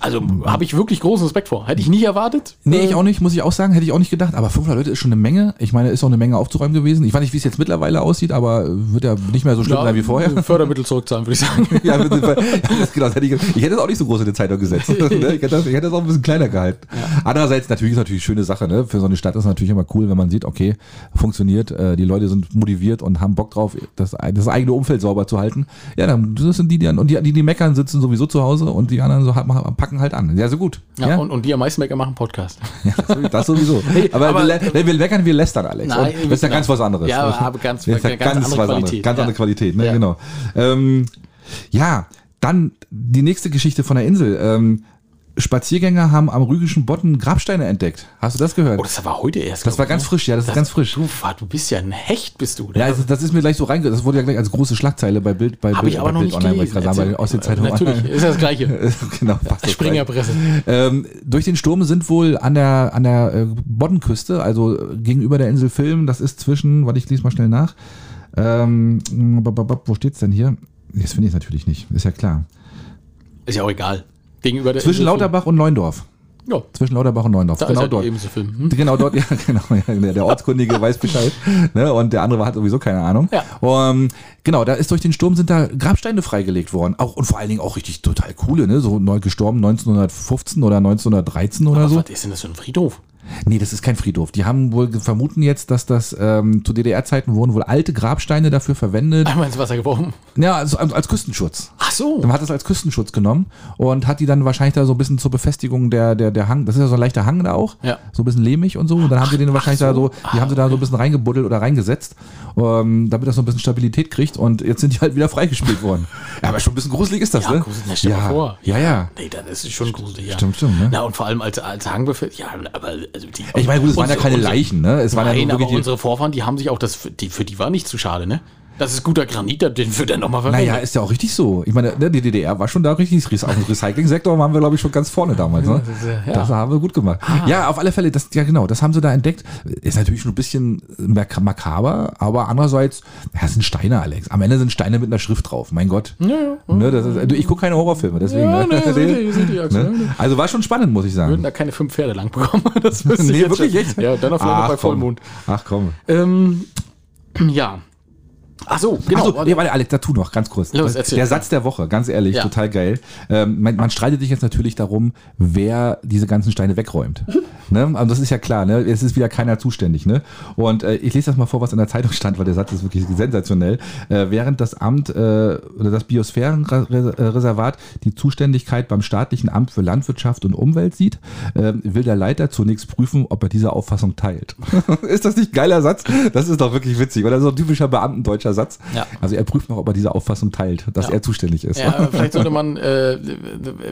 also habe ich wirklich großen Respekt vor. Hätte ich nicht erwartet. Nee, ich auch nicht, muss ich auch sagen, hätte ich auch nicht gedacht. Aber 500 Leute ist schon eine Menge. Ich meine, ist auch eine Menge aufzuräumen gewesen. Ich weiß nicht, wie es jetzt mittlerweile aussieht, aber wird ja nicht mehr so schlimm sein wie vorher. Fördermittel zurückzahlen, würde ich sagen. Ja, ja das, genau, hätte ich, ich hätte es auch nicht so groß in die Zeitung gesetzt. ne? ich, hätte das, ich hätte das auch ein bisschen kleiner gehalten. Andererseits natürlich ist natürlich eine schöne Sache. Ne? Für so eine Stadt ist es natürlich immer cool, wenn man sieht, okay, funktioniert, äh, die Leute sind motiviert und haben Bock drauf, das, das eigene Umfeld sauber zu halten. Ja, dann das sind die, die und die, die, die meckern, sitzen sowieso zu Hause und die anderen so halt machen- packen halt an. Ja, so gut. Ja, Ja, Und, und die am meisten Mecker machen Podcast. ja das sowieso. aber, aber- wir, lä- nee, wir meckern, wir lästern, Alex. Nein, das ist ja ganz was anderes. Ja, aber ganz- ist ja ganz andere was anderes. Qualität, Ganz ja. andere Qualität, ne? Ja. genau. Ähm, ja, dann die nächste Geschichte von der Insel. Ähm, Spaziergänger haben am Rügischen Bodden Grabsteine entdeckt. Hast du das gehört? Oh, das war heute erst. das war ganz ich, frisch, ja, das, ist ganz frisch. Ne? Du, du bist ja ein Hecht, bist du. Ja, also das ist mir gleich so reinge... Das wurde ja gleich als große Schlagzeile bei Bild, bei Bild, ich aber noch Bild nicht Online, gelesen. gerade sagen, bei, aus den Zeitungen. Natürlich, ist ja das Gleiche. genau, das Springerpresse. Ähm, durch den Sturm sind wohl an der, an der äh, Boddenküste, also gegenüber der Insel Film, das ist zwischen, warte, ich lese mal schnell nach. Ähm, wo steht's denn hier? Das finde ich natürlich nicht, ist ja klar. Ist ja auch egal. Gegenüber der Zwischen Insel- Lauterbach und Neundorf. Ja, Zwischen Lauterbach und Neundorf. da genau ja dort. Film. Hm? Genau dort, ja, genau. Ja, der- der Ortskundige weiß Bescheid. Ne, und der andere hat sowieso keine Ahnung. Ja. Um, genau, da ist durch den Sturm sind da Grabsteine freigelegt worden. Auch, und vor allen Dingen auch richtig total coole, ne? So neu gestorben 1915 oder 1913 oder Aber so. was ist denn das für ein Friedhof? Nee, das ist kein Friedhof. Die haben wohl vermuten jetzt, dass das ähm, zu DDR-Zeiten wurden wohl alte Grabsteine dafür verwendet. Einmal ins Wasser geworfen. Ja, also als, Küstenschutz. Ach so. Man hat das als Küstenschutz genommen und hat die dann wahrscheinlich da so ein bisschen zur Befestigung der, der, der Hang, das ist ja so ein leichter Hang da auch, Ja. so ein bisschen lehmig und so. Und dann haben sie den wahrscheinlich da so, die haben sie da so ein bisschen reingebuddelt oder reingesetzt, ähm, damit das so ein bisschen Stabilität kriegt und jetzt sind die halt wieder freigespielt worden. Ja, aber schon ein bisschen gruselig ist das, Ja, ne? gruselig, ja. mal vor. Ja, ja. Nee, das ist schon gruselig, ja. Stimmt, stimmt, ne? Na, und vor allem als, als Hangbefehl, ja, aber also die, Ich meine, gut, es waren ja keine Leichen, ne? Es waren ja Nein, nur aber wirklich die, unsere Vorfahren, die haben sich auch das, für die, für die war nicht zu schade, ne? Das ist guter Granit, den wird er nochmal verwendet. Naja, ist ja auch richtig so. Ich meine, ne, die DDR war schon da richtig, auf dem Recycling-Sektor waren wir, glaube ich, schon ganz vorne damals. Ne? Das ja. Das haben wir gut gemacht. Ja, auf alle Fälle, das, ja genau, das haben sie da entdeckt. Ist natürlich schon ein bisschen mak- makaber, aber andererseits, ja, es sind Steine, Alex. Am Ende sind Steine mit einer Schrift drauf, mein Gott. Ja, ja. Ne, das ist, ich gucke keine Horrorfilme, deswegen. Ja, ne? sind die, sind die, ne? Also war schon spannend, muss ich würden sagen. da keine fünf Pferde lang bekommen. Das Nee, jetzt wirklich echt? Ja, dann auch vielleicht noch bei. Vollmond. Ach komm. Ähm, ja. Ach so, genau. Achso, nee, warte, Alex, dazu noch ganz kurz. Los, erzähl. der Satz der Woche, ganz ehrlich, Ja. total geil. Ähm, man, man streitet sich jetzt natürlich darum, wer diese ganzen Steine wegräumt. ne? Also das ist ja klar, ne? es ist wieder keiner zuständig. Ne? Und äh, ich lese das mal vor, was in der Zeitung stand, weil der Satz ist wirklich sensationell. Äh, während das Amt äh, oder das Biosphärenreservat die Zuständigkeit beim staatlichen Amt für Landwirtschaft und Umwelt sieht, äh, will der Leiter zunächst prüfen, ob er diese Auffassung teilt. ist das nicht ein geiler Satz? Das ist doch wirklich witzig, oder? So ein typischer beamtendeutscher Satz. Ja. Also er prüft noch, ob er diese Auffassung teilt, dass Ja. er zuständig ist. Ja, vielleicht sollte man äh,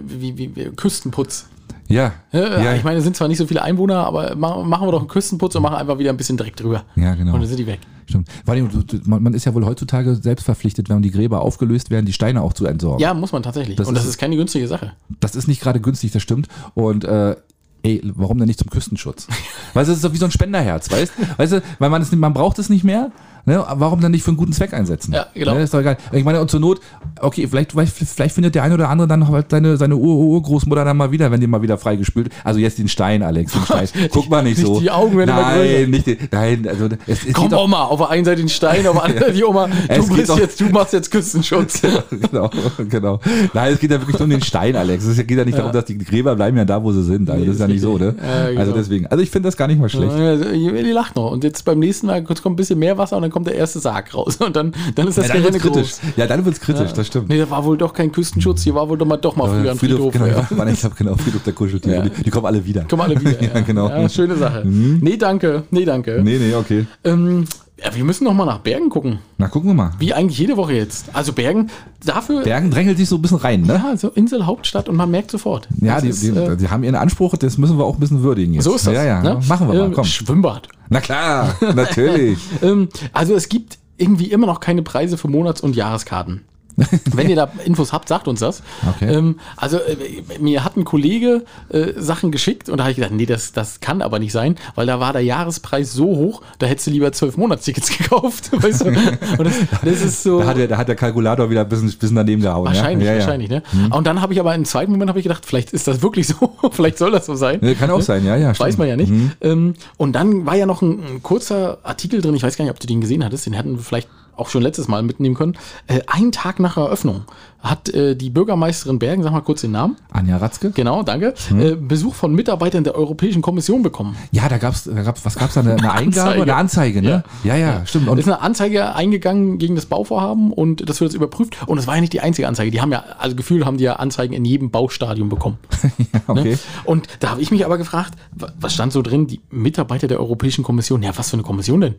wie, wie, wie, Küstenputz. ja. Ja. Ich meine, es sind zwar nicht so viele Einwohner, aber ma- machen wir doch einen Küstenputz und machen einfach wieder ein bisschen Dreck drüber. Ja, genau. Und dann sind die weg. Stimmt. Du- du- man ist ja wohl heutzutage selbst verpflichtet, wenn die Gräber aufgelöst werden, die Steine auch zu entsorgen. Ja, muss man tatsächlich. Das und das ist- ist keine günstige Sache. Das ist nicht gerade günstig, das stimmt. Und äh, ey, warum denn nicht zum Küstenschutz? weißt du, das ist doch wie so ein Spenderherz, weißt Weißt du, weil man es nicht, man braucht es nicht mehr. Ne? Warum dann nicht für einen guten Zweck einsetzen? Ja, genau. Ne? Ist doch egal. Ich meine, und zur Not, okay, vielleicht, vielleicht, findet der eine oder andere dann halt seine, seine Ur Urgroßmutter dann mal wieder, wenn die mal wieder freigespült. Also jetzt den Stein, Alex, den Stein. Guck mal nicht, Nicht so. die Augen werden. Nein, nicht die, nein, also es, es Komm, Oma, auf der einen Seite den Stein, auf der anderen Seite die Oma. Du, bist doch- jetzt, du machst jetzt Küstenschutz. genau, genau. Nein, es geht ja wirklich nur um den Stein, Alex. Es geht ja nicht darum, dass die Gräber bleiben ja da, wo sie sind. Also Nee, das ist ja nicht so, ne? Ja, genau. Also deswegen. Also ich finde das gar nicht mal schlecht. Ja, Die lacht noch. Und jetzt beim nächsten Mal kurz kommt ein bisschen mehr Wasser und dann kommt der erste Sarg raus. Und dann, dann ist das Ja, dann Gelände kritisch. groß. Ja, dann wird's kritisch, das stimmt. Nee, da war wohl doch kein Küstenschutz. Hier war wohl doch mal, doch mal früher ein Friedhof. genau, ja. ja. ich glaube genau, Friedhof der Kuscheltiere. Ja. Die, die kommen alle wieder. Kommen alle wieder. ja, genau. Ja, schöne Sache. Nee, danke. Nee, danke. Nee, nee, okay. Ähm, ja, wir müssen noch mal nach Bergen gucken. Na, gucken wir mal. Wie eigentlich jede Woche jetzt. Also Bergen, dafür, Bergen drängelt sich so ein bisschen rein, ne? ja, so Insel, Hauptstadt und man merkt sofort. Ja, die, ist, die, äh, die haben ihren Anspruch, das müssen wir auch ein bisschen würdigen jetzt. so ist das. Ja, ja, ne? machen wir mal, Ähm, komm. Schwimmbad. Na klar, natürlich. Ähm, also es gibt irgendwie immer noch keine Preise für Monats- und Jahreskarten. Wenn ihr da Infos habt, sagt uns das. Okay. Ähm, also äh, mir hat ein Kollege äh, Sachen geschickt und da habe ich gedacht, nee, das, das kann aber nicht sein, weil da war der Jahrespreis so hoch, da hättest du lieber zwölf Monatstickets gekauft. Weißt du? Das, das ist so. Da hat, der, da hat der Kalkulator wieder ein bisschen, bisschen daneben gehauen. Wahrscheinlich, ja? Ja, wahrscheinlich, ne? Und dann habe ich aber im zweiten Moment habe ich gedacht, vielleicht ist das wirklich so, vielleicht soll das so sein. Nee, kann auch sein, ja, ja. Weiß stimmt. man ja nicht. Ähm, und dann war ja noch ein, ein kurzer Artikel drin, ich weiß gar nicht, ob du den gesehen hattest, den hätten wir vielleicht auch schon letztes Mal mitnehmen können. Äh, ein Tag nach Eröffnung hat äh, die Bürgermeisterin Bergen, sag mal kurz den Namen, Anja Ratzke? genau, danke, Mhm. äh, Besuch von Mitarbeitern der Europäischen Kommission bekommen. Ja, da gab's, da gab's, was gab's da? Eine, eine Eingabe? Anzeige. Eine Anzeige, ne? Ja, ja, stimmt. Es Und ist eine Anzeige eingegangen gegen das Bauvorhaben und das wird jetzt überprüft. Und es war ja nicht die einzige Anzeige. Die haben ja, also gefühlt haben die ja Anzeigen in jedem Baustadium bekommen. okay. Ne? Und da habe ich mich aber gefragt, wa- was stand so drin? Die Mitarbeiter der Europäischen Kommission. Ja, was für eine Kommission denn?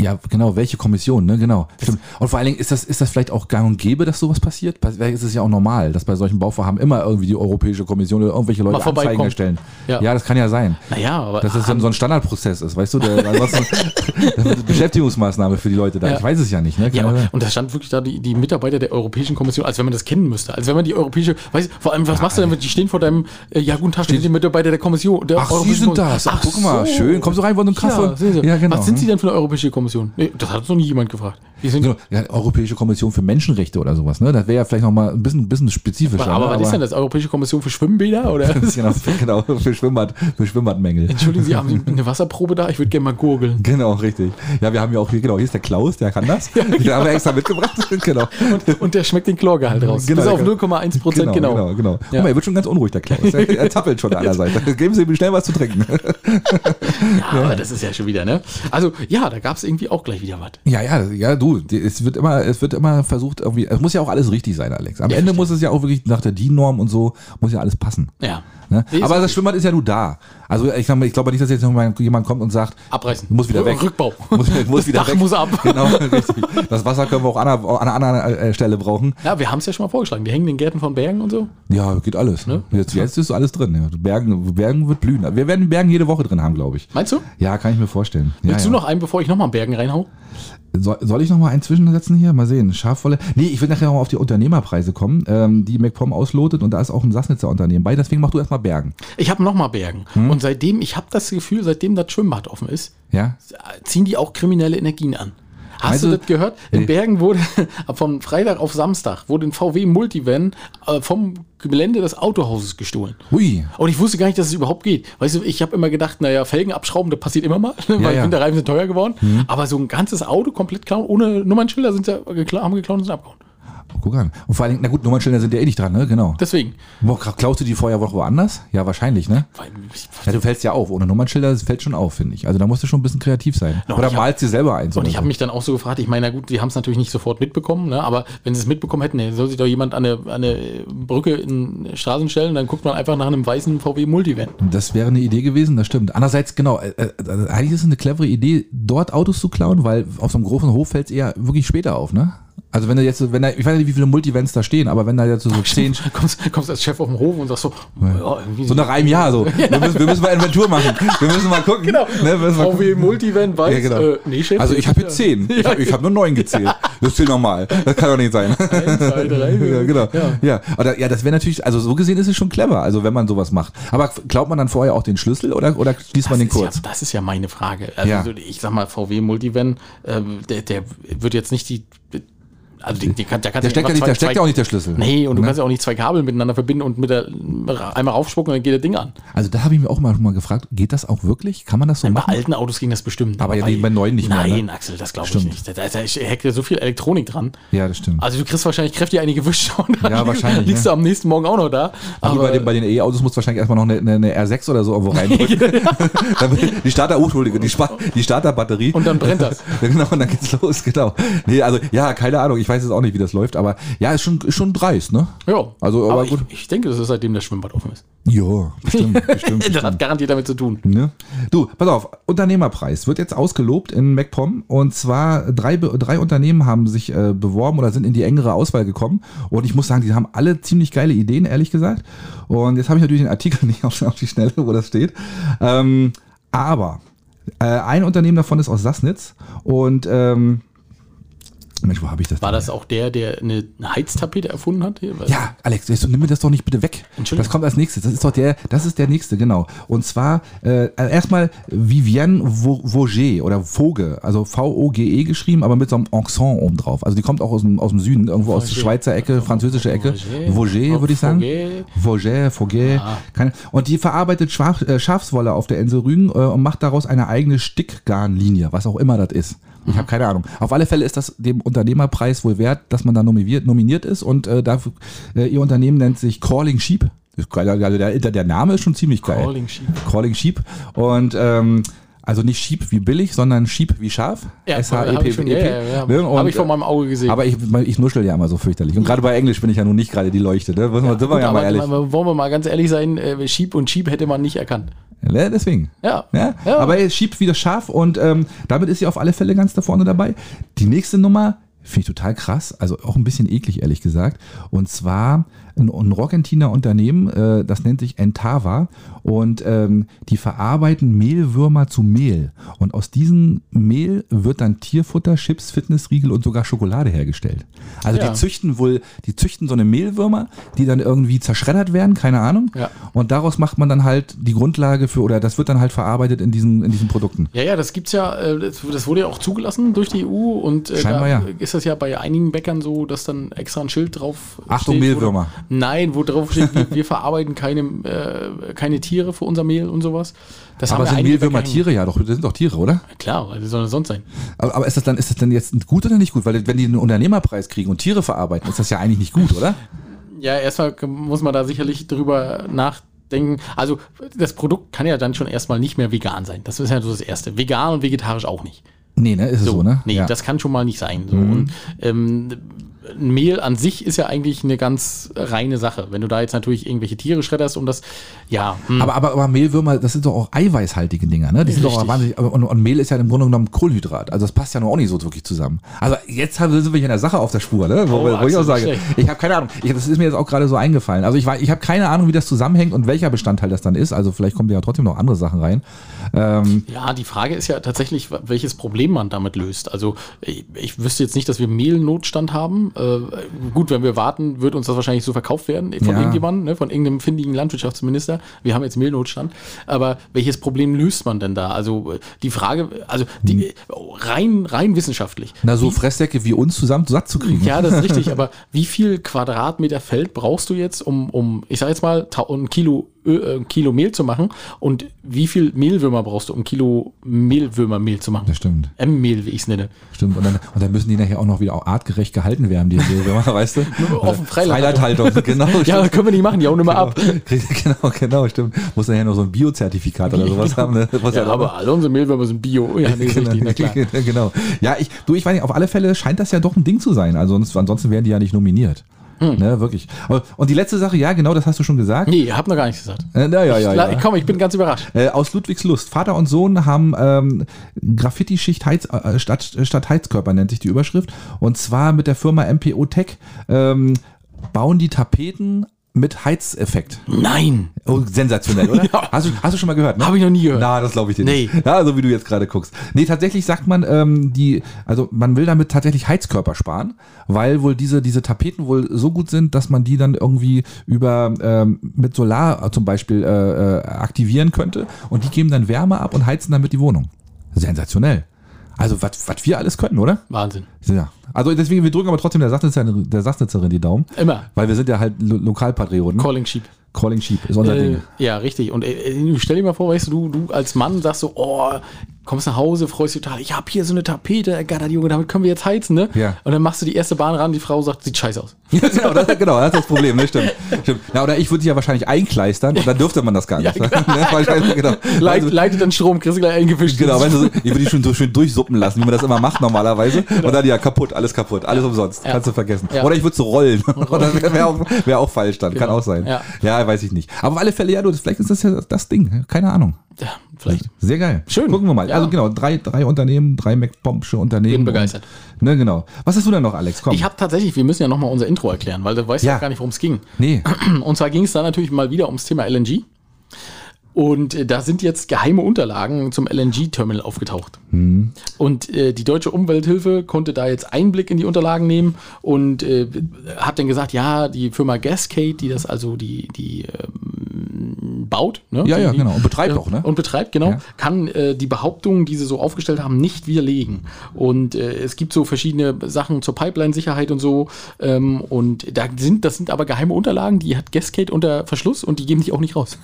Ja, genau, welche Kommission, ne? Genau. Stimmt. Und vor allen Dingen ist das, ist das vielleicht auch gang und gäbe, dass sowas passiert? Weil ist es ja auch normal, dass bei solchen Bauvorhaben immer irgendwie die Europäische Kommission oder irgendwelche Leute. Anzeigen erstellen. Ja. Ja. das kann ja sein. Naja, aber Dass das dann so ein Standardprozess ist, weißt du? Der, eine Beschäftigungsmaßnahme für die Leute da. Ja. Ich weiß es ja nicht, ne? Kann Ja, ja und, da stand wirklich da die, die Mitarbeiter der Europäischen Kommission, als wenn man das kennen müsste. Als wenn man die europäische, weißt du, vor allem, was machst du denn, die stehen vor deinem, äh, ja, guten Tag, stehen die Mitarbeiter der Kommission. Der Ach, Sie Europäischen sind Kommission. das. Ach, guck mal, schön. Kommst du rein, wollen einen Kaffee? Ja, Sie. Ja, genau. Was sind Sie denn für eine Europäische Kommission? Nee, das hat uns noch nie jemand gefragt. Wir sind, So, ja, Europäische Kommission für Menschenrechte oder sowas, ne? Das wäre ja vielleicht noch mal ein bisschen, ein bisschen spezifischer. aber, ne? was ist denn das? Europäische Kommission für Schwimmbäder? Oder? genau, genau, für Schwimmbad, für Schwimmbadmängel. Entschuldigen Sie, haben Sie eine Wasserprobe da? Ich würde gerne mal gurgeln. Genau, richtig. Ja, wir haben ja auch hier, genau, hier ist der Klaus, der kann das. Den haben wir extra mitgebracht. genau. Und, und der schmeckt den Chlorgehalt raus. Genau, Bis auf der 0,1 Prozent, Genau, genau. genau, genau. Ja. Guck mal, er wird schon ganz unruhig, der Klaus. Er, er zappelt schon an der Seite. Geben Sie ihm schnell was zu trinken. Ja, aber das ist ja schon wieder, ne? Also, ja, da gab es irgendwie auch gleich wieder was. Ja, ja, ja, du, es wird immer, es wird immer versucht, irgendwie, es muss ja auch alles richtig sein, Alex. Am Ja, Ende verstehe. muss es ja auch wirklich nach der DIN-Norm und so, muss ja alles passen. Ja. Ne? Aber das. Schwimmbad ist ja nur da. Also ich glaube ich glaube nicht, dass jetzt jemand kommt und sagt, Abreißen. muss wieder weg. Rückbau. Muss, muss wieder Dach weg. muss ab. Genau, richtig. Das Wasser können wir auch an einer, an einer anderen äh, Stelle brauchen. Ja, wir haben es ja schon mal vorgeschlagen. Die hängen in den Gärten von Bergen und so. Ja, geht alles. Ne? Jetzt, jetzt ist alles drin. Ja. Bergen, Bergen wird blühen. Wir werden Bergen jede Woche drin haben, glaube ich. Meinst du? Ja, kann ich mir vorstellen. Ja, Willst ja. du noch einen, bevor ich nochmal Bergen reinhau? Soll, soll ich noch mal einen zwischensetzen hier? Mal sehen. Schafwolle. Nee, ich will nachher noch mal auf die Unternehmerpreise kommen, ähm, die MacPom auslotet und da ist auch ein Sassnitzer Unternehmen bei. Deswegen mach du erstmal Bergen. Ich habe nochmal Bergen. Hm? Und seitdem, ich habe das Gefühl, seitdem das Schwimmbad offen ist, Ja? ziehen die auch kriminelle Energien an. Hast Also- du das gehört? In Nee. Bergen wurde von Freitag auf Samstag wurde ein VW Multivan äh, vom Gelände des Autohauses gestohlen. Hui. Und ich wusste gar nicht, dass es überhaupt geht. Weißt du, ich habe immer gedacht, naja, Felgen abschrauben, das passiert immer mal, weil ja. Mhm. Winterreifen sind teuer geworden. Aber so ein ganzes Auto komplett klauen, ohne Nummernschilder sind sie gekla haben geklaut und sind abgehauen. Guck an. Und vor allen Dingen, na gut, Nummernschilder sind ja eh nicht dran, ne? Genau. Deswegen. Boah, klaust du die vorher wo- woanders? Ja, wahrscheinlich, ne? Ja, du fällst ja auf. Ohne Nummernschilder das fällt schon auf, finde ich. Also da musst du schon ein bisschen kreativ sein. Ja, Oder malst dir selber eins. Und ich habe so. mich dann auch so gefragt, ich meine, na gut, die haben es natürlich nicht sofort mitbekommen, ne? aber wenn sie es mitbekommen hätten, dann soll sich doch jemand an eine, an eine Brücke in Straßen stellen, dann guckt man einfach nach einem weißen VW Multivan. Das wäre eine Idee gewesen, das stimmt. Andererseits, genau, äh, äh, eigentlich ist es eine clevere Idee, dort Autos zu klauen, weil auf so einem großen Hof fällt es eher wirklich später auf, ne? Also wenn da jetzt, wenn da, ich weiß nicht, wie viele Multivents da stehen, aber wenn da jetzt so zehn, kommst, kommst als Chef auf den Hof und sagst so, ja, so nach einem Jahr so, wir, müssen, wir müssen mal Inventur machen, wir müssen mal gucken. Genau. Ne, mal VW Multivan weiß, Ja, genau. äh, nee, Chef. Also ich habe jetzt zehn, ich habe hab nur neun gezählt. Das zählt normal, das kann doch nicht sein. Eins, zwei, drei, Ja, genau. Ja. Ja, oder, ja das wäre natürlich, also so gesehen ist es schon clever, also wenn man sowas macht. Aber glaubt man dann vorher auch den Schlüssel oder, oder schließt man den kurz? das ist ja meine Frage. Also so, ich sag mal, VW Multivan, ähm, der, der wird jetzt nicht die, also die, die kann, kann Der steckt ja nicht, da steckt ja auch nicht der Schlüssel. Nee, und du Ne? kannst ja auch nicht zwei Kabel miteinander verbinden und mit der einmal raufspucken und dann geht das Ding an. Also da habe ich mir auch mal, mal gefragt, geht das auch wirklich? Kann man das so Bei machen? alten Autos ging das bestimmt. Aber ja, nee, bei neuen nicht mehr, Nein, ne? Axel, das glaube ich nicht. Da, da, da hängt ja so viel Elektronik dran. Ja, das stimmt. Also du kriegst wahrscheinlich kräftig einige Wische und dann Ja, wahrscheinlich, liegst ne? du am nächsten Morgen auch noch da. Aber bei den, bei den E-Autos muss wahrscheinlich erstmal noch eine, eine, eine R6 oder so irgendwo reindrücken. Damit- die Starter, oh, die, die Starterbatterie. Und dann brennt das. Ja, genau, und dann geht's los, genau. Nee, also, ja, keine Ahnung, ich weiß jetzt auch nicht, wie das läuft, aber ja, ist schon, ist schon dreist, ne? ja, Also, aber aber ich, gut. ich denke, das ist seitdem das Schwimmbad offen ist. Ja, bestimmt, bestimmt. Das bestimmt. hat garantiert damit zu tun. Ne? Du, pass auf, Unternehmerpreis wird jetzt ausgelobt in MacPom und zwar drei, drei Unternehmen haben sich äh, beworben oder sind in die engere Auswahl gekommen und ich muss sagen, die haben alle ziemlich geile Ideen, ehrlich gesagt. Und jetzt habe ich natürlich den Artikel nicht auf, auf die Schnelle, wo das steht. Ähm, aber äh, ein Unternehmen davon ist aus Sassnitz und ähm, Mensch, wo habe ich das? War das auch der, der eine, Heiztapete erfunden hat? Ja, Alex, jetzt nimm mir das doch nicht bitte weg. Entschuldigung. Das kommt als nächstes. Das ist doch der, das ist der nächste, genau. Und zwar äh, erstmal Vivienne Vo- Voger oder Voge, also V-O-G-E geschrieben, aber mit so einem Accent oben drauf. Also die kommt auch aus dem, aus dem Süden, irgendwo aus der. Schweizer Ecke, französische Ecke. Voger, würde ich sagen. Voger, Voger. Ah. Und die verarbeitet Schaf, äh, Schafswolle auf der Insel Rügen äh, und macht daraus eine eigene Stickgarnlinie, was auch immer das ist. Ich habe keine Ahnung. Auf alle Fälle ist das dem Unternehmerpreis wohl wert, dass man da nominiert, nominiert ist und äh, dafür, äh, ihr Unternehmen nennt sich Calling Sheep. Also der, der Name ist schon ziemlich geil. Calling Sheep. Calling Sheep. Und ähm, also nicht Sheep wie billig, sondern Sheep wie Schaf. Ja, S-H-E-P. hab ich, schon, ja, ja, ja. Ne? Und, Hab ich vor meinem Auge gesehen. Aber ich, ich nuschel ja immer so fürchterlich. Und gerade bei Englisch bin ich ja nun nicht gerade die Leuchte. Ne? Man, sind wir Gut, ja mal ehrlich. wollen wir mal ganz ehrlich sein, äh, Sheep und Sheep hätte man nicht erkannt. Ne? Deswegen. Ja. Ja, Ja. aber er schiebt wieder scharf und ähm, damit ist sie auf alle Fälle ganz da vorne dabei. Die nächste Nummer finde ich total krass, also auch ein bisschen eklig, ehrlich gesagt. Und zwar ein, ein Rockentiner Unternehmen, äh, das nennt sich Entava und ähm, die verarbeiten Mehlwürmer zu Mehl. Und aus diesem Mehl wird dann Tierfutter, Chips, Fitnessriegel und sogar Schokolade hergestellt. Also Ja. die züchten wohl, die züchten so eine Mehlwürmer, die dann irgendwie zerschreddert werden, keine Ahnung. Ja. Und daraus macht man dann halt die Grundlage für, oder das wird dann halt verarbeitet in diesen, in diesen Produkten. Ja, ja, das gibt's ja, äh, das wurde ja auch zugelassen durch die EU und äh, Scheinbar da ja. ist das ja bei einigen Bäckern so, dass dann extra ein Schild drauf Achtung, steht, wo- Mehlwürmer. Nein, wo drauf steht, wir, wir verarbeiten keine, äh, keine Tiere für unser Mehl und sowas. Das Aber sind Mehlwürmer Tiere? Ja, doch, das sind doch Tiere, oder? Klar, weil das soll das sonst sein. Aber, aber ist das dann, ist das dann jetzt gut oder nicht gut? Weil wenn die einen Unternehmerpreis kriegen und Tiere verarbeiten, ist das ja eigentlich nicht gut, oder? Ja, erstmal muss man da sicherlich drüber nachdenken. Also das Produkt kann ja dann schon erstmal nicht mehr vegan sein. Das ist ja so das Erste. Vegan und vegetarisch auch nicht. Nee, ne? Ist es so, ne? Nee, ja. das kann schon mal nicht sein. So. Und, ähm, Mehl an sich ist ja eigentlich eine ganz reine Sache. Wenn du da jetzt natürlich irgendwelche Tiere schredderst und das, ja, hm, aber, aber, aber Mehlwürmer, das sind doch auch eiweißhaltige Dinger, ne? Die sind doch Richtig. wahnsinnig. Und, und Mehl ist ja im Grunde genommen Kohlenhydrat. Also das passt ja noch auch nicht so wirklich zusammen. Also jetzt sind wir hier in der Sache auf der Spur, ne? Wo, Oh, wo ich auch sage, schlecht. ich habe keine Ahnung. Ich, das ist mir jetzt auch gerade so eingefallen. Also ich, weiß- ich habe keine Ahnung, wie das zusammenhängt und welcher Bestandteil das dann ist. Also vielleicht kommen ja trotzdem noch andere Sachen rein. Ähm, ja, die Frage ist ja tatsächlich, welches Problem man damit löst. Also ich, ich wüsste jetzt nicht, dass wir Mehlnotstand haben. Äh, gut, wenn wir warten, wird uns das wahrscheinlich so verkauft werden von Ja. irgendjemandem, ne, von irgendeinem findigen Landwirtschaftsminister. Wir haben jetzt Mehlnotstand. Aber welches Problem löst man denn da? Also äh, die Frage, also die, rein, rein wissenschaftlich. na, so Fresssäcke wie uns zusammen satt zu kriegen. Ja, das ist richtig, aber wie viel Quadratmeter Feld brauchst du jetzt, um, um ich sag jetzt mal, ein Kilo, Ö, äh, Kilo Mehl zu machen? Und wie viel Mehlwürmer brauchst du, um Kilo Mehlwürmermehl zu machen? Das stimmt. M-Mehl, wie ich es nenne. Stimmt. Und dann, und dann müssen die nachher auch noch wieder artgerecht gehalten werden, die Mehlwürmer, weißt du? auf dem Freiland- Freilandhaltung, genau. Ja, stimmt. können wir nicht machen, die hauen immer ab. Genau, genau, stimmt. Muss nachher noch so ein Biozertifikat oder sowas haben. Ne? Was Ja, ja aber alle unsere Mehlwürmer sind Bio. Ja, nee, ist richtig, na klar. genau. Ja, ich, du, ich weiß nicht, auf alle Fälle scheint das ja doch ein Ding zu sein. Also sonst, ansonsten wären die ja nicht nominiert. Ne, wirklich. Und die letzte Sache, ja, genau, das hast du schon gesagt. Nee, hab noch gar nichts gesagt. Äh, na, ja, ja, La- ja. Komm, ich bin ganz überrascht. Äh, aus Ludwigslust. Vater und Sohn haben ähm, Graffiti-Schicht Heiz, äh, statt, statt Heizkörper, nennt sich die Überschrift. Und zwar mit der Firma MPO Tech ähm, bauen die Tapeten mit Heizeffekt. Nein. Oh, sensationell, oder? Ja. hast, du, hast du schon mal gehört? Ne? Habe ich noch nie gehört. Na, das glaube ich dir Nee. nicht. Ja, so wie du jetzt gerade guckst. Nee, tatsächlich sagt man, ähm, die, also man will damit tatsächlich Heizkörper sparen, weil wohl diese, diese Tapeten wohl so gut sind, dass man die dann irgendwie über ähm, mit Solar zum Beispiel äh, äh, aktivieren könnte und die geben dann Wärme ab und heizen damit die Wohnung. Sensationell. Also was was wir alles können, oder? Wahnsinn. Ja. Also deswegen, wir drücken aber trotzdem der Sachnitzerin, der Sachnitzerin die Daumen. Immer. Weil wir sind ja halt Lo Lokalpatrioten. Calling Sheep. Calling Sheep ist unser Äh, Ding. ja, richtig. Und äh, stell dir mal vor, weißt du, du, als Mann sagst so, oh, kommst nach Hause, freust dich total, ich habe hier so eine Tapete, ergattert, Junge, damit können wir jetzt heizen, ne? Ja. Und dann machst du die erste Bahn ran, die Frau sagt, sieht scheiße aus. Genau, das, genau, das ist das Problem, ne? Stimmt. stimmt. Na, oder ich würde sie ja wahrscheinlich einkleistern und dann dürfte man das gar nicht. Ja, ne? Wahrscheinlich, genau. Leit, Also, leitet dann Strom, kriegst du gleich eingewischt. Genau, wenn du, ich würde die schon so schön durchsuppen lassen, wie man das immer macht normalerweise. Und dann ja, kaputt, alles kaputt, alles umsonst. Kannst du vergessen. Oder ich würde so rollen. Oder wäre wär auch, wär auch falsch dann. Kann Genau. auch sein. Ja. weiß ich nicht. Aber auf alle Fälle, ja, du, vielleicht ist das ja das Ding. Keine Ahnung. Ja, vielleicht. Sehr geil. Schön. Gucken wir mal. Also genau, drei, drei Unternehmen, drei MacPompsche Unternehmen. Bin begeistert. Und, ne, genau. Was hast du denn noch, Alex? Komm. Ich habe tatsächlich, wir müssen ja nochmal unser Intro erklären, weil du weißt ja, Ja. gar nicht, worum es ging. nee. Und zwar ging es da natürlich mal wieder ums Thema LNG. Und äh, da sind jetzt geheime Unterlagen zum LNG-Terminal aufgetaucht. Und äh, die deutsche Umwelthilfe konnte da jetzt Einblick in die Unterlagen nehmen und äh, hat dann gesagt, ja, die Firma Gascade, die das also die, die ähm, baut, ne? Ja, ja, die, genau. Und betreibt äh, auch, ne? Und betreibt, genau, Ja. kann äh, die Behauptungen, die sie so aufgestellt haben, nicht widerlegen. Und äh, es gibt so verschiedene Sachen zur Pipeline-Sicherheit und so. Ähm, und da sind, das sind aber geheime Unterlagen, die hat Gascade unter Verschluss und die geben die auch nicht raus.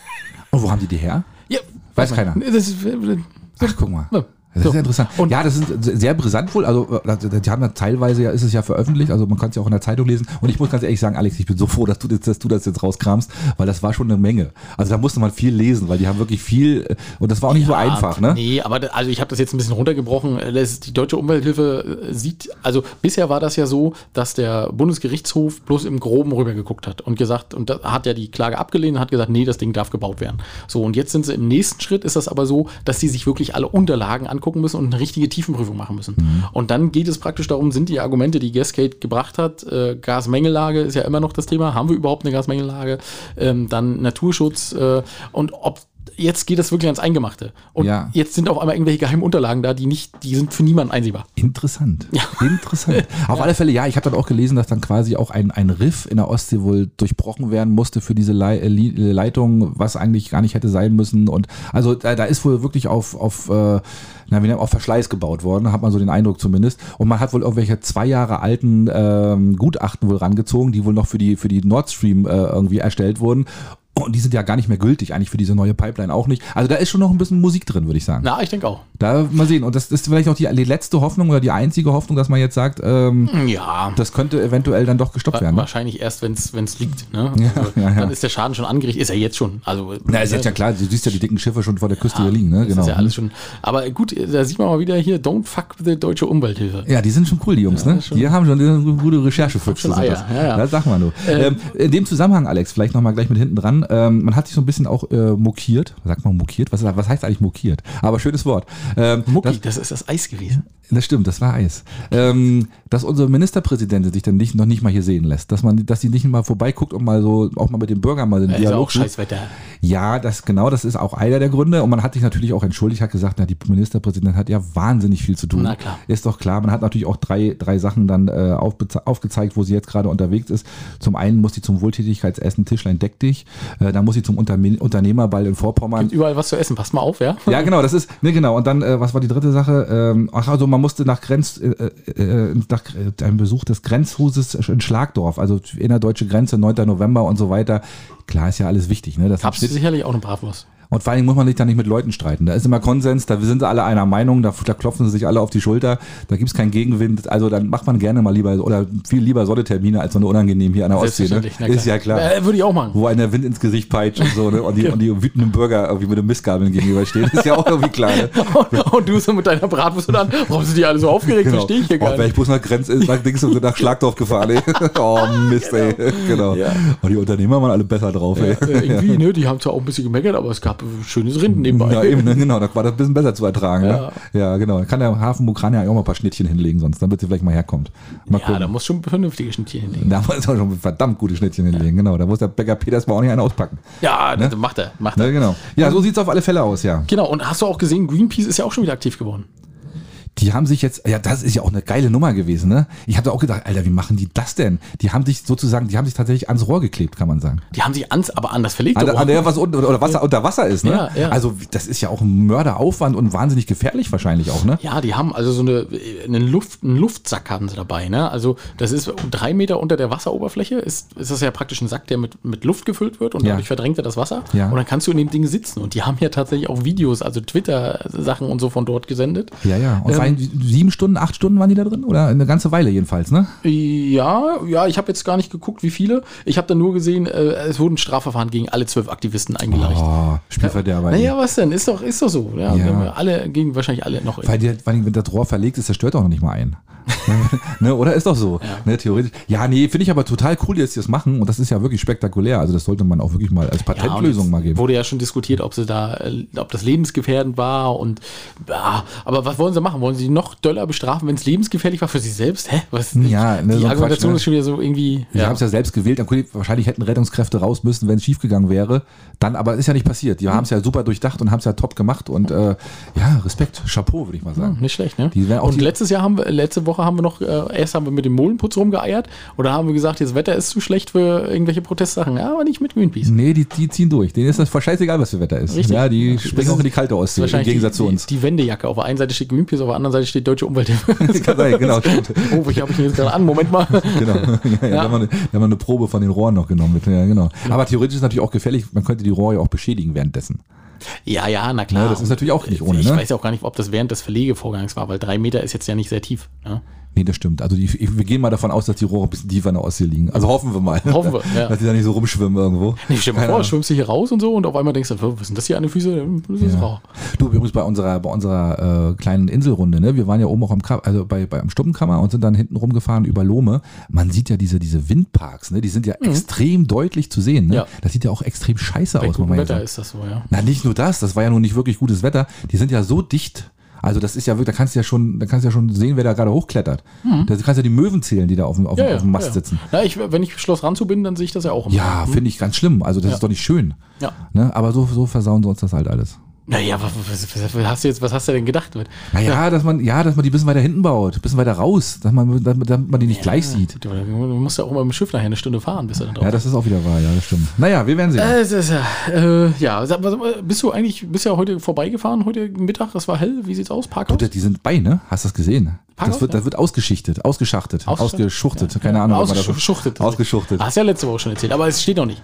Und wo haben die die her? Ja, Weiß keiner. Das ist, äh, Ach, guck mal. Ja. Das ist So. ja interessant. Und- ja, das ist sehr brisant wohl. Also, äh, die haben ja teilweise, ja, ist es ja veröffentlicht, also man kann es ja auch in der Zeitung lesen. Und ich muss ganz ehrlich sagen, Alex, ich bin so froh, dass du, das- dass du das jetzt rauskramst, weil das war schon eine Menge. Also da musste man viel lesen, weil die haben wirklich viel, äh, und das war auch nicht so Ja, einfach, ne? Nee, aber da- also ich habe das jetzt ein bisschen runtergebrochen. Das, die deutsche Umwelthilfe äh, sieht, also bisher war das ja so, dass der Bundesgerichtshof bloß im Groben rübergeguckt hat und gesagt, und da hat ja die Klage abgelehnt und hat gesagt, nee, das Ding darf gebaut werden. So, und jetzt sind sie im nächsten Schritt, ist das aber so, dass sie sich wirklich alle Unterlagen angucken müssen und eine richtige Tiefenprüfung machen müssen. Mhm. Und dann geht es praktisch darum, sind die Argumente, die Gascade gebracht hat, äh, Gasmengellage ist ja immer noch das Thema, haben wir überhaupt eine Gasmengellage, ähm, dann Naturschutz äh, und ob jetzt geht es wirklich ans Eingemachte. Und Ja. jetzt sind auf einmal irgendwelche geheimen Unterlagen da, die nicht, die sind für niemanden einsehbar. Interessant. Interessant. Auf alle Fälle, ja, ich habe dann auch gelesen, dass dann quasi auch ein, ein Riff in der Ostsee wohl durchbrochen werden musste für diese Lei äh, Li- Leitung, was eigentlich gar nicht hätte sein müssen. Und also da, da ist wohl wirklich auf, auf, äh, na, man, auf Verschleiß gebaut worden, hat man so den Eindruck zumindest. Und man hat wohl irgendwelche zwei Jahre alten ähm, Gutachten wohl rangezogen, die wohl noch für die, für die Nord Stream äh, irgendwie erstellt wurden. Und die sind ja gar nicht mehr gültig, eigentlich für diese neue Pipeline auch nicht. Also da ist schon noch ein bisschen Musik drin, würde ich sagen. Na, ich denke auch. Da mal sehen. Und das ist vielleicht auch die, die letzte Hoffnung oder die einzige Hoffnung, dass man jetzt sagt, ähm, Ja. das könnte eventuell dann doch gestoppt werden. Ne? Wahrscheinlich erst, wenn es liegt. Ne? Ja, also, ja, ja. Dann ist der Schaden schon angerichtet, ist er jetzt schon. Also, Na, ist jetzt ja klar, du siehst ja die dicken Schiffe schon vor der Küste hier liegen, ne? Genau. ist ja alles schon. Aber gut, da sieht man mal wieder hier, don't fuck with the deutsche Umwelthilfe. Ja, die sind schon cool, die Jungs, ne? Die haben schon die sind gute Recherchefüchse. Ja, ja. Das sag mal nur. Ähm, in dem Zusammenhang, Alex, vielleicht nochmal gleich mit hinten dran. Ähm, man hat sich so ein bisschen auch äh, mokiert. Sagt man mokiert? Was, was heißt eigentlich mokiert? Aber schönes Wort. Ähm, Mucki, das, das, ist das Eis gewesen. das stimmt, das war Eis. Ähm, dass unsere Ministerpräsidentin sich dann nicht, noch nicht mal hier sehen lässt. Dass man, dass sie nicht mal vorbeiguckt und mal so, auch mal mit dem Bürger mal den ja Dialog auch. Scheißwetter. Ja, das genau, das ist auch einer der Gründe. Und man hat sich natürlich auch entschuldigt, hat gesagt, na, die Ministerpräsidentin hat ja wahnsinnig viel zu tun. Na klar. Ist doch klar. Man hat natürlich auch drei, drei Sachen dann äh, aufgezeigt, wo sie jetzt gerade unterwegs ist. Zum einen muss sie zum Wohltätigkeitsessen Tischlein deck dich. Äh, dann muss sie zum Unterme Unternehmerball in Vorpommern. Gibt überall was zu essen. Passt mal auf, ja? Ja, genau, das ist, ne, genau. Und dann, äh, was war die dritte Sache? Ähm, ach, also man musste nach Grenz, äh, äh, nach äh, einem Besuch des Grenzhauses in Schlagdorf, also innerdeutsche Grenze, 9. November und so weiter. Klar, ist ja alles wichtig, ne? Das steht- sicherlich auch eine Bratwurst. Und vor allen Dingen muss man sich da nicht mit Leuten streiten. Da ist immer Konsens, da sind sie alle einer Meinung, da, da klopfen sie sich alle auf die Schulter, da gibt es keinen Gegenwind. Also dann macht man gerne mal lieber oder viel lieber Sonnetermine als so eine unangenehm hier an der Ostsee. Ne? Ist ja klar. Äh, würde ich auch machen. Wo einer Wind ins Gesicht peitscht und so, ne? Und die, und die wütenden Bürger irgendwie mit den Mistgabeln gegenüberstehen. Ist ja auch irgendwie klar. Ne? Und, und du so mit deiner Bratwurst dann, warum sind die alle so aufgeregt? Verstehe ich hier oh, gar nicht. ich bloß nach Grenz, nach, Dings, nach Schlagdorf gefahren, ey. Oh, Mist, ey. Genau. Ja. Und die Unternehmer waren alle besser drauf, Ja, ey. äh, irgendwie, ne, die haben zwar auch ein bisschen gemeckert, aber es gab äh, schönes Rinden nebenbei. Ja, eben, ne, genau, da war das ein bisschen besser zu ertragen. Ja. Ne? Ja, genau. Da kann der Hafen Bukrania ja auch mal ein paar Schnittchen hinlegen, sonst, damit sie vielleicht mal herkommt. Mal Ja, da muss schon vernünftige Schnittchen hinlegen. Da muss er schon verdammt gute Schnittchen hinlegen, genau. Da muss der Bäcker Peters mal auch nicht einen auspacken. Ja, das macht er, macht er. Ne, genau. Ja, so sieht's auf alle Fälle aus, ja. Genau, und hast du auch gesehen, Greenpeace ist ja auch schon wieder aktiv geworden. Die haben sich jetzt, ja, das ist ja auch eine geile Nummer gewesen, ne? Ich habe da auch gedacht, Alter, wie machen die das denn? Die haben sich sozusagen, die haben sich tatsächlich ans Rohr geklebt, kann man sagen. Die haben sich ans, aber anders verlegt. An, an der, was unten, oder Wasser, unter Wasser ist, ne? Ja, ja. Also, das ist ja auch ein Mörderaufwand und wahnsinnig gefährlich wahrscheinlich auch, ne? Ja, die haben also so eine, einen, Luft, einen Luftsack haben sie dabei. Ne? Also das ist drei Meter unter der Wasseroberfläche, ist, ist das ja praktisch ein Sack, der mit, mit Luft gefüllt wird und Ja. dadurch verdrängt er das Wasser. Ja. Und dann kannst du in dem Ding sitzen. Und die haben ja tatsächlich auch Videos, also Twitter-Sachen und so von dort gesendet. Ja, ja. Und Ähm, vor allem sieben Stunden, acht Stunden waren die da drin? Oder eine ganze Weile jedenfalls, ne? Ja, ja, ich habe jetzt gar nicht geguckt, wie viele. Ich habe dann nur gesehen, äh, es wurden Strafverfahren gegen alle zwölf Aktivisten eingeleicht. Oh, Spielverderber. Naja, was denn? Ist doch, ist doch so. Ja, Ja. Ja alle, gegen wahrscheinlich alle noch. Weil, die, weil wenn das Rohr verlegt ist, zerstört auch noch nicht mal ein. ne, oder ist doch so. Ne, theoretisch. Ja, nee, finde ich aber total cool, dass sie das machen und das ist ja wirklich spektakulär. Also das sollte man auch wirklich mal als Ja, Patentlösung jetzt mal geben. Wurde ja schon diskutiert, ob sie da, äh, ob das lebensgefährdend war und ja, aber was wollen sie machen? Wollen sie noch doller bestrafen, wenn es lebensgefährlich war für sie selbst? Hä? Was? Ja, ne, die so Argumentation Quatsch, ne? ist schon wieder so irgendwie. Sie haben es ja selbst gewählt, wahrscheinlich hätten Rettungskräfte raus müssen, wenn es schiefgegangen wäre. Dann, aber ist ja nicht passiert. Die haben es ja super durchdacht und haben es ja top gemacht und äh, ja, Respekt, Chapeau, würde ich mal sagen. Nicht schlecht, ne? Die werden auch und letztes Jahr haben wir, letzte Woche haben wir noch, äh, erst haben wir mit dem Molenputz rumgeeiert oder haben wir gesagt, das Wetter ist zu schlecht für irgendwelche Protestsachen. Ja, aber nicht mit Greenpeace. Nee, die, die ziehen durch. Denen ist das scheißegal, was für Wetter ist. Richtig. Ja, die springen auch in die kalte Ostsee, im Gegensatz zu die, uns. Die, die Wendejacke. Auf der einen Seite steht Greenpeace, auf der anderen Seite steht Deutsche Umwelthilfe. Kann sein, genau, oh, ich habe ich ihn jetzt gerade an. Moment mal. Genau. Ja, ja, Ja. Da, haben wir eine, da haben wir eine Probe von den Rohren noch genommen. Mit, ja, genau. Aber theoretisch ist es natürlich auch gefährlich, man könnte die Rohre ja auch beschädigen währenddessen. Ja, ja, na klar. Ja, das ist natürlich auch nicht ohne, Ich ne? weiß ja auch gar nicht, ob das während des Verlegevorgangs war, weil drei Meter ist jetzt ja nicht sehr tief. Ne? Nee, das stimmt. Also die, wir gehen mal davon aus, dass die Rohre ein bisschen tiefer in der Ostsee liegen. Also hoffen wir mal. Hoffen wir, ja. Dass die da nicht so rumschwimmen irgendwo. Nee, stell dir mal vor, Ahnung. schwimmst du hier raus und so und auf einmal denkst du, was denn das hier an den Füßen? Das ist rau. Du, übrigens bei unserer, bei unserer äh, kleinen Inselrunde, ne? wir waren ja oben auch am, also bei, bei am Stuppenkammer und sind dann hinten rumgefahren über Lohme. Man sieht ja diese, diese Windparks, ne? die sind ja extrem deutlich zu sehen. Ne? Mhm. Ja. Das sieht ja auch extrem scheiße Bei aus. ja Wetter ist das so, ja. Na, nicht nur das, das war ja nun nicht wirklich gutes Wetter. Die sind ja so dicht. Also das ist ja wirklich, da kannst du ja schon, da kannst du ja schon sehen, wer da gerade hochklettert. Da kannst du ja die Möwen zählen, die da auf dem, auf, dem- auf dem Mast ja. sitzen. Na, ich, wenn ich Schloss Ranzu bin, dann sehe ich das ja auch immer. Ja, finde ich ganz schlimm. Also das Ja. ist doch nicht schön. Ja. Ne? Aber so, so versauen sie uns das halt alles. Naja, was, was, hast du jetzt, was hast du denn gedacht? Naja, dass man, ja, dass man die ein bisschen weiter hinten baut, ein bisschen weiter raus, dass man, damit, damit man die nicht gleich sieht. Du, du musst ja auch mal mit dem Schiff nachher eine Stunde fahren, bis er dann drauf Ja, das ist auch wieder wahr, ja, das stimmt. Naja, wir werden sehen. Äh, ist ja, äh, ja, sag mal, bist du eigentlich, bist ja heute vorbeigefahren, heute Mittag, es war hell, wie sieht's aus, Parkhaus? Gut, die sind bei, ne? Hast du das gesehen? Parkhaus, Das wird, ja. das wird ausgeschichtet, ausgeschachtet, ausgeschuchtet, Ja, keine ja, Ahnung. Ausgeschuchtet. Ausgeschuchtet. Hast ja letzte Woche schon erzählt, aber es steht noch nicht.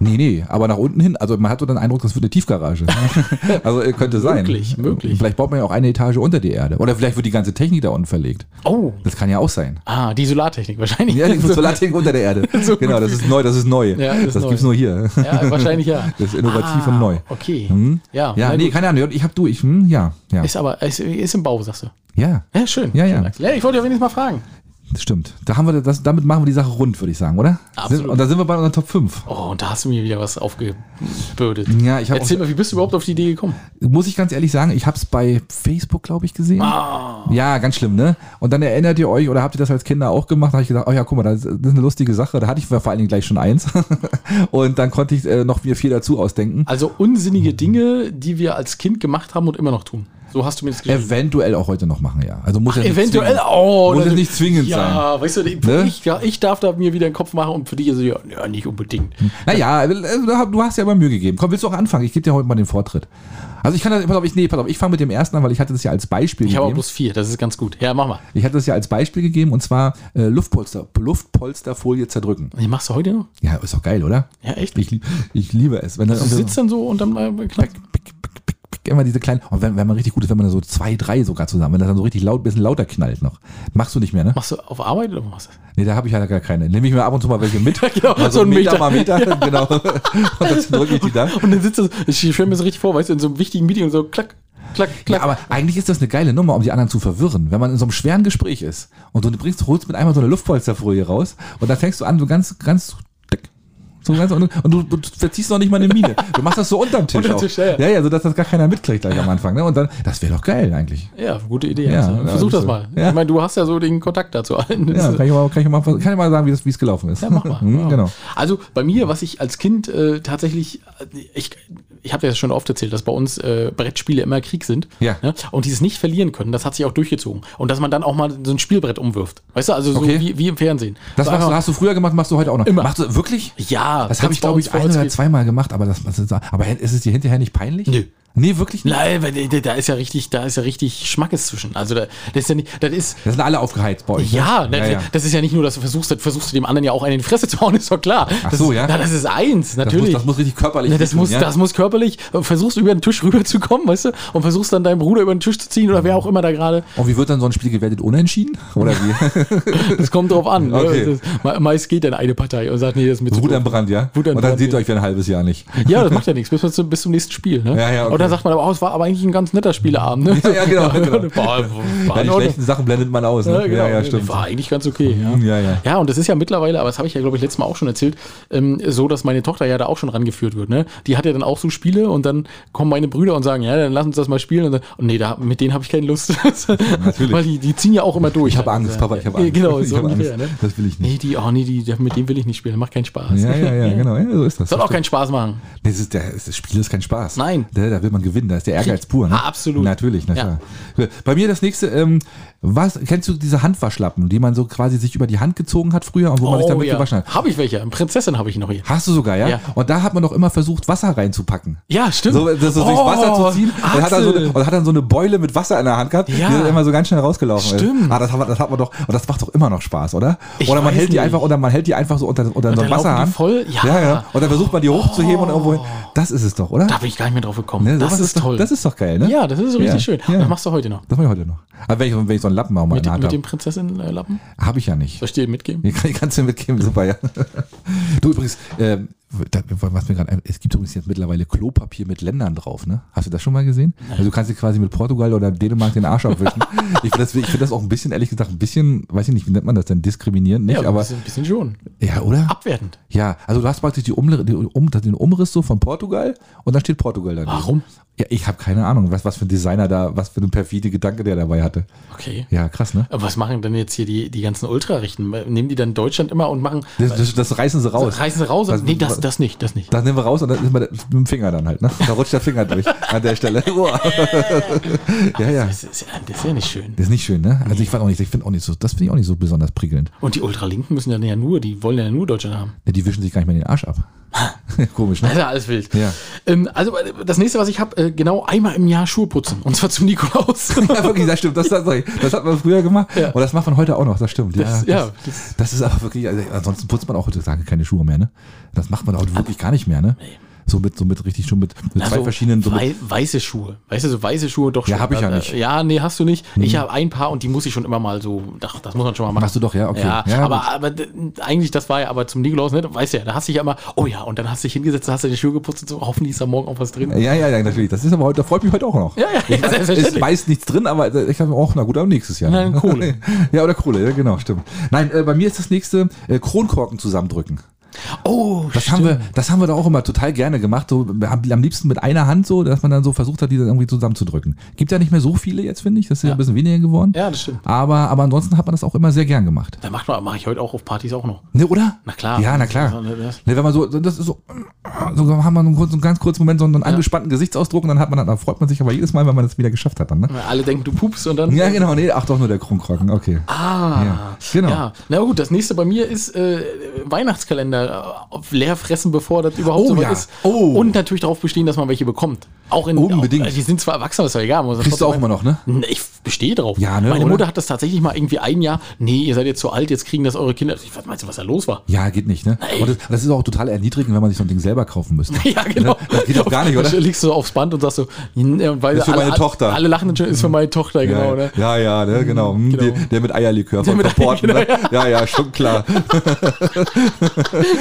Nee, nee, aber nach unten hin, also man hat so den Eindruck, das wird eine Tiefgarage. also äh, könnte sein. Möglich, möglich. Vielleicht baut man ja auch eine Etage unter die Erde. Oder vielleicht wird die ganze Technik da unten verlegt. Oh, Das kann ja auch sein. ah, die Solartechnik wahrscheinlich. Ja, die Solartechnik unter der Erde. So genau, das ist neu, das ist neu. Ja, das das neu. gibt's nur hier. Ja, wahrscheinlich ja. Das ist innovativ ah, und neu. Okay. Hm? Ja, Ja, nee, gut. keine Ahnung. Ich hab du, ich, hm, ja, ja. Ist aber, ist, ist im Bau, sagst du. Ja, Ja, schön. Ja, ja. Ich wollte ja wenigstens mal fragen. Stimmt. Da haben wir das, damit machen wir die Sache rund, würde ich sagen, oder? Absolut. Und da sind wir bei unseren Top 5. Oh, und da hast du mir wieder was aufgebürdet. Ja, ich Erzähl mal, wie bist du überhaupt auf die Idee gekommen? muss ich ganz ehrlich sagen, ich habe es bei Facebook, glaube ich, gesehen. Ah. Ja, ganz schlimm, ne? Und dann erinnert ihr euch, oder habt ihr das als Kinder auch gemacht? Da habe ich gedacht, oh ja, guck mal, das ist eine lustige Sache. Da hatte ich vor allen Dingen gleich schon eins. und dann konnte ich äh, noch mir vier dazu ausdenken. Also unsinnige Dinge, die wir als Kind gemacht haben und immer noch tun. So hast du mir das geschrieben. Eventuell auch heute noch machen, ja. Also muss ja nicht Eventuell, zwingend, oh. muss es nicht zwingend sein. Ja, weißt du, Ne? ich, ja, ich darf da mir wieder den Kopf machen und für dich ist es ja, ja nicht unbedingt. Naja, äh, du hast ja aber Mühe gegeben. Komm, willst du auch anfangen? Ich gebe dir heute mal den Vortritt. Also ich kann das, pass auf, ich, nee, pass auf, ich fange mit dem ersten an, weil ich hatte das ja als Beispiel Ich habe auch gegeben. bloß vier, das ist ganz gut. Ja, mach mal. Ich hatte das ja als Beispiel gegeben und zwar äh, Luftpolster, Luftpolsterfolie zerdrücken. Die machst du heute noch? Ja, ist doch geil, oder? Ja, echt? Ich, ich liebe es. Wenn Du dann sitzt dann so unterm äh, Knack. Immer diese kleinen, und wenn, wenn man richtig gut ist, wenn man da so zwei, drei sogar zusammen, wenn das dann so richtig laut, bisschen lauter knallt noch. Machst du nicht mehr, ne? Machst du auf Arbeit oder was machst du? Nee, da habe ich ja gar keine. Nehme ich mir ab und zu mal welche mit. genau, mal so ein Meter. mal Meter, genau. Und dann drücke ich die dann. Und dann sitzt du, ich stelle mir so richtig vor, weißt du, in so einem wichtigen Meeting und so klack, klack, klack. Ja, aber eigentlich ist das eine geile Nummer, um die anderen zu verwirren. Wenn man in so einem schweren Gespräch ist und du bringst, holst mit einmal so eine Luftpolsterfolie raus und dann fängst du an, so ganz, ganz. So ganz, und, du, du verziehst noch nicht mal eine Miene. Du machst das so unterm Tisch. Unterm auch. Tisch, ja, ja. ja, ja, so dass das gar keiner mitkriegt gleich am Anfang. Ne? Und dann, das wäre doch geil eigentlich. ja, gute Idee. Ja, also. Versuch das so. mal. Ich meine, du hast ja so den Kontakt dazu allen. Ja, kann ich mal, kann ich mal, kann ich mal sagen, wie es gelaufen ist. Ja, mach mal. Hm, Ja. Genau. Also bei mir, was ich als Kind äh, tatsächlich, äh, ich, ich habe ja schon oft erzählt, dass bei uns äh, Brettspiele immer Krieg sind. Ja. Ne? Und dieses nicht verlieren können, das hat sich auch durchgezogen. Und dass man dann auch mal so ein Spielbrett umwirft. Weißt du, also so Okay. wie, wie im Fernsehen. Das So machst hast du früher gemacht, machst du heute auch noch. Immer. Machst du wirklich? Ja, Das habe ich, glaube ich, ein oder zweimal gemacht, aber das, das ist, aber ist es dir hinterher nicht peinlich? Nö. Nee, wirklich nicht. Nein, weil da- da ist ja richtig, da ist ja richtig Schmackes zwischen. Also da, das ist ja nicht, das ist, Das sind alle aufgeheizt bei euch. Ja, ne? ne, das ist ja nicht nur, dass du versuchst, das versuchst du dem anderen ja auch einen in die Fresse zu hauen, ist doch klar. Ach das so, ja. Na, das ist eins, Das muss, natürlich. das muss richtig körperlich Ne, das, muss, ja? das muss körperlich, äh, versuchst über den Tisch rüberzukommen, weißt du, und versuchst dann deinen Bruder über den Tisch zu ziehen oder wer auch immer da gerade. Und wie wird dann so ein Spiel gewertet? Unentschieden? Oder wie? Das kommt drauf an. Okay. Ne? Das, me- meist geht dann eine Partei und sagt, nee, das ist mir zu Wut am. Brand, ja? Wut am Und dann Brand, seht ihr euch für ein halbes Jahr nicht. Ja, das macht ja nichts, bis, zum- bis zum nächsten Spiel. Ne? Ja, ja, okay. Und dann sagt man aber, oh, es war aber eigentlich ein ganz netter Spieleabend. Ne? Ja, ja, genau, genau. War Ja, die schlechten Sachen blendet man aus. Ne? Ja, genau. ja, ja, stimmt. War eigentlich ganz okay. Ja. Ja, ja. Ja, und das ist ja mittlerweile, aber das habe ich ja, glaube ich, letztes Mal auch schon erzählt, ähm, so, dass meine Tochter ja da auch schon rangeführt wird. Ne? Die hat ja dann auch so Spiele und dann kommen meine Brüder und sagen, ja, dann lass uns das mal spielen. Und, dann, und nee, da, mit denen habe ich keine Lust. Natürlich. Weil die, die ziehen ja auch immer durch. Ich habe Angst, Papa, ich habe Angst. Genau, so ungefähr. Angst. Ne? Das will ich nicht. Nee, die, oh nee, die, mit dem will ich nicht spielen, macht keinen Spaß. Ja, ja, ja, genau. Ja, so ist das. Soll auch keinen Spaß machen. Nee, das, ist der, das Spiel ist kein Spaß. Nein. Da, da will man gewinnen, da ist der Ehrgeiz pur. Ne? Ah, absolut. Natürlich, na Ja. klar. Bei mir das nächste, ähm, was, kennst du diese Handwaschlappen, die man so quasi sich über die Hand gezogen hat früher und wo man sich damit gewaschen hat? Habe ich welche. Prinzessin habe ich noch hier. Hast du sogar, ja? Ja. Und da hat man doch immer versucht, Wasser reinzupacken. Ja, stimmt. So, das so durchs Oh, Wasser zu ziehen und hat, dann so eine, und hat dann so eine Beule mit Wasser in der Hand gehabt, Ja. die dann immer so ganz schnell rausgelaufen Stimmt. ist. Ah, das hat, man, das hat man doch, und das macht doch immer noch Spaß, oder? Ich oder man hält die nicht. einfach, oder man hält die einfach so unter, unter so die Wasserhahn. voll? Ja. ja, ja. Und dann versucht man die hochzuheben und irgendwo hin. Das ist es doch, oder? Da bin ich gar nicht mehr drauf gekommen. Ne, das sowas ist doch- toll. Das ist doch geil, ne? ja, das ist richtig Ja, schön. Das machst du heute noch. Das mache ich heute noch. Aber wenn ich, wenn ich so einen Lappen auch mal Mit, in der Hand mit dem. Prinzessin-Lappen? Habe ich ja nicht. Soll ich dir mitgeben? Kannst du mitgeben, super, ja. Du übrigens, ähm, was mir gerade, ein- es gibt übrigens jetzt mittlerweile Klopapier mit Ländern drauf, ne? Hast du das schon mal gesehen? Also du kannst dir quasi mit Portugal oder Dänemark den Arsch aufwischen. ich finde das, ich find das auch ein bisschen, ehrlich gesagt, ein bisschen, weiß ich nicht, wie nennt man das denn, diskriminierend, nicht? ja, ein aber, bisschen, bisschen schon. ja, oder? Abwertend. Ja, also du hast praktisch die Umri die, um, den Umriss so von Portugal und dann steht Portugal da. Warum? Ja, ich habe keine Ahnung, was, was für ein Designer da, was für ein perfide Gedanke der dabei hatte. Okay. Ja, krass, ne? Aber was machen denn jetzt hier die, die ganzen Ultrarichten? Nehmen die dann Deutschland immer und machen. Das, das, das reißen sie raus. Reißen sie raus? Was- nee, das, das nicht, das nicht. Das nehmen wir raus und dann ist man mit dem Finger dann halt, ne? Da rutscht der Finger durch an der Stelle. Ja, ja. Das ist, ja, das ist ja nicht schön. Das ist nicht schön, ne? Also ich fand auch nicht, ich finde auch nicht so, das finde ich auch nicht so besonders prickelnd. Und die Ultralinken müssen ja nur, die wollen ja nur Deutschland haben. Ja, die wischen sich gar nicht mehr den Arsch ab. Komisch, ne? ja alles wild. Ja. Ähm, also äh, das nächste, was ich habe, äh, genau einmal im Jahr Schuhe putzen. Und zwar zum Nikolaus. Ja, wirklich, das stimmt. Das, das, das hat man früher gemacht Ja. und das macht man heute auch noch, das stimmt. Ja, Das- ja, das, das ist aber wirklich, also ansonsten putzt man auch heutzutage keine Schuhe mehr, ne? Das macht man auch wirklich gar nicht mehr, ne? So mit, so mit richtig schon mit, mit zwei Also, verschiedenen, so wei weiße Schuhe. Weißt du, so weiße Schuhe doch schon. Ja, hab ich ja Äh, nicht. Ja, nee, hast du nicht. Ich habe ein paar und die muss ich schon immer mal so, ach, das muss man schon mal machen. Machst du doch, ja, okay. Ja, Ja, aber, aber eigentlich, das war ja aber zum Nikolaus, ne? Weißt du ja, da hast du dich ja immer, oh ja, und dann hast du dich hingesetzt, hast du die Schuhe geputzt und so, hoffentlich ist da morgen auch was drin. ja, ja, ja, natürlich. Das ist aber heute, da freut mich heute auch noch. Ja, ja, ich ja, weiß, es weiß nichts drin, aber ich habe auch, na gut, aber nächstes Jahr. Nein, Kohle. ja, oder Kohle, ja, genau, stimmt. Nein, äh, bei mir ist das nächste äh, Kronkorken zusammendrücken. Oh, Das haben, wir, das haben wir da auch immer total gerne gemacht. So, am liebsten mit einer Hand so, dass man dann so versucht hat, die dann irgendwie zusammenzudrücken. Gibt ja nicht mehr so viele jetzt, finde ich. Das ist ja. Ja. ein bisschen weniger geworden. Ja, das stimmt. Aber, aber ansonsten hat man das auch immer sehr gern gemacht. Da macht man, mache ich heute auch auf Partys auch noch. Ne, oder? Na klar. Ja, na klar. Ne, wenn man so, das ist so, so haben wir einen, kurzen, einen ganz kurzen Moment so einen angespannten Gesichtsausdruck und dann hat man, dann freut man sich aber jedes Mal, wenn man das wieder geschafft hat dann, ne? Alle denken, du pupst und dann. Ja, genau, nee, ach doch nur der Krummkrocken, okay. Ah, Ja, genau. Ja, na gut, das nächste bei mir ist äh, Weihnachtskalender äh, leer fressen, bevor das überhaupt Oh so ja. ist. Oh. Und natürlich darauf bestehen, dass man welche bekommt. Auch in Unbedingt. Auch, die sind zwar erwachsen, aber ist ja egal. muss man Kriegst du auch immer noch, ne? Ich bestehe drauf. Ja, ne, Meine oder? Mutter hat das tatsächlich mal irgendwie ein Jahr. Nee, ihr seid jetzt zu alt, jetzt kriegen das eure Kinder. Ich was meinst du, was da los war? Ja, geht nicht, ne? Und das, das ist auch total erniedrigend, wenn man sich so ein Ding selber kaufen müsste. Ja, genau. Ne? Das geht doch gar nicht, oder? Dann legst du so aufs Band und sagst so, ja, weil Ist für alle, meine Tochter. Alle lachen schon, ist für meine Tochter, genau, ja, ne? ja, ja, ne, genau. Hm, Genau. Der, der mit Eierlikör von Eier- Verporten, ne? genau, Ja, ja, schon klar.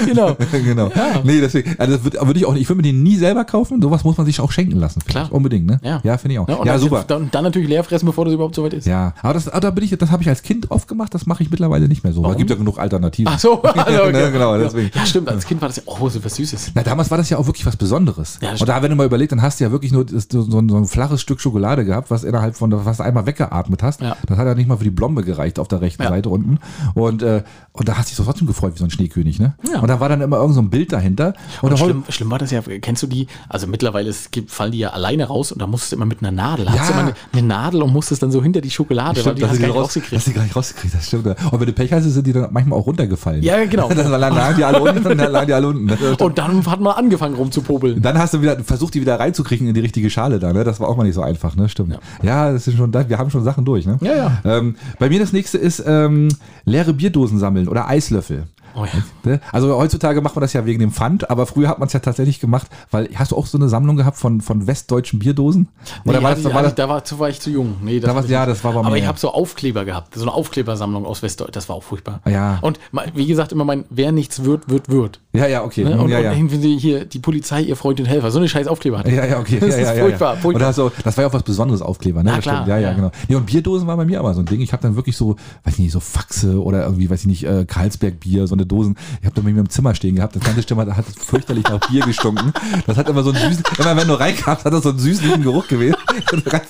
Genau. genau. Nee, deswegen, also das würde würd ich auch nicht, ich würde mir den nie selber kaufen. Sowas muss man sich auch schenken lassen. Klar. Unbedingt, ne? Ja. Ja, finde ich auch. Ja, Ja, und dann, super. Dann, dann natürlich leer fressen, bevor das überhaupt so weit ist. Ja, aber das, aber da bin ich, das habe ich als Kind oft gemacht, das mache ich mittlerweile nicht mehr so. Es gibt ja genug Alternativen. Ach so, also, okay. Ne, genau, deswegen. Ja, stimmt, als Kind war das ja, oh, so was Süßes. Na, damals war das ja auch wirklich was Besonderes. Ja, und da, wenn du mal überlegt, dann hast du ja wirklich nur das, so, so, ein, so ein flaches Stück Schokolade gehabt, was innerhalb von, was du einmal weggeatmet hast. Ja. Das hat ja nicht mal für die Blombe gereicht auf der rechten Ja. Seite unten. Und, äh, und da hast du dich doch trotzdem gefreut wie so ein Schneekönig, ne? Ja. Und da war dann immer irgend so ein Bild dahinter. Und, Und schlimm, schlimm war das ja, kennst du die? Also mittlerweile es gibt, fallen die ja alleine raus und da musstest du immer mit einer Nadel. Ja. Hast du immer eine, eine Nadel und musstest dann so hinter die Schokolade, weil Stimmt, die dass hast sie du die gar nicht rausgekriegt. sie gar nicht rausgekriegt, das stimmt. Und wenn du Pech hast, sind die dann manchmal auch runtergefallen. Ja, genau. dann lagen die alle unten und dann lagen die alle unten. Das. Und dann hat man angefangen rumzupopeln. Dann hast du wieder versucht, die wieder reinzukriegen in die richtige Schale da, ne? Das war auch mal nicht so einfach, ne? Stimmt. Ja, das ist schon, wir haben schon Sachen durch, ne? Ja, ja. Ähm, bei mir das nächste ist ähm, leere Bierdosen sammeln oder Eislöffel. Oh ja. Ne? Also heutzutage macht man das ja wegen dem Pfand, aber früher hat man es ja tatsächlich gemacht, weil hast du auch so eine Sammlung gehabt von, von westdeutschen Bierdosen? Oder Nee, war das, ich- war das, ich- da war, zu war ich zu jung. Nee, Da war- ich ja, das war bei Aber mir, ich ja. habe so Aufkleber gehabt. So eine Aufklebersammlung aus Westdeutschland. Das war auch furchtbar. Ja. Und wie gesagt, immer mein, wer nichts wird, wird, wird. Ja, ja, okay. Ne? Und, ja, ja. und irgendwie hier die Polizei, ihr Freund und Helfer. So eine scheiß Aufkleber hatte. Ja, ja, okay. Das ja, ist ja, furchtbar, ja. furchtbar. So, das war ja auch was Besonderes, Aufkleber, ne? Na klar, ja, ja, genau. Nee, und Bierdosen war bei mir aber so ein Ding. Ich habe dann wirklich so, weiß ich nicht, so Faxe oder irgendwie, weiß ich nicht, äh, Karlsberg-Bier, so eine Dosen. Ich habe dann bei mir im Zimmer stehen gehabt. Das ganze Zimmer hat fürchterlich nach Bier gestunken. Das hat immer so einen süßen, immer wenn du reinkamst, hat das so einen süßen Geruch gewesen. ganz, ganz,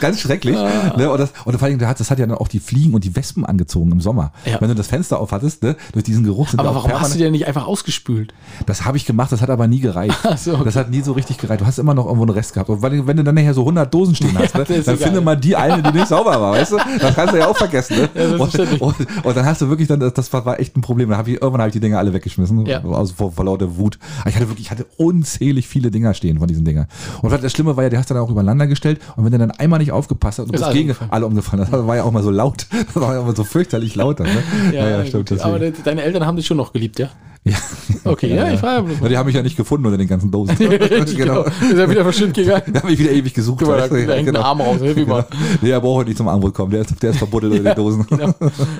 ganz schrecklich. Ah. Ne? Und, das, und vor allem, das hat, hat ja dann auch die Fliegen und die Wespen angezogen im Sommer. Wenn du das Fenster auf hattest, ne? durch diesen Geruch sind Aber warum hast du denn nicht einfach ausgespült? das habe ich gemacht, das hat aber nie gereicht. So, okay. Das hat nie so richtig gereicht. Du hast immer noch irgendwo einen Rest gehabt. Und wenn, du dann nachher so 100 Dosen stehen hast, Ja, ne, dann finde mal die eine, die nicht sauber war, weißt du? Das kannst du ja auch vergessen. Ne? Ja, und, und, und dann hast du wirklich dann, das, war, echt ein Problem. Dann hab ich, irgendwann habe ich die Dinger alle weggeschmissen, Ja. also vor, vor lauter Wut. Aber ich hatte wirklich, ich hatte unzählig viele Dinger stehen von diesen Dingern. Und das Schlimme war ja, die hast du dann auch übereinander gestellt und wenn du dann einmal nicht aufgepasst hast und Ist das alle gegen umgefallen. alle umgefallen, das war ja auch mal so laut. Das war ja auch mal so fürchterlich laut. dann, Ne? gut. Aber de- deine Eltern haben dich schon noch geliebt, ja? Ja. Okay, ja, ich frage Ja, die haben mich ja nicht gefunden unter den ganzen Dosen. genau. Ist ja wieder verschwunden gegangen. Da habe ich wieder ewig gesucht. Guck mal, da, da hängt ein Arm raus. Hilf mir mal. Nee, er braucht heute nicht zum Armbrot kommen. Der ist, der ist verbuddelt unter den Dosen. Genau.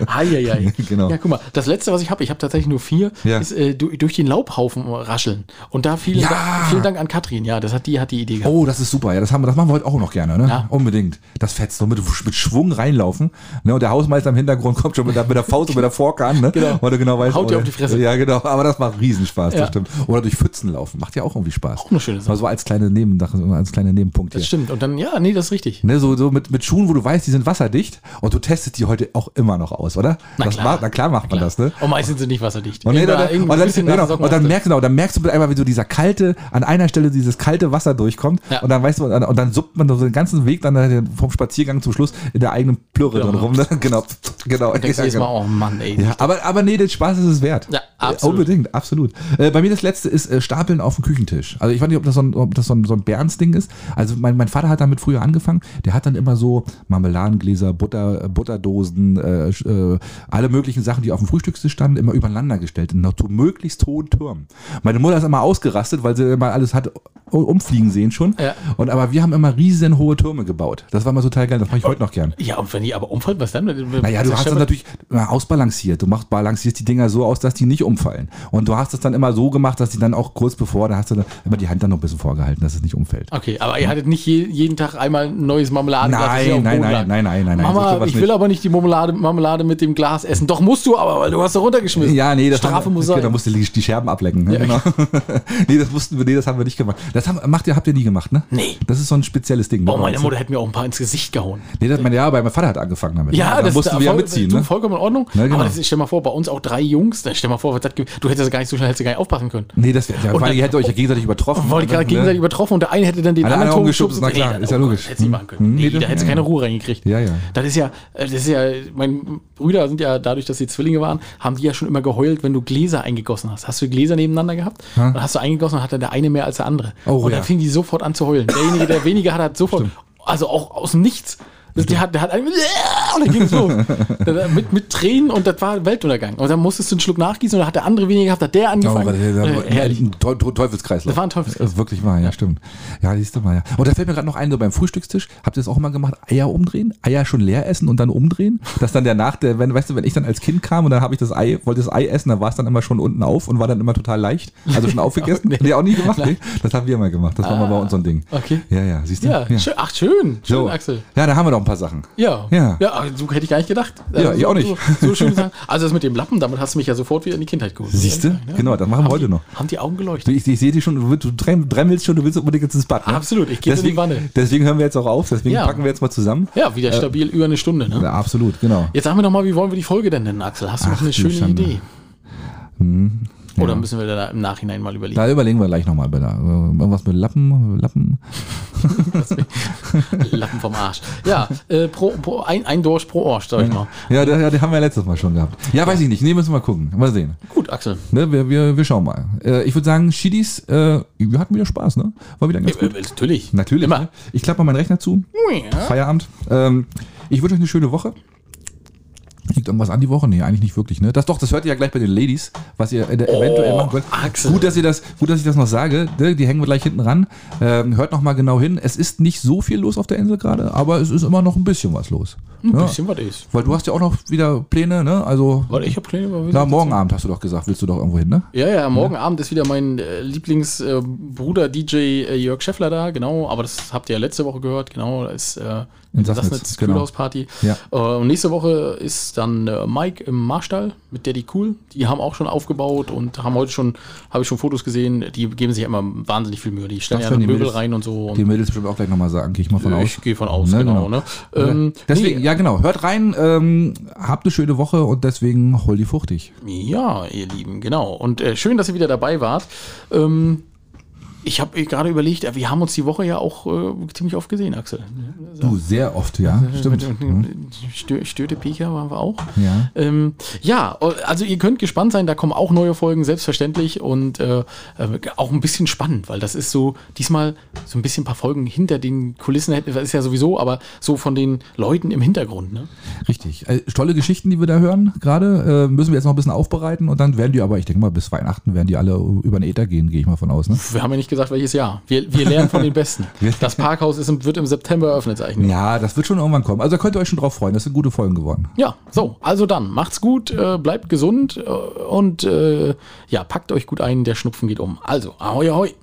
Eieiei. Genau. Ja, guck mal, das letzte, was ich habe, ich habe tatsächlich nur vier, Ja. ist äh, du- durch den Laubhaufen rascheln. Und da vielen, Ja. Dank, vielen Dank an Katrin. Ja, das hat die, hat die Idee gehabt. Oh, das ist super. Ja, das, haben wir, das machen wir heute auch noch gerne. Ne? Ja. Unbedingt. Das fetzt. So mit, mit Schwung reinlaufen. Ne? Und der Hausmeister im Hintergrund kommt schon mit der, mit der Faust und mit der Fork an. Ne? Genau. Weil du genau weißt, Haut dir auf die Fresse. Ja, genau. Aber das macht Riesenspaß. Ja. Das stimmt. Oder durch Pfützen laufen. Macht ja auch irgendwie Spaß. Auch eine schöne Sache. Mal so als kleine Nebensache, als kleiner Nebenpunkt Das hier. stimmt. Und dann, ja, nee, das ist richtig. Ne, so, so mit, mit Schuhen, wo du weißt, die sind wasserdicht und du testest die heute auch immer noch aus, oder? Na das klar. Macht, na klar macht man das, ne? Und meistens sind sie nicht wasserdicht. Und, nee, Irgendwann- dann, irgendwo und, ein dann, genau, und dann merkst du, genau, dann merkst du einmal, wie so dieser kalte, an einer Stelle dieses kalte Wasser durchkommt Ja. und dann weißt du, und, und dann suppt man so den ganzen Weg dann vom Spaziergang zum Schluss in der eigenen Plürre Genau. drin rum. Ne? Genau, genau. Und denkst Ja, jetzt mal, genau. oh Mann, ey. Ja, aber, aber nee, den Spaß ist es wert. Ja, absolut. Unbedingt, absolut. Äh, bei mir das letzte ist äh, Stapeln auf dem Küchentisch. Also ich weiß nicht, ob das so ein, ob das so ein, so ein Berns-Ding ist. Also mein, mein Vater hat damit früher angefangen. Der hat dann immer so Marmeladengläser, Butter, Butterdosen, äh, äh, alle möglichen Sachen, die auf dem Frühstückstisch standen, immer übereinander gestellt. In zu möglichst hohen Türmen. Meine Mutter ist immer ausgerastet, weil sie immer alles hat umfliegen sehen schon. Ja. Und aber wir haben immer riesen hohe Türme gebaut. Das war mal total geil. Das mache ich heute noch gern. Ja, und wenn die aber umfallen, was dann? Naja, du hast das natürlich ausbalanciert. Du machst, balancierst die Dinger so aus, dass die nicht umfallen. Und du hast es dann immer so gemacht, dass die dann auch kurz bevor, da hast du dann immer die Hand dann noch ein bisschen vorgehalten, dass es nicht umfällt. Okay, aber ihr hattet nicht je, jeden Tag einmal ein neues Marmeladenglas. Nein, nein, nein, nein, nein, nein, Mama, ich will aber nicht die Marmelade, Marmelade mit dem Glas essen. Doch musst du aber, weil du hast da runtergeschmissen. Ja, nee, das Strafe haben, muss sein. Da musst du die, Scherben ablecken. Ne? Genau. nee, das wussten wir, nee, das haben wir nicht gemacht. Das haben, macht ihr, habt ihr nie gemacht, ne? Nee. Das ist so ein spezielles Ding. Ne? Oh, meine? Mutter hätte mir auch ein paar ins Gesicht gehauen. Nee, das, mein, ja, aber mein Vater hat angefangen damit. Ja, da das mussten wir ja mitziehen. Ne? vollkommen in Ordnung. Genau. Aber stell mal vor, bei uns auch drei Jungs. Stell mal vor, was das, ge- du hättest ja gar nicht so schnell hättest du gar nicht aufpassen können. Nee, das wäre, ja, weil ihr hättet euch ja gegenseitig übertroffen. Wollte ich gerade Ne? gegenseitig übertroffen und der eine hätte dann den Alle anderen Ton umgeschubst, na klar, das- ist ja logisch. Hätte sie Hm. machen können. Hm, Nee, nee, da das- hätte sie ja, keine. Ruhe reingekriegt. Ja, ja. Das ist ja, das ist ja, meine Brüder sind ja dadurch, dass sie Zwillinge waren, haben die ja schon immer geheult, wenn du Gläser eingegossen hast. Hast du Gläser nebeneinander gehabt? Dann hast du eingegossen und hat dann der eine mehr als der andere. Oh, und dann ja. fing die sofort an zu heulen. Derjenige, der weniger hat, hat sofort, also auch aus dem Nichts. Der hat, der hat einen, und dann ging es los. Dann mit, mit Tränen und das war Weltuntergang. Und dann musstest du einen Schluck nachgießen und dann hat der andere weniger gehabt, hat der Oh, angefangen. das, das, Äh, herrlich. Ein Teu- Teu- Teufelskreislauf. Das war ein Teufelskreislauf. Das ist wirklich wahr, ja, stimmt. Ja, siehst du mal, ja. Und da fällt mir gerade noch ein, so beim Frühstückstisch, habt ihr das auch immer gemacht, Eier umdrehen? Eier schon leer essen und dann umdrehen? Dass dann der nach, der, wenn, weißt du, wenn ich dann als Kind kam und dann habe ich das Ei, wollte das Ei essen, dann war es dann immer schon unten auf und war dann immer total leicht. Also schon aufgegessen? Nee. nee. auch nie gemacht? Nee. Das haben wir immer gemacht. Das war mal bei uns so ein Ding. Okay. Ja, ja, siehst du? Ja, Schön, ach schön, schön, So. Axel. Ja, da haben wir doch ein paar Sachen. Ja. Ja. Ja, so hätte ich gar nicht gedacht. Ja, ich auch nicht. So, so schön sagen. Also das mit dem Lappen, damit hast du mich ja sofort wieder in die Kindheit geholt. Siehst du? Genau, das machen wir Haben heute die, noch. Haben die Augen geleuchtet. Ich, ich sehe dich schon, du, du drem- dremmelst schon, du willst unbedingt jetzt ins Bad. Ne? Absolut, ich gehe in die Wanne. Deswegen hören wir jetzt auch auf, deswegen Ja. packen wir jetzt mal zusammen. Ja, wieder stabil über eine Stunde. Ne? Ja, absolut, genau. Jetzt sag mir doch mal, wie wollen wir die Folge denn nennen, Axel? Hast du noch Ach, eine du schöne. Idee? Oder müssen wir da im Nachhinein mal überlegen? Da überlegen wir gleich nochmal. Irgendwas mit Lappen, Lappen. Lappen vom Arsch. Ja, äh, pro, pro, ein, ein Dorsch pro Arsch, sag ich mal. Ja, ja, den haben wir letztes Mal schon gehabt. Ja, weiß ich nicht. Nee, müssen wir mal gucken. Mal sehen. Gut, Axel. Ne, wir, wir, wir schauen mal. Äh, ich würde sagen, Schiedis, äh, wir hatten wieder Spaß, ne? War wieder ganz Äh, gut. äh, natürlich. Natürlich. Immer. Ne? Ich klappe mal meinen Rechner zu. Feierabend. Ähm, ich wünsche euch eine schöne Woche. Liegt irgendwas an die Woche? Nee, eigentlich nicht wirklich. Ne? Das doch, das hört ihr ja gleich bei den Ladies, was ihr äh, eventuell machen könnt. Axel. Gut, dass ihr das, gut, dass ich das noch sage. Ne? Die hängen wir gleich hinten ran. Ähm, hört noch mal genau hin. Es ist nicht so viel los auf der Insel gerade, aber es ist immer noch ein bisschen was los. Ein Ja. bisschen was ist. Weil du hast ja auch noch wieder Pläne, ne? Also, Warte, ich habe Pläne. na, morgen Abend hast du doch gesagt, willst du doch irgendwo hin, ne? Ja, ja, morgen Abend ist wieder mein äh, Lieblingsbruder DJ äh, Jörg Scheffler da, genau, aber das habt ihr ja letzte Woche gehört, genau, da ist äh, In Sassnitz, Sassnitz genau. Kühlhausparty. Ja. Äh, und nächste Woche ist dann äh, Mike im Marstall mit Daddy Cool. Die haben auch schon aufgebaut und haben heute schon, habe ich schon Fotos gesehen, die geben sich ja immer wahnsinnig viel Mühe. Die stellen ja Möbel Mädels- rein und so. Und Die Mädels bestimmt auch gleich nochmal sagen, gehe ich mal von aus. ich gehe von aus, Ne, genau. genau. Ne? Ähm, Deswegen, ja genau, hört rein, ähm, habt eine schöne Woche und deswegen hol die fuchtig. Ja, ihr Lieben, genau. Und äh, schön, dass ihr wieder dabei wart. Ähm, ich habe gerade überlegt, äh, wir haben uns die Woche ja auch äh, ziemlich oft gesehen, Axel. Du, sehr oft, ja, stimmt. Mhm. Stö Störte Piecher waren wir auch. Ja. Ähm, ja, also ihr könnt gespannt sein, da kommen auch neue Folgen, selbstverständlich. Und äh, äh, auch ein bisschen spannend, weil das ist so, diesmal so ein bisschen ein paar Folgen hinter den Kulissen, das ist ja sowieso, aber so von den Leuten im Hintergrund. Ne? Richtig. Äh, tolle Geschichten, die wir da hören gerade. Äh, müssen wir jetzt noch ein bisschen aufbereiten und dann werden die aber, ich denke mal, bis Weihnachten werden die alle über den Äther gehen, gehe ich mal von aus. Ne? Wir haben ja nicht gesagt, welches Jahr. Wir, wir lernen von den Besten. Das Parkhaus ist im, wird im September eröffnet, sag ich nur. Ja, das wird schon irgendwann kommen. Also da könnt ihr euch schon drauf freuen. Das sind gute Folgen geworden. Ja, so, also dann, macht's gut, äh, bleibt gesund äh, und äh, ja, packt euch gut ein, der Schnupfen geht um. Also, ahoi, ahoi.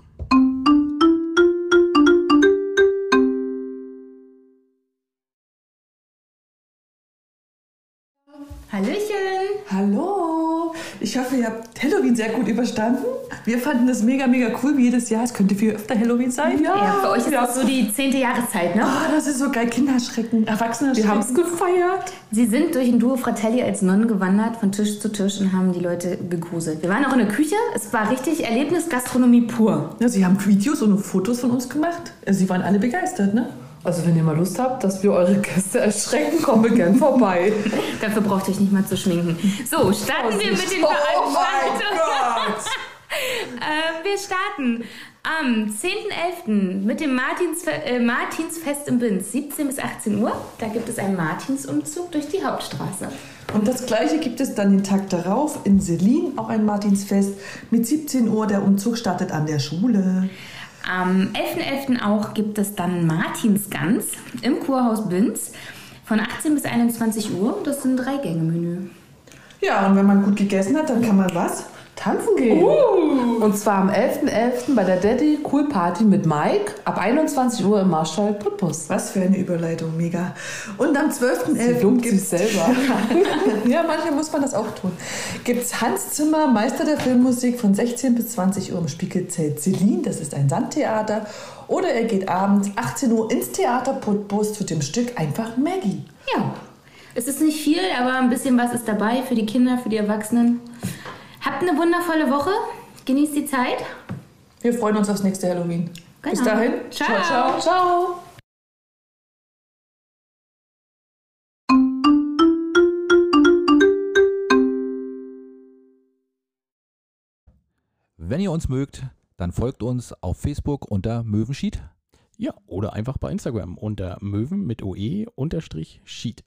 Hallöchen! Hallo! Ich hoffe, ihr habt Halloween sehr gut überstanden. Wir fanden das mega, mega cool wie jedes Jahr. Es könnte viel öfter Halloween sein. Ja, für euch ist ja. das so die zehnte Jahreszeit, ne? Ah, das ist so geil. Kinder schrecken, Erwachsene Wir haben es gefeiert. Sie sind durch ein Duo Fratelli als Nonnen gewandert, von Tisch zu Tisch und haben die Leute gegruselt. Wir waren auch in der Küche. Es war richtig Erlebnisgastronomie pur. Ja, sie haben Videos und Fotos von uns gemacht. Sie waren alle begeistert, ne? Also wenn ihr mal Lust habt, dass wir eure Gäste erschrecken, kommen wir gern vorbei. Dafür braucht ihr euch nicht mal zu schminken. So, starten wir mit den Oh Veranstaltungen. Äh, wir starten am 10.11. mit dem Martinsfe äh, Martinsfest im Binz, 17 bis 18 Uhr. Da gibt es einen Martinsumzug durch die Hauptstraße. Und das gleiche gibt es dann den Tag darauf in Selin, auch ein Martinsfest mit 17 Uhr. Der Umzug startet an der Schule. Am 11.11. auch gibt es dann Martinsgans im Kurhaus Binz von 18 bis 21 Uhr. Das ist ein Drei-Gänge-Menü. Ja, und wenn man gut gegessen hat, dann kann man was? Tanzen gehen. Und zwar am 11.11. bei der Daddy Cool Party mit Mike ab 21 Uhr im Marschall Putbus. Was für eine Überleitung, mega. Und am Sie 12.11. lobt sich gibt's selber. ja, manchmal muss man das auch tun. Gibt's Hans Zimmer, Meister der Filmmusik von 16 bis 20 Uhr im Spiegelzelt Celine, das ist ein Sandtheater. Oder er geht abends 18 Uhr ins Theater Putbus zu dem Stück einfach Maggie. Ja, es ist nicht viel, aber ein bisschen was ist dabei für die Kinder, für die Erwachsenen. Habt eine wundervolle Woche. Genießt die Zeit. Wir freuen uns aufs nächste Halloween. Bis Genau. dahin. Ciao. ciao. Ciao. Wenn ihr uns mögt, dann folgt uns auf Facebook unter Möwenschied. Ja, oder einfach bei Instagram unter Möwen mit OE unterstrich Sheet.